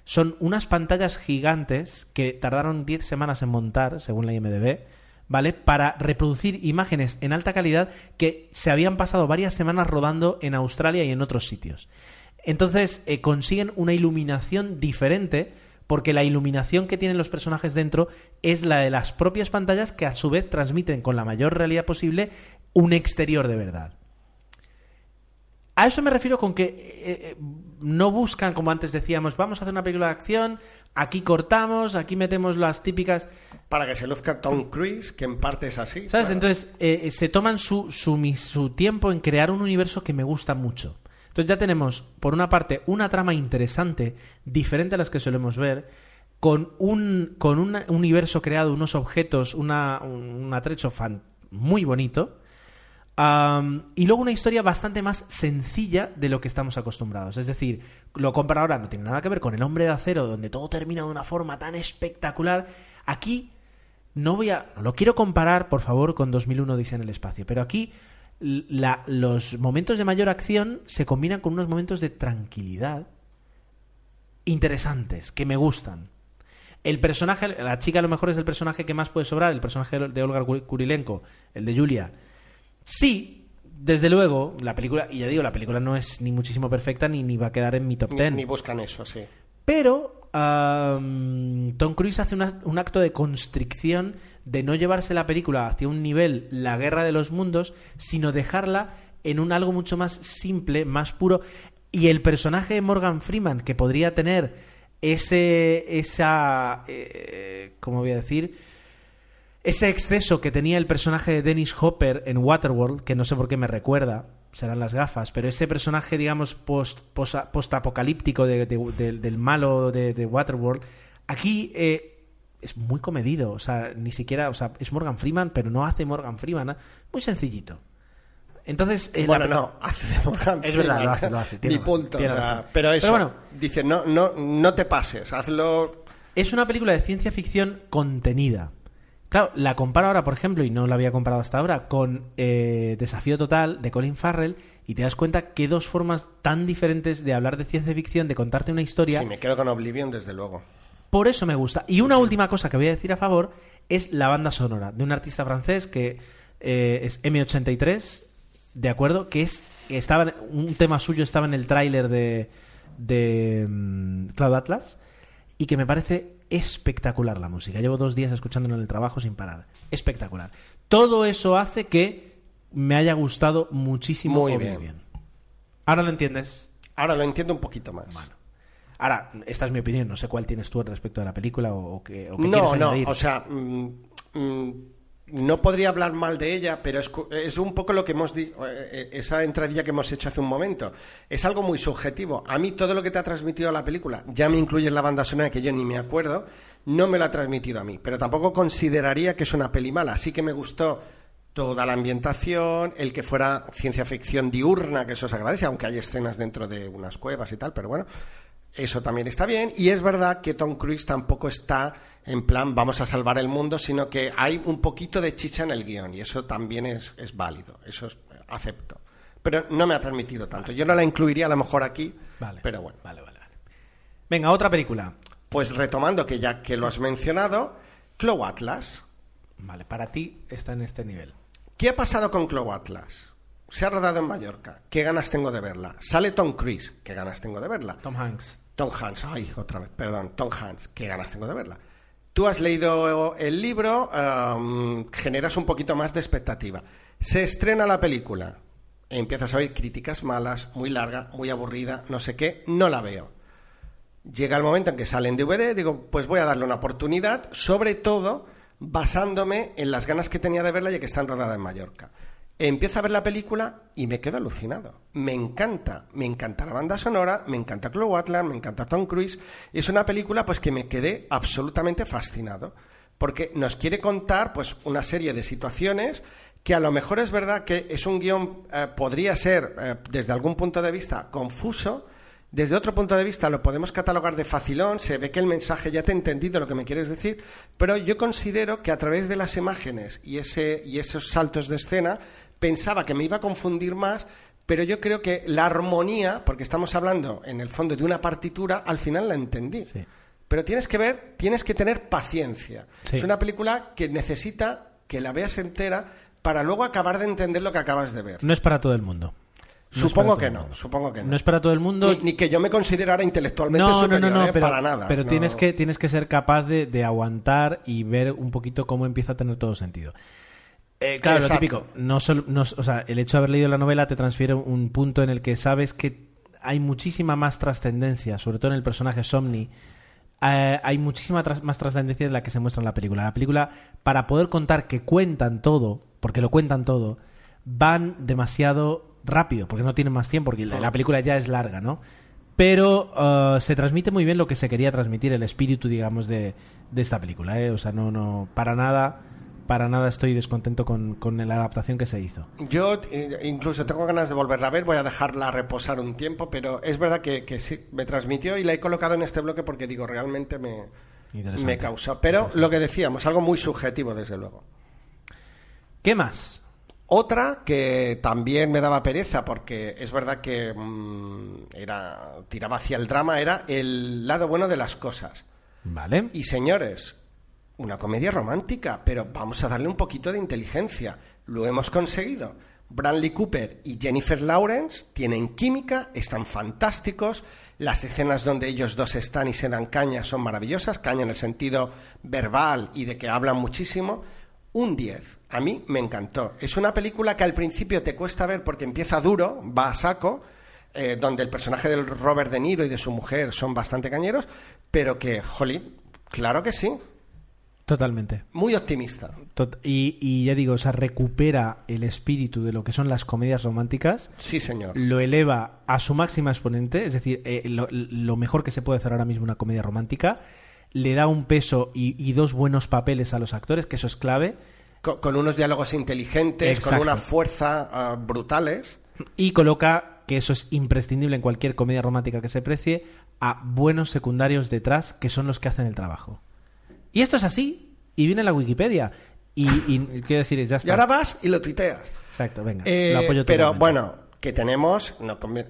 [SPEAKER 1] Son unas pantallas gigantes que tardaron 10 semanas en montar, según la IMDb, ¿vale? Para reproducir imágenes en alta calidad que se habían pasado varias semanas rodando en Australia y en otros sitios. Entonces eh, consiguen una iluminación diferente porque la iluminación que tienen los personajes dentro es la de las propias pantallas que a su vez transmiten con la mayor realidad posible un exterior de verdad. A eso me refiero con que eh, eh, no buscan, como antes decíamos, vamos a hacer una película de acción, aquí cortamos, aquí metemos las típicas...
[SPEAKER 2] Para que se luzca Tom Cruise, que en parte es así.
[SPEAKER 1] ¿Sabes?
[SPEAKER 2] claro.
[SPEAKER 1] Entonces eh, se toman su, su, su tiempo en crear un universo que me gusta mucho. Entonces ya tenemos, por una parte, una trama interesante, diferente a las que solemos ver, con un, con un universo creado, unos objetos, una, un, atrecho fan muy bonito. Y luego una historia bastante más sencilla de lo que estamos acostumbrados. Es decir, lo compara ahora, no tiene nada que ver con el hombre de acero, donde todo termina de una forma tan espectacular. Aquí no voy a. No lo quiero comparar, por favor, con 2001 Dice en el espacio, pero aquí la- los momentos de mayor acción se combinan con unos momentos de tranquilidad interesantes, que me gustan. El personaje, la chica a lo mejor es el personaje que más puede sobrar, el personaje de Olga Kurilenko, el de Julia. Sí, desde luego, la película, y ya digo, la película no es ni muchísimo perfecta ni, ni va a quedar en mi top
[SPEAKER 2] Ni,
[SPEAKER 1] 10.
[SPEAKER 2] ni buscan eso, sí.
[SPEAKER 1] Pero am, Tom Cruise hace una- un acto de constricción de no llevarse la película hacia un nivel la guerra de los mundos, sino dejarla en un algo mucho más simple, más puro. Y el personaje de Morgan Freeman, que podría tener ese. esa. Eh, ¿Cómo voy a decir? Ese exceso que tenía el personaje de Dennis Hopper en Waterworld, que no sé por qué me recuerda, serán las gafas, pero ese personaje, digamos, post, post, apocalíptico de, de- de- del malo de, de Waterworld, aquí eh, es muy comedido, o sea, ni siquiera, o sea, es Morgan Freeman, pero no hace Morgan Freeman, ¿eh? muy sencillito. Entonces, eh,
[SPEAKER 2] bueno,
[SPEAKER 1] la-
[SPEAKER 2] no, hace de Morgan
[SPEAKER 1] Es verdad,
[SPEAKER 2] Freeman.
[SPEAKER 1] lo hace, lo hace, tiene
[SPEAKER 2] Ni
[SPEAKER 1] razón,
[SPEAKER 2] punto,
[SPEAKER 1] tiene
[SPEAKER 2] o sea,
[SPEAKER 1] razón.
[SPEAKER 2] pero eso.
[SPEAKER 1] Pero bueno.
[SPEAKER 2] dice, no, no, no te pases, hazlo.
[SPEAKER 1] Es una película de ciencia ficción contenida. Claro, la comparo ahora, por ejemplo, y no la había comparado hasta ahora, con eh, Desafío Total de Colin Farrell, y te das cuenta que dos formas tan diferentes de hablar de ciencia ficción, de contarte una historia.
[SPEAKER 2] Sí, me quedo con Oblivion, desde luego.
[SPEAKER 1] Por eso me gusta. Y una última cosa que voy a decir a favor es la banda sonora de un artista francés que eh, es M83, ¿de acuerdo? Que es que estaba un tema suyo estaba en el tráiler de, de mm, Cloud Atlas y que me parece espectacular la música. Llevo dos días escuchándolo en el trabajo sin parar. Espectacular. Todo eso hace que me haya gustado muchísimo
[SPEAKER 2] Muy bien.
[SPEAKER 1] Oblivion. ¿Ahora lo entiendes?
[SPEAKER 2] Ahora lo entiendo un poquito más.
[SPEAKER 1] Ahora, esta es mi opinión, no sé cuál tienes tú respecto a la película o, o qué, o qué
[SPEAKER 2] No, no,
[SPEAKER 1] añadir.
[SPEAKER 2] o sea, mm, mm, no podría hablar mal de ella, pero es, un poco lo que hemos dicho, esa entradilla que hemos hecho hace un momento. Es algo muy subjetivo. A mí todo lo que te ha transmitido la película, ya me incluye la banda sonora que yo ni me acuerdo, no me lo ha transmitido a mí, pero tampoco consideraría que es una peli mala. Sí que me gustó toda la ambientación, el que fuera ciencia ficción diurna, que eso se agradece, aunque hay escenas dentro de unas cuevas y tal, pero bueno, eso también está bien. Y es verdad que Tom Cruise tampoco está en plan vamos a salvar el mundo, sino que hay un poquito de chicha en el guion y eso también es, es válido, eso es, acepto. Pero no me ha transmitido tanto. Yo no la incluiría a lo mejor aquí,
[SPEAKER 1] Vale.
[SPEAKER 2] pero bueno.
[SPEAKER 1] Vale, vale, vale. Venga, otra película.
[SPEAKER 2] Pues retomando que ya que lo has mencionado, Clow Atlas.
[SPEAKER 1] Vale, para ti está en este nivel.
[SPEAKER 2] ¿Qué ha pasado con Clow Atlas? Se ha rodado en Mallorca. ¿Qué ganas tengo de verla? Sale Tom Cruise. ¿Qué ganas tengo de verla?
[SPEAKER 1] Tom Hanks.
[SPEAKER 2] Tom Hanks. Ay, otra vez. Perdón. Tom Hanks. ¿Qué ganas tengo de verla? Tú has leído el libro, um, generas un poquito más de expectativa. Se estrena la película. Empiezas a oír críticas malas, muy larga, muy aburrida, no sé qué. No la veo. Llega el momento en que sale en DVD, digo, pues voy a darle una oportunidad, sobre todo basándome en las ganas que tenía de verla ya que está rodada en Mallorca. Empiezo a ver la película y me quedo alucinado. Me encanta, me encanta la banda sonora, me encanta Chloe Atlas, me encanta Tom Cruise. Es una película pues que me quedé absolutamente fascinado, porque nos quiere contar pues una serie de situaciones que a lo mejor es verdad que es un guion eh, podría ser eh, desde algún punto de vista confuso, desde otro punto de vista lo podemos catalogar de facilón, se ve que el mensaje ya te he entendido lo que me quieres decir, pero yo considero que a través de las imágenes y, ese, y esos saltos de escena pensaba que me iba a confundir más, pero yo creo que la armonía, porque estamos hablando en el fondo de una partitura, al final la entendí.
[SPEAKER 1] Sí.
[SPEAKER 2] Pero tienes que ver, tienes que tener paciencia.
[SPEAKER 1] Sí.
[SPEAKER 2] Es una película que necesita que la veas entera para luego acabar de entender lo que acabas de ver.
[SPEAKER 1] No es para todo el mundo. No
[SPEAKER 2] supongo que no, supongo que no.
[SPEAKER 1] No es para todo el mundo.
[SPEAKER 2] Ni, ni que yo me considerara intelectualmente
[SPEAKER 1] no, no,
[SPEAKER 2] superior,
[SPEAKER 1] no, no,
[SPEAKER 2] ¿eh?
[SPEAKER 1] pero,
[SPEAKER 2] para nada.
[SPEAKER 1] pero
[SPEAKER 2] No.
[SPEAKER 1] tienes, que, tienes que ser capaz de, de aguantar y ver un poquito cómo empieza a tener todo sentido. Eh, claro,
[SPEAKER 2] Exacto.
[SPEAKER 1] lo típico. No solo, no- o sea, el hecho de haber leído la novela te transfiere un punto en el que sabes que hay muchísima más trascendencia, sobre todo en el personaje Somni. Eh, hay muchísima tras- más trascendencia de la que se muestra en la película. La película, para poder contar que cuentan todo, porque lo cuentan todo, van demasiado rápido, porque no tienen más tiempo, porque la, la película ya es larga, ¿no? Pero eh, se transmite muy bien lo que se quería transmitir, el espíritu, digamos, de, de esta película, ¿eh? O sea, no, no, para nada, para nada estoy descontento con, con la adaptación que se hizo.
[SPEAKER 2] Yo eh, incluso tengo ganas de volverla a ver, voy a dejarla reposar un tiempo, pero es verdad que, que sí, me transmitió y la he colocado en este bloque porque digo, realmente me, me causó. Pero lo que decíamos, algo muy subjetivo, desde luego.
[SPEAKER 1] ¿Qué más?
[SPEAKER 2] Otra que también me daba pereza, porque es verdad que mm, era, tiraba hacia el drama, era el lado bueno de las cosas.
[SPEAKER 1] Vale.
[SPEAKER 2] Y señores, una comedia romántica, pero vamos a darle un poquito de inteligencia. Lo hemos conseguido. Bradley Cooper y Jennifer Lawrence tienen química, están fantásticos. Las escenas donde ellos dos están y se dan caña son maravillosas, caña en el sentido verbal y de que hablan muchísimo. Un 10. A mí me encantó. Es una película que al principio te cuesta ver porque empieza duro, va a saco, eh, donde el personaje del Robert De Niro y de su mujer son bastante cañeros, pero que, jolín, claro que sí,
[SPEAKER 1] Totalmente.
[SPEAKER 2] muy optimista.
[SPEAKER 1] Tot- y, y ya digo, o sea, recupera el espíritu de lo que son las comedias románticas,
[SPEAKER 2] Sí, señor.
[SPEAKER 1] lo eleva a su máxima exponente, es decir, eh, lo, lo mejor que se puede hacer ahora mismo una comedia romántica, le da un peso y, y dos buenos papeles a los actores, que eso es clave,
[SPEAKER 2] Con, con unos diálogos inteligentes,
[SPEAKER 1] Exacto.
[SPEAKER 2] con una fuerza ah, brutales.
[SPEAKER 1] y coloca, que eso es imprescindible en cualquier comedia romántica que se precie, a buenos secundarios detrás, que son los que hacen el trabajo. Y esto es así, y viene en la Wikipedia. Y, y quiero decir, ya está.
[SPEAKER 2] Y ahora vas y lo tuiteas.
[SPEAKER 1] Exacto, venga.
[SPEAKER 2] Eh,
[SPEAKER 1] lo apoyo
[SPEAKER 2] pero bueno, que tenemos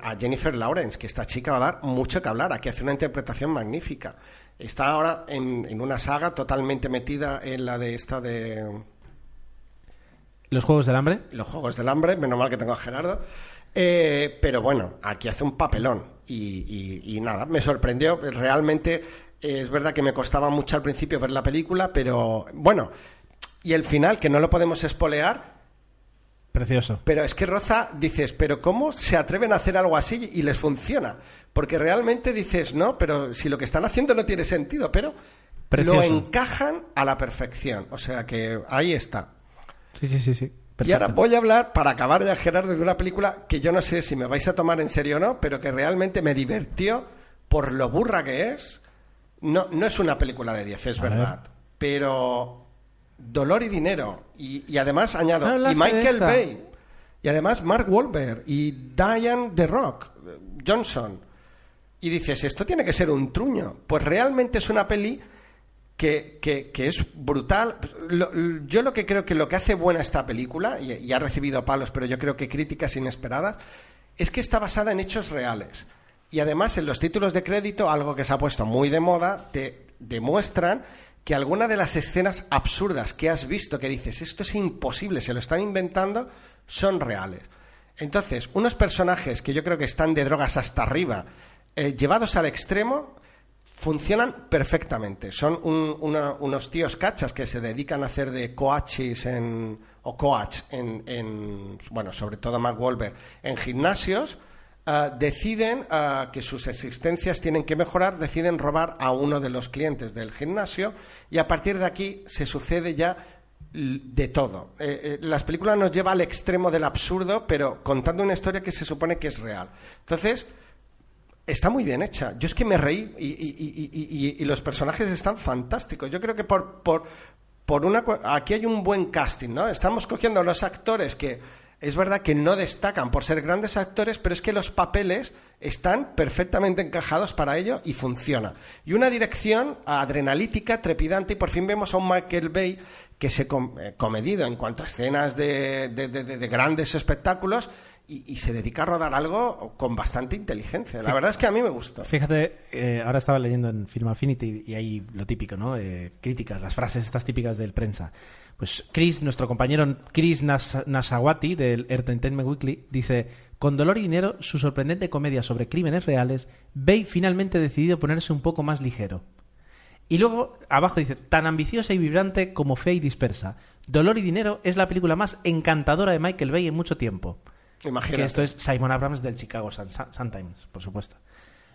[SPEAKER 2] a Jennifer Lawrence, que esta chica va a dar mucho que hablar. Aquí hace una interpretación magnífica. Está ahora en, en una saga totalmente metida en la de esta de
[SPEAKER 1] Los Juegos del Hambre.
[SPEAKER 2] los Juegos del Hambre, menos mal que tengo a Gerardo. Eh, pero bueno, aquí hace un papelón. Y, y- y nada, me sorprendió. Realmente es verdad que me costaba mucho al principio ver la película, pero bueno. Y el final, que no lo podemos espolear,
[SPEAKER 1] Precioso.
[SPEAKER 2] Pero es que Roza, dices, pero ¿cómo se atreven a hacer algo así y les funciona? Porque realmente dices, no, pero si lo que están haciendo no tiene sentido, pero
[SPEAKER 1] Precioso.
[SPEAKER 2] lo encajan a la perfección. O sea que ahí está.
[SPEAKER 1] Sí, sí, sí, sí.
[SPEAKER 2] Y ahora voy a hablar, para acabar de Gerardo, de una película que yo no sé si me vais a tomar en serio o no, pero que realmente me divirtió por lo burra que es. No, no es una película de 10, es
[SPEAKER 1] A
[SPEAKER 2] verdad. Pero Dolor y Dinero. Y, y además añado, y Michael. Bay. Y además Mark Wahlberg y Diane The Rock Johnson. Y dices, esto tiene que ser un truño. Pues realmente es una peli que, que- que es brutal. Lo- yo lo que creo que lo que hace buena esta película, y, y ha recibido palos, pero yo creo que críticas inesperadas, es que está basada en hechos reales. Y además en los títulos de crédito, algo que se ha puesto muy de moda, te demuestran que alguna de las escenas absurdas que has visto, que dices, esto es imposible, se lo están inventando, son reales. Entonces, unos personajes que yo creo que están de drogas hasta arriba, eh, llevados al extremo, funcionan perfectamente. Son un- una- unos tíos cachas que se dedican a hacer de coaches en, o coach en, en, bueno, sobre todo Mark Wahlberg, en gimnasios, ah, deciden ah, que sus existencias tienen que mejorar, deciden robar a uno de los clientes del gimnasio y a partir de aquí se sucede ya de todo. Eh, eh, las películas nos lleva al extremo del absurdo, pero contando una historia que se supone que es real. Entonces, está muy bien hecha. Yo es que me reí y, los personajes están fantásticos. Yo creo que por, por, una aquí hay un buen casting, ¿no? Estamos cogiendo a los actores que es verdad que no destacan por ser grandes actores, pero es que los papeles están perfectamente encajados para ello y funciona. Y una dirección adrenalítica, trepidante, y por fin vemos a un Michael Bay que se com- eh, comedido en cuanto a escenas de, de- de- de- de grandes espectáculos y, y se dedica a rodar algo con bastante inteligencia. La verdad es que a mí me gustó.
[SPEAKER 1] Fíjate, eh, ahora estaba leyendo en Film Affinity y hay lo típico, ¿no? Eh, críticas, las frases estas típicas del prensa. Pues Chris, nuestro compañero Chris Nas- Nasawati del Entertainment Weekly, dice: Con dolor y dinero, su sorprendente comedia sobre crímenes reales, Bay finalmente ha decidido ponerse un poco más ligero. Y luego abajo dice: Tan ambiciosa y vibrante como fea y dispersa. Dolor y dinero es la película más encantadora de Michael Bay en mucho tiempo.
[SPEAKER 2] Imagínate.
[SPEAKER 1] Que esto es Simon Abrams del Chicago Sun, Sun- Sun-Times, por supuesto.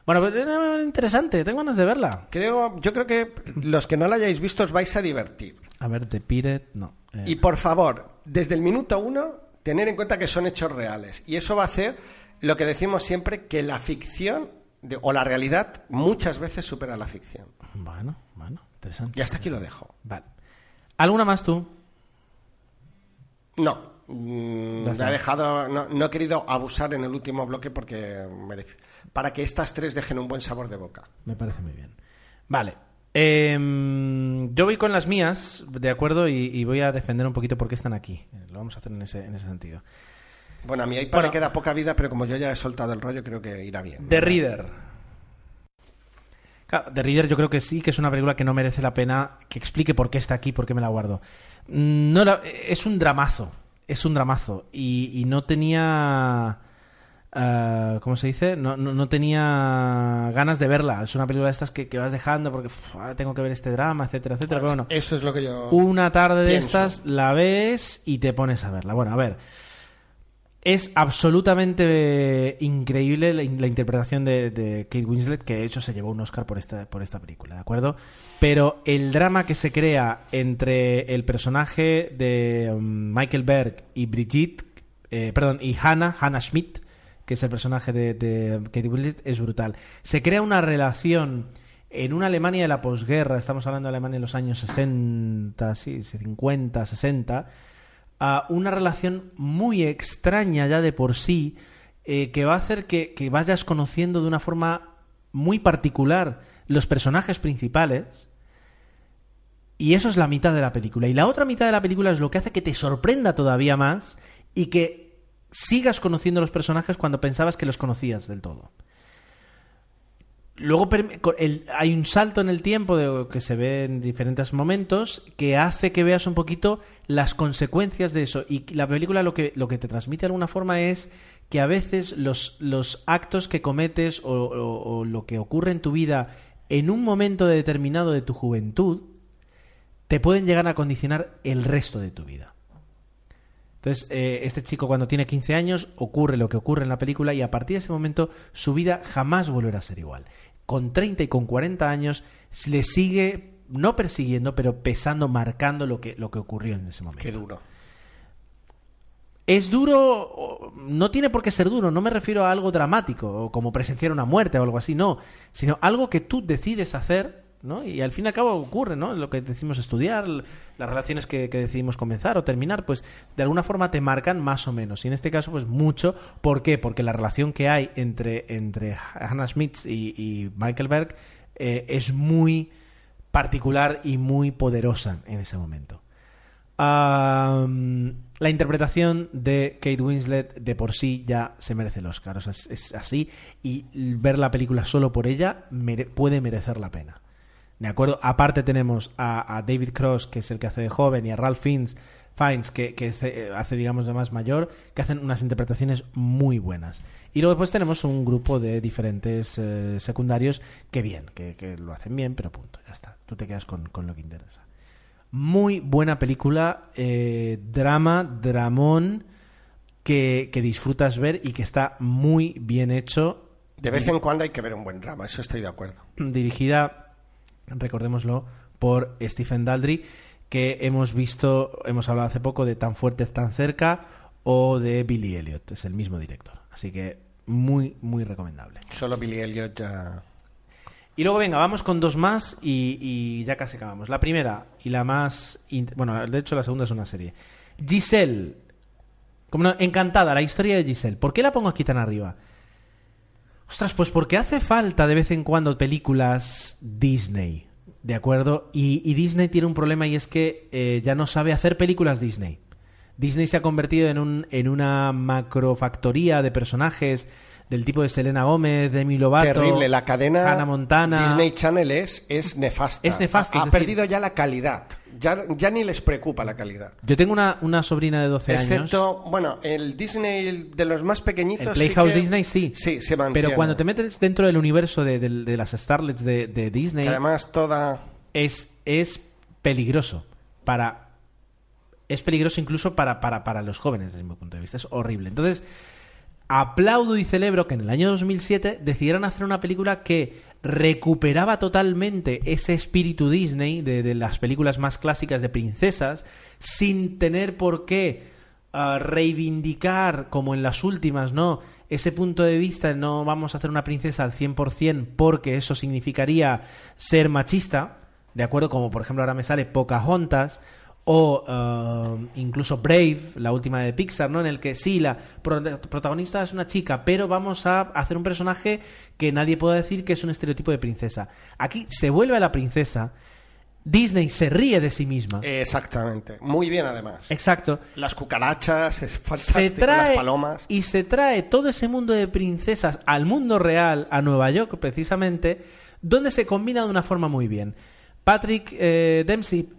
[SPEAKER 1] Bueno, pues, eh, interesante, tengo ganas de verla.
[SPEAKER 2] Creo, yo creo que los que no la hayáis visto os vais a divertir.
[SPEAKER 1] A ver, The Pirate, no. Eh,
[SPEAKER 2] Y por favor, desde el minuto uno, tener en cuenta que son hechos reales. Y eso va a hacer lo que decimos siempre, que la ficción de- o la realidad muchas veces supera la ficción.
[SPEAKER 1] Bueno, bueno, interesante.
[SPEAKER 2] Y hasta aquí lo dejo.
[SPEAKER 1] Vale. ¿Alguna más tú?
[SPEAKER 2] No. Mm, me
[SPEAKER 1] está.
[SPEAKER 2] ha dejado, no, no he querido abusar en el último bloque porque merece. Para que estas tres dejen un buen sabor de boca.
[SPEAKER 1] Me parece muy bien. Vale. Em, yo voy con las mías, de acuerdo, y, y voy a defender un poquito por qué están aquí. Eh, Lo vamos a hacer en ese, en ese sentido.
[SPEAKER 2] Bueno, a mi iPad
[SPEAKER 1] Bueno.
[SPEAKER 2] queda poca vida, pero como yo ya he soltado el rollo, creo que irá bien.
[SPEAKER 1] The Reader. Claro, The Reader yo creo que sí, que es una película que no merece la pena que explique por qué está aquí, por qué me la guardo. Mm, No la- es un dramazo, es un dramazo. Y, y no tenía... ah, ¿Cómo se dice? No, no, no tenía ganas de verla. Es una película de estas que, que vas dejando porque uf, tengo que ver este drama, etcétera, etcétera. Pero bueno,
[SPEAKER 2] Eso es lo que yo.
[SPEAKER 1] una tarde de estas la ves y te pones a verla. Bueno, a ver. Es absolutamente eh, increíble la, interpretación de, de Kate Winslet, que de hecho se llevó un Oscar por esta, por esta película, ¿de acuerdo? Pero el drama que se crea entre el personaje de um, Michael Berg y Brigitte, eh, perdón, y Hannah, Hannah Schmidt, que es el personaje de, de Kate Winslet, es brutal. Se crea una relación en una Alemania de la posguerra, estamos hablando de Alemania en los años 60, sí, 50, 60, a una relación muy extraña ya de por sí, eh, que va a hacer que, que vayas conociendo de una forma muy particular los personajes principales. Y eso es la mitad de la película. Y la otra mitad de la película es lo que hace que te sorprenda todavía más y que sigas conociendo los personajes cuando pensabas que los conocías del todo. Luego hay un salto en el tiempo de- que se ve en diferentes momentos que hace que veas un poquito las consecuencias de eso. Y la película lo que, lo que te transmite de alguna forma es que a veces los, los actos que cometes o lo que ocurre en tu vida en un momento determinado de tu juventud te pueden llegar a condicionar el resto de tu vida. Entonces, eh, este chico cuando tiene 15 años ocurre lo que ocurre en la película y a partir de ese momento su vida jamás volverá a ser igual. Con 30 y con 40 años le sigue no persiguiendo, pero pesando, marcando lo que, lo que ocurrió en ese momento.
[SPEAKER 2] Qué duro.
[SPEAKER 1] Es duro, no tiene por qué ser duro, no me refiero a algo dramático, o como presenciar una muerte o algo así, no, sino algo que tú decides hacer, ¿no? Y al fin y al cabo ocurre, ¿no? Lo que decimos estudiar, las relaciones que, que decidimos comenzar o terminar, pues de alguna forma te marcan más o menos. Y en este caso, pues mucho. ¿Por qué? Porque la relación que hay entre, entre Hannah Schmitz y, y Michael Berg eh, es muy particular y muy poderosa en ese momento. Am, la interpretación de Kate Winslet de por sí ya se merece el Oscar. O sea, es, así. Y ver la película solo por ella puede merecer la pena. ¿De acuerdo? Aparte tenemos a, a David Cross, que es el que hace de joven, y a Ralph Fiennes, Fiennes que, que hace, hace, digamos, de más mayor, que hacen unas interpretaciones muy buenas. Y luego después tenemos un grupo de diferentes eh, secundarios que bien, que, que lo hacen bien, pero punto, ya está. Tú te quedas con, con lo que interesa. Muy buena película, eh, drama, dramón, que, que disfrutas ver y que está muy bien hecho.
[SPEAKER 2] De vez en cuando hay que ver un buen drama, eso estoy de acuerdo.
[SPEAKER 1] Dirigida, recordémoslo, por Stephen Daldry, que hemos visto, hemos hablado hace poco de Tan fuerte, tan cerca, o de Billy Elliot, es el mismo director. Así que muy, muy recomendable.
[SPEAKER 2] Solo Billy Elliot ya...
[SPEAKER 1] Y luego, venga, vamos con dos más y, y ya casi acabamos. La primera y la más... Bueno, de hecho la segunda es una serie. Giselle. Como no, encantada, la historia de Giselle. ¿Por qué la pongo aquí tan arriba? Ostras, pues porque hace falta de vez en cuando películas Disney. ¿De acuerdo? Y, Disney tiene un problema y es que eh, ya no sabe hacer películas Disney. Disney se ha convertido en, un, en una macrofactoría de personajes del tipo de Selena Gómez, Demi Lovato,
[SPEAKER 2] Terrible, la cadena
[SPEAKER 1] Hannah Montana.
[SPEAKER 2] Disney Channel es, es nefasta.
[SPEAKER 1] Es nefasta,
[SPEAKER 2] Ha,
[SPEAKER 1] es
[SPEAKER 2] ha
[SPEAKER 1] decir-
[SPEAKER 2] perdido ya la calidad. Ya, ya ni les preocupa la calidad.
[SPEAKER 1] Yo tengo una, una sobrina de 12 años.
[SPEAKER 2] Excepto, bueno, el Disney de los más pequeñitos.
[SPEAKER 1] El
[SPEAKER 2] sí
[SPEAKER 1] Playhouse
[SPEAKER 2] que-
[SPEAKER 1] Disney sí.
[SPEAKER 2] Sí, se mantiene.
[SPEAKER 1] Pero cuando te metes dentro del universo de, de- de las Starlets de, de Disney,
[SPEAKER 2] Que además toda.
[SPEAKER 1] es, es peligroso para es peligroso incluso para, para, para los jóvenes desde mi punto de vista es horrible entonces aplaudo y celebro que en el año 2007 decidieran hacer una película que recuperaba totalmente ese espíritu Disney de, de las películas más clásicas de princesas sin tener por qué ah, reivindicar como en las últimas, ¿no? Ese punto de vista de no vamos a hacer una princesa al 100% porque eso significaría ser machista, ¿de acuerdo? Como por ejemplo ahora me sale Pocahontas o ah, incluso Brave, la última de Pixar, ¿no? En el que sí, la pro- protagonista es una chica, pero vamos a hacer un personaje que nadie pueda decir que es un estereotipo de princesa. Aquí se vuelve a la princesa, Disney se ríe de sí misma.
[SPEAKER 2] Exactamente. Muy bien, además.
[SPEAKER 1] Exacto.
[SPEAKER 2] Las cucarachas, es
[SPEAKER 1] Se
[SPEAKER 2] fantástico.
[SPEAKER 1] trae
[SPEAKER 2] Las palomas.
[SPEAKER 1] y se trae todo ese mundo de princesas al mundo real, a Nueva York precisamente, donde se combina de una forma muy bien. Patrick eh, Dempsey,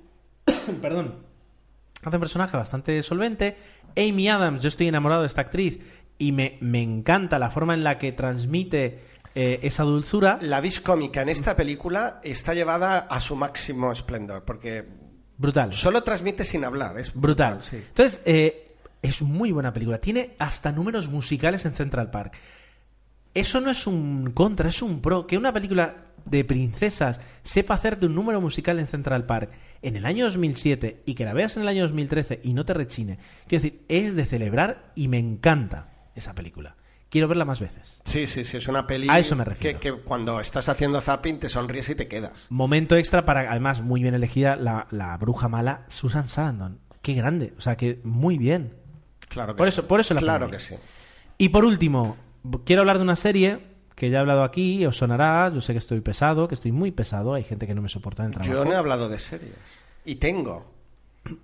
[SPEAKER 1] perdón, hace un personaje bastante solvente. Amy Adams, yo estoy enamorado de esta actriz y me, me encanta la forma en la que transmite eh, esa dulzura.
[SPEAKER 2] La vis cómica en esta película está llevada a su máximo esplendor, porque
[SPEAKER 1] Brutal.
[SPEAKER 2] solo transmite sin hablar. Es
[SPEAKER 1] Brutal.
[SPEAKER 2] sí.
[SPEAKER 1] Entonces, eh, es muy buena película. Tiene hasta números musicales en Central Park. Eso no es un contra, es un pro. Que una película de princesas sepa hacerte un número musical en Central Park en el año 2007 y que la veas en el año 2013 y no te rechine. Quiero decir, es de celebrar y me encanta esa película. Quiero verla más veces.
[SPEAKER 2] Sí, sí, sí, es una peli
[SPEAKER 1] A eso me
[SPEAKER 2] que,
[SPEAKER 1] refiero.
[SPEAKER 2] que cuando estás haciendo zapping te sonríes y te quedas.
[SPEAKER 1] Momento extra para, además, muy bien elegida la, la bruja mala Susan Sarandon. Qué grande. O sea, que muy bien.
[SPEAKER 2] Claro que
[SPEAKER 1] Por
[SPEAKER 2] sí.
[SPEAKER 1] eso- por eso la
[SPEAKER 2] Claro que sí.
[SPEAKER 1] Y por último, quiero hablar de una serie que ya he hablado aquí, os sonará, yo sé que estoy pesado, que estoy muy pesado, hay gente que no me soporta en el trabajo.
[SPEAKER 2] Yo no he hablado de series. Y tengo.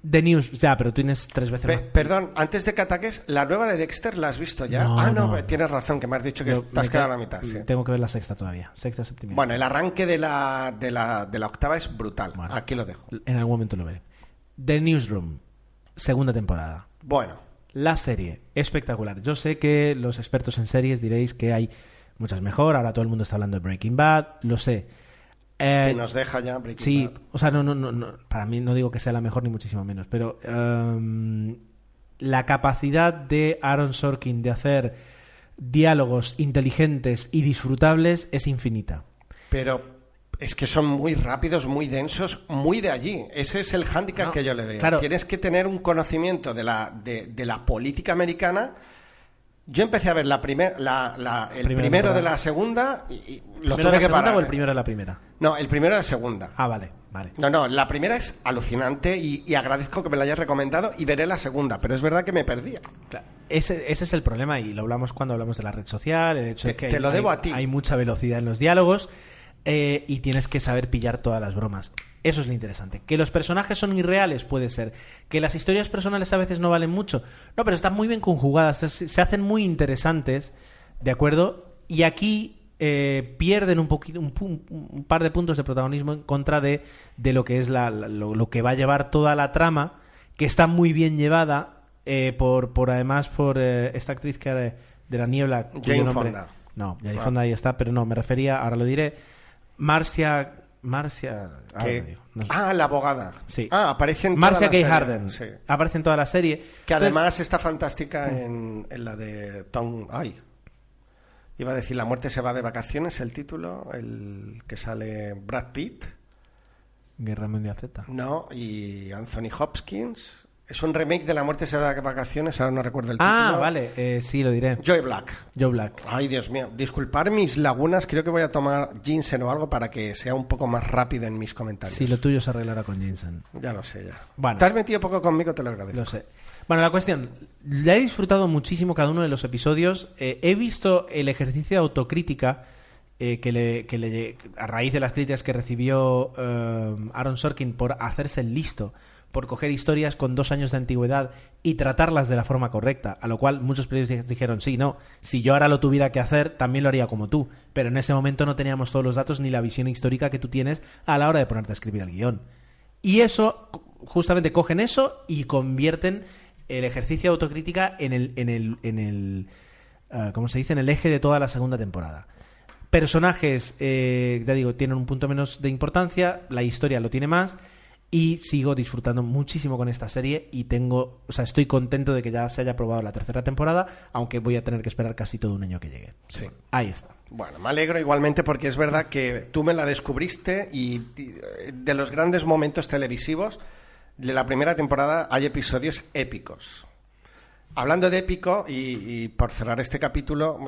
[SPEAKER 1] The News, ya, pero tú tienes tres veces
[SPEAKER 2] Pe-
[SPEAKER 1] más.
[SPEAKER 2] perdón, antes de que ataques, ¿la nueva de Dexter la has visto ya?
[SPEAKER 1] No,
[SPEAKER 2] ah, no,
[SPEAKER 1] no.
[SPEAKER 2] tienes razón, que me has dicho que
[SPEAKER 1] Yo
[SPEAKER 2] te has quedado a la mitad. sí.
[SPEAKER 1] Tengo que ver la sexta todavía, sexta, séptima.
[SPEAKER 2] Bueno, el arranque de la, de la, de la octava es brutal.
[SPEAKER 1] Bueno.
[SPEAKER 2] Aquí lo dejo.
[SPEAKER 1] En algún momento lo veré. The Newsroom, segunda temporada.
[SPEAKER 2] Bueno,
[SPEAKER 1] La serie, espectacular. Yo sé que los expertos en series diréis que hay muchas mejor, ahora todo el mundo está hablando de Breaking Bad, lo sé. Eh,
[SPEAKER 2] que nos deja ya Breaking
[SPEAKER 1] Sí,
[SPEAKER 2] Bad.
[SPEAKER 1] o sea, no, no, no, no, para mí no digo que sea la mejor ni muchísimo menos, pero em, la capacidad de Aaron Sorkin de hacer diálogos inteligentes y disfrutables es infinita.
[SPEAKER 2] Pero es que son muy rápidos, muy densos, muy de allí. Ese es el hándicap
[SPEAKER 1] No,
[SPEAKER 2] que yo le veo.
[SPEAKER 1] claro.
[SPEAKER 2] Tienes que tener un conocimiento de la, de, de la política americana. Yo empecé a ver la primer, la, la- el primero de la segunda y, y
[SPEAKER 1] ¿Primero
[SPEAKER 2] lo
[SPEAKER 1] de
[SPEAKER 2] tuve
[SPEAKER 1] la
[SPEAKER 2] que parar.
[SPEAKER 1] o el
[SPEAKER 2] ¿eh?
[SPEAKER 1] primero de la primera?
[SPEAKER 2] No, el primero de la segunda.
[SPEAKER 1] Ah, vale, vale.
[SPEAKER 2] No, no, la primera es alucinante y, y agradezco que me la hayas recomendado y veré la segunda, pero es verdad que me perdía.
[SPEAKER 1] Claro, Ese, ese es el problema y lo hablamos cuando hablamos de la red social, el hecho de que
[SPEAKER 2] te
[SPEAKER 1] hay,
[SPEAKER 2] lo debo
[SPEAKER 1] hay-
[SPEAKER 2] a ti.
[SPEAKER 1] hay mucha velocidad en los diálogos eh, y tienes que saber pillar todas las bromas. Eso es lo interesante. Que los personajes son irreales, puede ser. Que las historias personales a veces no valen mucho. No, pero están muy bien conjugadas, se, se hacen muy interesantes, ¿de acuerdo? Y aquí eh, pierden un, poquito, un, un par de puntos de protagonismo en contra de, de lo que es la, la- lo, lo que va a llevar toda la trama, que está muy bien llevada eh, por, por además por eh, esta actriz que eh, de la niebla.
[SPEAKER 2] Jane
[SPEAKER 1] nombre-
[SPEAKER 2] Fonda.
[SPEAKER 1] No, Jane
[SPEAKER 2] Ah.
[SPEAKER 1] Fonda ahí está, pero no, me refería, ahora lo diré, Marcia... Marcia... digo, no sé.
[SPEAKER 2] Ah, la abogada.
[SPEAKER 1] Sí.
[SPEAKER 2] Ah, aparece en
[SPEAKER 1] Marcia
[SPEAKER 2] serie,
[SPEAKER 1] Harden.
[SPEAKER 2] sí.
[SPEAKER 1] Aparece en toda la serie.
[SPEAKER 2] Que
[SPEAKER 1] Entonces-
[SPEAKER 2] además está fantástica en, en la de Tom. Ay. Iba a decir La muerte se va de vacaciones, el título, el que sale Brad Pitt,
[SPEAKER 1] Guerra Mundial Z.
[SPEAKER 2] no, y Anthony Hopkins. Es un remake de La muerte se va de vacaciones, ahora no recuerdo el título.
[SPEAKER 1] Ah, vale, eh, sí, lo diré.
[SPEAKER 2] Joy Black.
[SPEAKER 1] Joe Black.
[SPEAKER 2] Ay, Dios mío. Disculpar mis lagunas, creo que voy a tomar ginseng o algo para que sea un poco más rápido en mis comentarios.
[SPEAKER 1] Si lo tuyo se arreglará con Jensen.
[SPEAKER 2] Ya lo sé, ya.
[SPEAKER 1] Bueno.
[SPEAKER 2] Te has metido poco conmigo, te lo agradezco.
[SPEAKER 1] Lo sé. Bueno, la cuestión, le he disfrutado muchísimo cada uno de los episodios. Eh, he visto el ejercicio de autocrítica eh, que, le, que le- a raíz de las críticas que recibió eh, Aaron Sorkin por hacerse el listo, por coger historias con dos años de antigüedad y tratarlas de la forma correcta. A lo cual muchos periodistas dijeron, sí, no, si yo ahora lo tuviera que hacer, también lo haría como tú. Pero en ese momento no teníamos todos los datos ni la visión histórica que tú tienes a la hora de ponerte a escribir el guion. Y eso, justamente cogen eso y convierten el ejercicio de autocrítica en el, en el, en el ah, ¿cómo se dice? En el eje de toda la segunda temporada. Personajes, eh, ya digo, tienen un punto menos de importancia, la historia lo tiene más y sigo disfrutando muchísimo con esta serie y tengo, o sea, estoy contento de que ya se haya probado la tercera temporada, aunque voy a tener que esperar casi todo un año que llegue.
[SPEAKER 2] Sí.
[SPEAKER 1] Ahí está.
[SPEAKER 2] Bueno, me alegro igualmente porque es verdad que tú me la descubriste y de los grandes momentos televisivos de la primera temporada hay episodios épicos. Hablando de épico, y, y por cerrar este capítulo,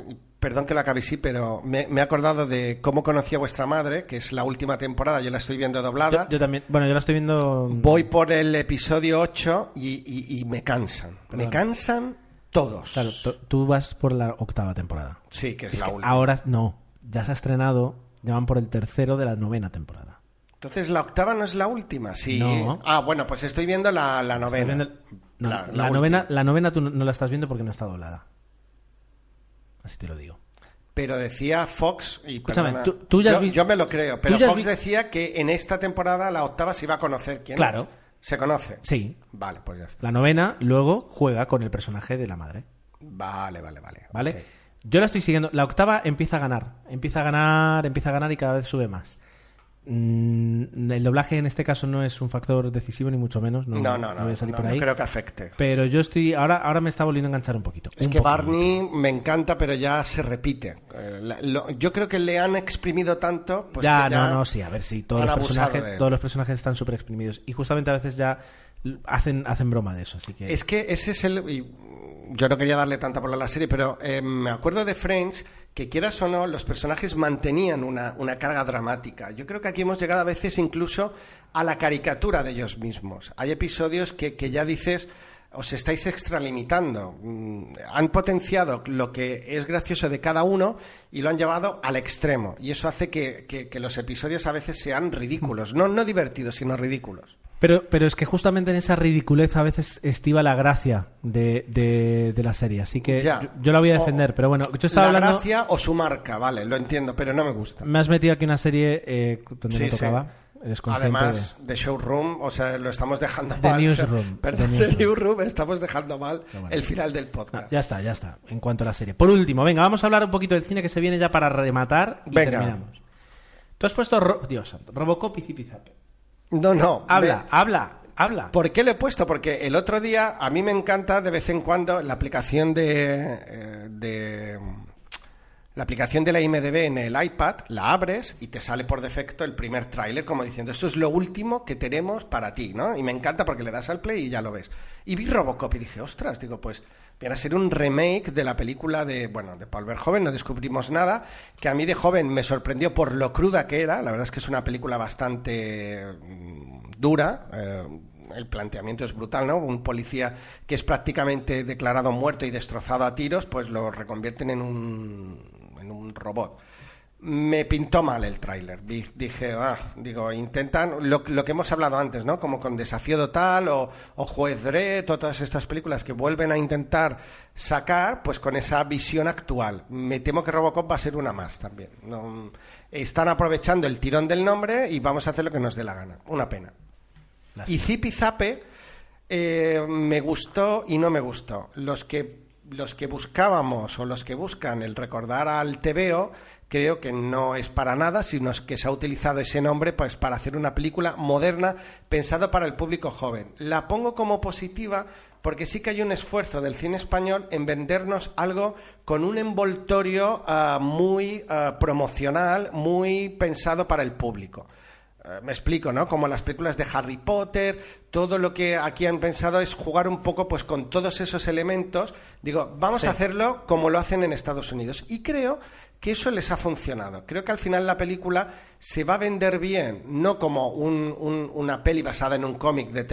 [SPEAKER 2] perdón que lo acabe así, pero me, me he acordado de cómo conocí a vuestra madre, que es la última temporada, yo la estoy viendo doblada.
[SPEAKER 1] Yo, yo también, bueno, yo la estoy viendo...
[SPEAKER 2] Voy por el episodio 8 y, y- y me cansan. Me cansan todos.
[SPEAKER 1] Claro, tú- vas por la octava temporada.
[SPEAKER 2] Sí, que es,
[SPEAKER 1] Es
[SPEAKER 2] la
[SPEAKER 1] que
[SPEAKER 2] última.
[SPEAKER 1] ahora no, ya se ha estrenado, ya van por el tercero de la novena temporada.
[SPEAKER 2] Entonces, ¿la octava no es la última? Sí.
[SPEAKER 1] No.
[SPEAKER 2] Ah, bueno, pues estoy viendo la, la novena.
[SPEAKER 1] Estás viendo el- no,
[SPEAKER 2] La-
[SPEAKER 1] la,
[SPEAKER 2] la última.
[SPEAKER 1] novena, la novena tú no, la estás viendo porque no está doblada. Así te lo digo.
[SPEAKER 2] Pero decía Fox, y
[SPEAKER 1] Escúchame,
[SPEAKER 2] perdona,
[SPEAKER 1] tú- tú ya
[SPEAKER 2] yo, me lo creo, pero Fox
[SPEAKER 1] vi-
[SPEAKER 2] decía que en esta temporada la octava se iba a conocer. ¿Quién
[SPEAKER 1] Claro.
[SPEAKER 2] es? ¿Se conoce?
[SPEAKER 1] Sí.
[SPEAKER 2] Vale, pues ya está.
[SPEAKER 1] La novena luego juega con el personaje de la madre.
[SPEAKER 2] Vale, vale, vale.
[SPEAKER 1] ¿Vale? Yo la estoy siguiendo. La octava empieza a ganar. Empieza a ganar, empieza a ganar y cada vez sube más. Mm, el doblaje en este caso no es un factor decisivo ni mucho menos. No,
[SPEAKER 2] No, no, no.
[SPEAKER 1] voy a salir
[SPEAKER 2] no,
[SPEAKER 1] por
[SPEAKER 2] no
[SPEAKER 1] ahí.
[SPEAKER 2] creo que afecte.
[SPEAKER 1] Pero yo estoy. Ahora, ahora me está volviendo a enganchar un poquito.
[SPEAKER 2] Es
[SPEAKER 1] Un
[SPEAKER 2] que. Barney me encanta, pero ya se repite. Eh, la- lo- yo creo que le han exprimido tanto. Pues
[SPEAKER 1] ya,
[SPEAKER 2] que
[SPEAKER 1] no, no, sí, a ver si todos los personajes,
[SPEAKER 2] de
[SPEAKER 1] todos los personajes están súper exprimidos. Y justamente a veces ya hacen, hacen broma de eso, así que.
[SPEAKER 2] Es que ese es el. y yo no quería darle tanta por la serie, pero eh, me acuerdo de Friends que, quieras o no, los personajes mantenían una, una carga dramática. Yo creo que aquí hemos llegado a veces incluso a la caricatura de ellos mismos. Hay episodios que, que ya dices. Os estáis extralimitando. Mm, Han potenciado lo que es gracioso de cada uno y lo han llevado al extremo. Y eso hace que, que- que los episodios a veces sean ridículos. No, no divertidos, sino ridículos.
[SPEAKER 1] Pero, pero es que justamente en esa ridiculez a veces estiva la gracia de, de, de la serie. Así que yo, yo la voy a defender.
[SPEAKER 2] O-
[SPEAKER 1] pero bueno, yo estaba
[SPEAKER 2] la
[SPEAKER 1] hablando.
[SPEAKER 2] gracia o su marca, vale, lo entiendo, pero no me gusta.
[SPEAKER 1] Me has metido aquí una serie eh, donde
[SPEAKER 2] Sí,
[SPEAKER 1] no
[SPEAKER 2] sí.
[SPEAKER 1] tocaba. Eres consciente
[SPEAKER 2] Además, de Showroom, o sea, lo estamos dejando
[SPEAKER 1] The
[SPEAKER 2] mal.
[SPEAKER 1] Newsroom.
[SPEAKER 2] Perdón,
[SPEAKER 1] The Newsroom.
[SPEAKER 2] Newsroom, estamos dejando mal
[SPEAKER 1] bueno.
[SPEAKER 2] el final del
[SPEAKER 1] de...
[SPEAKER 2] podcast.
[SPEAKER 1] Ah, ya está, ya está. En cuanto a la serie. Por último, venga, vamos a hablar un poquito del cine que se viene ya para rematar y
[SPEAKER 2] Venga.
[SPEAKER 1] terminamos. Tú has puesto. Ro- Dios santo. Robocop y Zipizape.
[SPEAKER 2] No, no.
[SPEAKER 1] Habla,
[SPEAKER 2] me-
[SPEAKER 1] habla. habla.
[SPEAKER 2] ¿Por qué lo he puesto? Porque el otro día a mí me encanta de vez en cuando la aplicación de, eh, de la aplicación de la IMDB en el iPad, la abres y te sale por defecto el primer tráiler como diciendo, esto es lo último que tenemos para ti, ¿no? Y me encanta porque le das al play y ya lo ves. Y vi Robocop y dije, ostras, digo, pues viene a ser un remake de la película de, bueno, de Paul Verhoeven, no descubrimos nada, que a mí de joven me sorprendió por lo cruda que era, la verdad es que es una película bastante mm, dura, eh, el planteamiento es brutal, ¿no? Un policía que es prácticamente declarado muerto y destrozado a tiros, pues lo reconvierten en un, en un robot. Me pintó mal el tráiler. Dije, ah, digo, intentan lo, lo que hemos hablado antes, ¿no? Como con Desafío Total o, o Juez Dredd o todas estas películas que vuelven a intentar sacar, pues con esa visión actual. Me temo que Robocop va a ser una más también. No, están aprovechando el tirón del nombre y vamos a hacer lo que nos dé la gana. Una pena. Y Zip y Zape eh, me gustó y no me gustó. Los que, los que buscábamos o los que buscan el recordar al TVO, creo que no es para nada, sino es que se ha utilizado ese nombre pues, para hacer una película moderna pensado para el público joven. La pongo como positiva porque sí que hay un esfuerzo del cine español en vendernos algo con un envoltorio ah, muy ah, promocional, muy pensado para el público. Eh, me explico, ¿no? Como las películas de Harry Potter, todo lo que aquí han pensado es jugar un poco pues con todos esos elementos. Digo, vamos a hacerlo como lo hacen en Estados Unidos. Y creo que eso les ha funcionado. Creo que al final la película se va a vender bien, no como un- un- una peli basada en un cómic de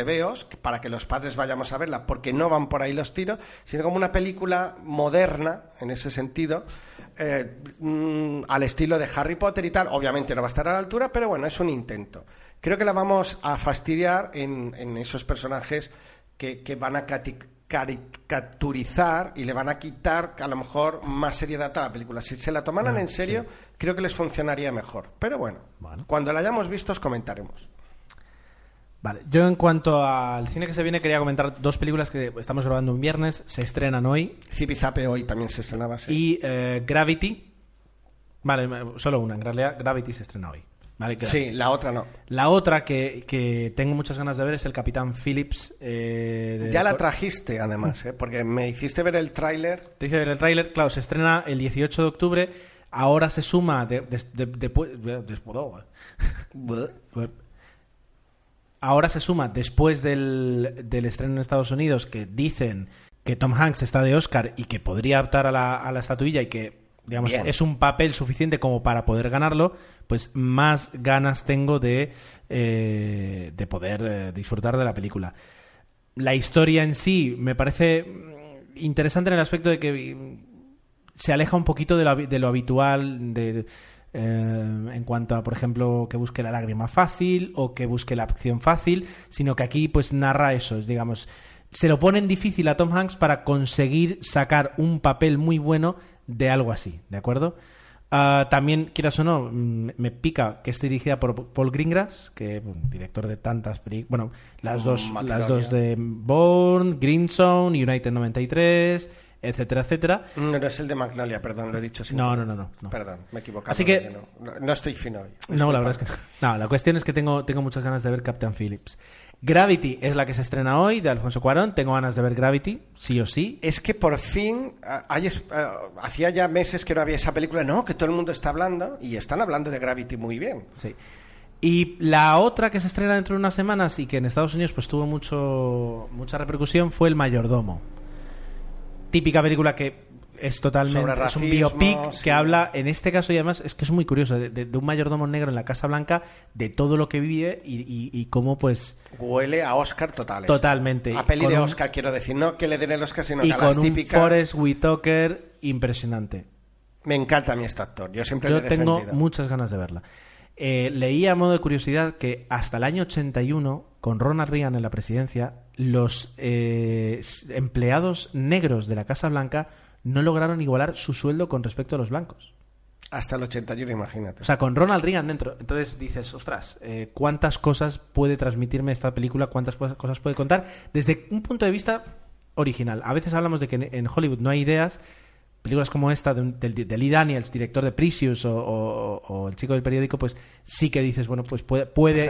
[SPEAKER 2] que- para que los padres vayamos a verla, porque no van por ahí los tiros, sino como una película moderna, en ese sentido, eh, mm, al estilo de Harry Potter y tal. Obviamente no va a estar a la altura, pero bueno, es un intento. Creo que la vamos a fastidiar en, esos personajes que, que van a caricaturizar y le van a quitar a lo mejor más seriedad a la película. Si se la tomaran en serio, creo que les funcionaría mejor. Pero bueno,
[SPEAKER 1] Bueno.
[SPEAKER 2] cuando la hayamos visto os comentaremos.
[SPEAKER 1] Vale, yo en cuanto al cine que se viene quería comentar dos películas que estamos grabando un viernes, se estrenan hoy
[SPEAKER 2] Zipizape hoy también se estrenaba. sí.
[SPEAKER 1] y eh, Gravity, vale, solo una, en realidad Gravity se estrena hoy.
[SPEAKER 2] Sí, la otra no.
[SPEAKER 1] La otra que, que tengo muchas ganas de ver es el Capitán Phillips. eh, de-
[SPEAKER 2] Ya la trajiste, además, ¿eh? porque me hiciste ver el tráiler.
[SPEAKER 1] Te dice ver el tráiler, claro, se estrena el 18 de octubre. Ahora se suma de, eh. Ahora se suma después del, del estreno en Estados Unidos que dicen que Tom Hanks está de Oscar y que podría optar a la, a la estatuilla y que digamos
[SPEAKER 2] Bien.
[SPEAKER 1] es un papel suficiente como para poder ganarlo, pues más ganas tengo de, eh, de poder eh, disfrutar de la película. La historia en sí me parece mm, interesante en el aspecto de que mm, se aleja un poquito de lo, habi- de lo habitual de, eh, en cuanto a, por ejemplo, que busque la lágrima fácil o que busque la acción fácil, sino que aquí pues narra eso, es, digamos, se lo ponen difícil a Tom Hanks para conseguir sacar un papel muy bueno de algo así, ¿de acuerdo? Ah, también, quieras o no, mm, me pica que esté dirigida por Paul Greengrass, que bueno, director de tantas películas. Bueno, las dos,
[SPEAKER 2] Magnolia.
[SPEAKER 1] las dos de Bourne, Green Zone, United 93, etcétera, etcétera.
[SPEAKER 2] No, no es el de Magnolia, perdón, lo he dicho sin
[SPEAKER 1] No, no, no, no, no.
[SPEAKER 2] Perdón, me he equivocado.
[SPEAKER 1] Así que-
[SPEAKER 2] no, no estoy fino hoy.
[SPEAKER 1] No, la verdad es que. No, la cuestión es que tengo, tengo muchas ganas de ver Captain Phillips. Gravity es la que se estrena hoy, de Alfonso Cuarón. Tengo ganas de ver Gravity, sí o sí.
[SPEAKER 2] Es que por fin, ah, hay ah, hacía ya meses que no había esa película, no, que todo el mundo está hablando, y están hablando de Gravity muy bien.
[SPEAKER 1] Sí. Y la otra que se estrena dentro de unas semanas y que en Estados Unidos pues tuvo mucho mucha repercusión fue El Mayordomo. Típica película que es totalmente
[SPEAKER 2] Sobre
[SPEAKER 1] es un biopic
[SPEAKER 2] sí.
[SPEAKER 1] que habla en este caso y además es que es muy curioso de, de- de un mayordomo negro en la Casa Blanca de todo lo que vive y, y- y cómo pues
[SPEAKER 2] Huele a Oscar totales.
[SPEAKER 1] Totalmente.
[SPEAKER 2] A peli
[SPEAKER 1] Con
[SPEAKER 2] de
[SPEAKER 1] un-
[SPEAKER 2] Oscar, quiero decir, no que le den el Oscar, sino
[SPEAKER 1] y
[SPEAKER 2] que a las
[SPEAKER 1] con un
[SPEAKER 2] típicas...
[SPEAKER 1] Forrest Whitaker impresionante.
[SPEAKER 2] Me encanta a mí este actor, yo siempre
[SPEAKER 1] Yo
[SPEAKER 2] le he
[SPEAKER 1] tengo
[SPEAKER 2] defendido.
[SPEAKER 1] muchas ganas de verla. Eh, leí a modo de curiosidad que hasta el año 81, con Ronald Reagan en la presidencia, los eh, empleados negros de la Casa Blanca no lograron igualar su sueldo con respecto a los blancos.
[SPEAKER 2] Hasta el 81, imagínate.
[SPEAKER 1] O sea, con Ronald Reagan dentro. Entonces dices, ostras, eh, ¿cuántas cosas puede transmitirme esta película? ¿Cuántas cosas puede contar? Desde un punto de vista original. A veces hablamos de que en- Hollywood no hay ideas, películas como esta de, un- del- de Lee Daniels, director de Precious o, o- o El chico del periódico, pues sí que dices, bueno, pues puede... puede-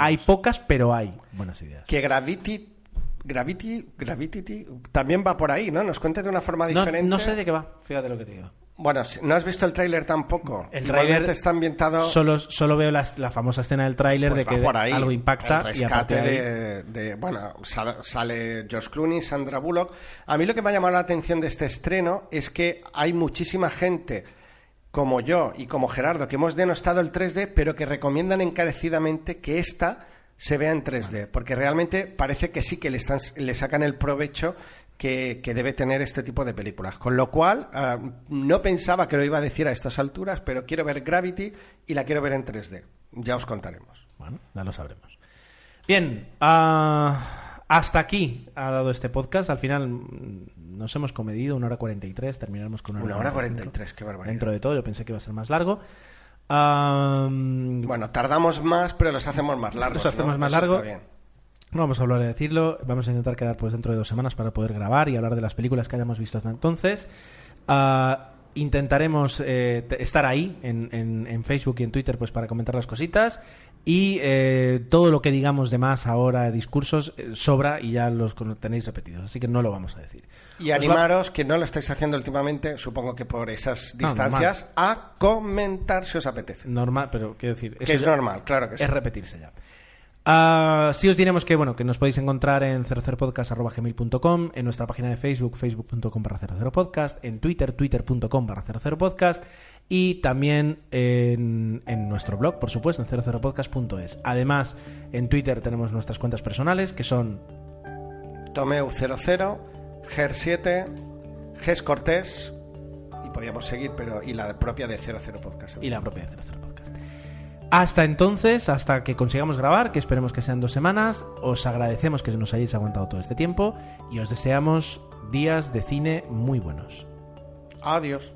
[SPEAKER 1] hay pocas, pero hay buenas ideas.
[SPEAKER 2] Que Gravity, Gravity, Gravity también va por ahí, ¿no? Nos cuenta de una forma diferente.
[SPEAKER 1] no sé de qué va, fíjate lo que te digo.
[SPEAKER 2] Bueno, ¿no has visto el tráiler tampoco?
[SPEAKER 1] El tráiler
[SPEAKER 2] está ambientado...
[SPEAKER 1] Solo, solo veo la, la famosa escena del tráiler
[SPEAKER 2] Pues
[SPEAKER 1] de que
[SPEAKER 2] por ahí.
[SPEAKER 1] algo impacta
[SPEAKER 2] el
[SPEAKER 1] y a
[SPEAKER 2] rescate
[SPEAKER 1] de
[SPEAKER 2] de, de- bueno sal- sale George Clooney Sandra Bullock a mí lo que me ha llamado la atención de este estreno es que hay muchísima gente como yo y como Gerardo que hemos denostado el 3D pero que recomiendan encarecidamente que esta se vea en 3D porque realmente parece que sí que le, están, le sacan el provecho que, que debe tener este tipo de películas. Con lo cual, ah, no pensaba que lo iba a decir a estas alturas, pero quiero ver Gravity y la quiero ver en 3D. Ya os contaremos.
[SPEAKER 1] Bueno, ya lo sabremos. Bien, ah, hasta aquí ha dado este podcast. Al final mm, nos hemos comedido una hora 43, terminaremos con una,
[SPEAKER 2] Una hora
[SPEAKER 1] 45.
[SPEAKER 2] 43, qué barbaridad.
[SPEAKER 1] Dentro de todo, yo pensé que iba a ser más largo.
[SPEAKER 2] Bueno, tardamos más, pero los hacemos más largos.
[SPEAKER 1] Los hacemos
[SPEAKER 2] ¿no?
[SPEAKER 1] más
[SPEAKER 2] Eso
[SPEAKER 1] largo.
[SPEAKER 2] está bien.
[SPEAKER 1] No vamos a hablar de decirlo, vamos a intentar quedar pues dentro de dos semanas para poder grabar y hablar de las películas que hayamos visto hasta entonces. Ah, intentaremos eh, estar ahí en, en- en Facebook y en Twitter pues para comentar las cositas y eh, todo lo que digamos de más ahora, discursos, eh, sobra y ya los tenéis repetidos, así que no lo vamos a decir.
[SPEAKER 2] Y
[SPEAKER 1] Os va-
[SPEAKER 2] animaros, que no lo estáis haciendo últimamente, supongo que por esas
[SPEAKER 1] No,
[SPEAKER 2] distancias, a comentar si os apetece.
[SPEAKER 1] Normal, pero quiero decir...
[SPEAKER 2] Que es normal, claro que sí.
[SPEAKER 1] es repetirse ya. Ah, sí os diremos que bueno que nos podéis encontrar en 00podcast.gmail.com, en nuestra página de Facebook, facebook.com barra 00podcast, en Twitter, twitter.com barra 00podcast y también en, en nuestro blog, por supuesto, en 00podcast.es. Además, en Twitter tenemos nuestras cuentas personales que son
[SPEAKER 2] Tomeu 00, Ger7, Ges Cortés, y podíamos seguir, pero y la propia de 00 Podcast.
[SPEAKER 1] y la propia de 00 Podcast. Hasta entonces, hasta que consigamos grabar, que esperemos que sean dos semanas, os agradecemos que nos hayáis aguantado todo este tiempo y os deseamos días de cine muy buenos.
[SPEAKER 2] Adiós.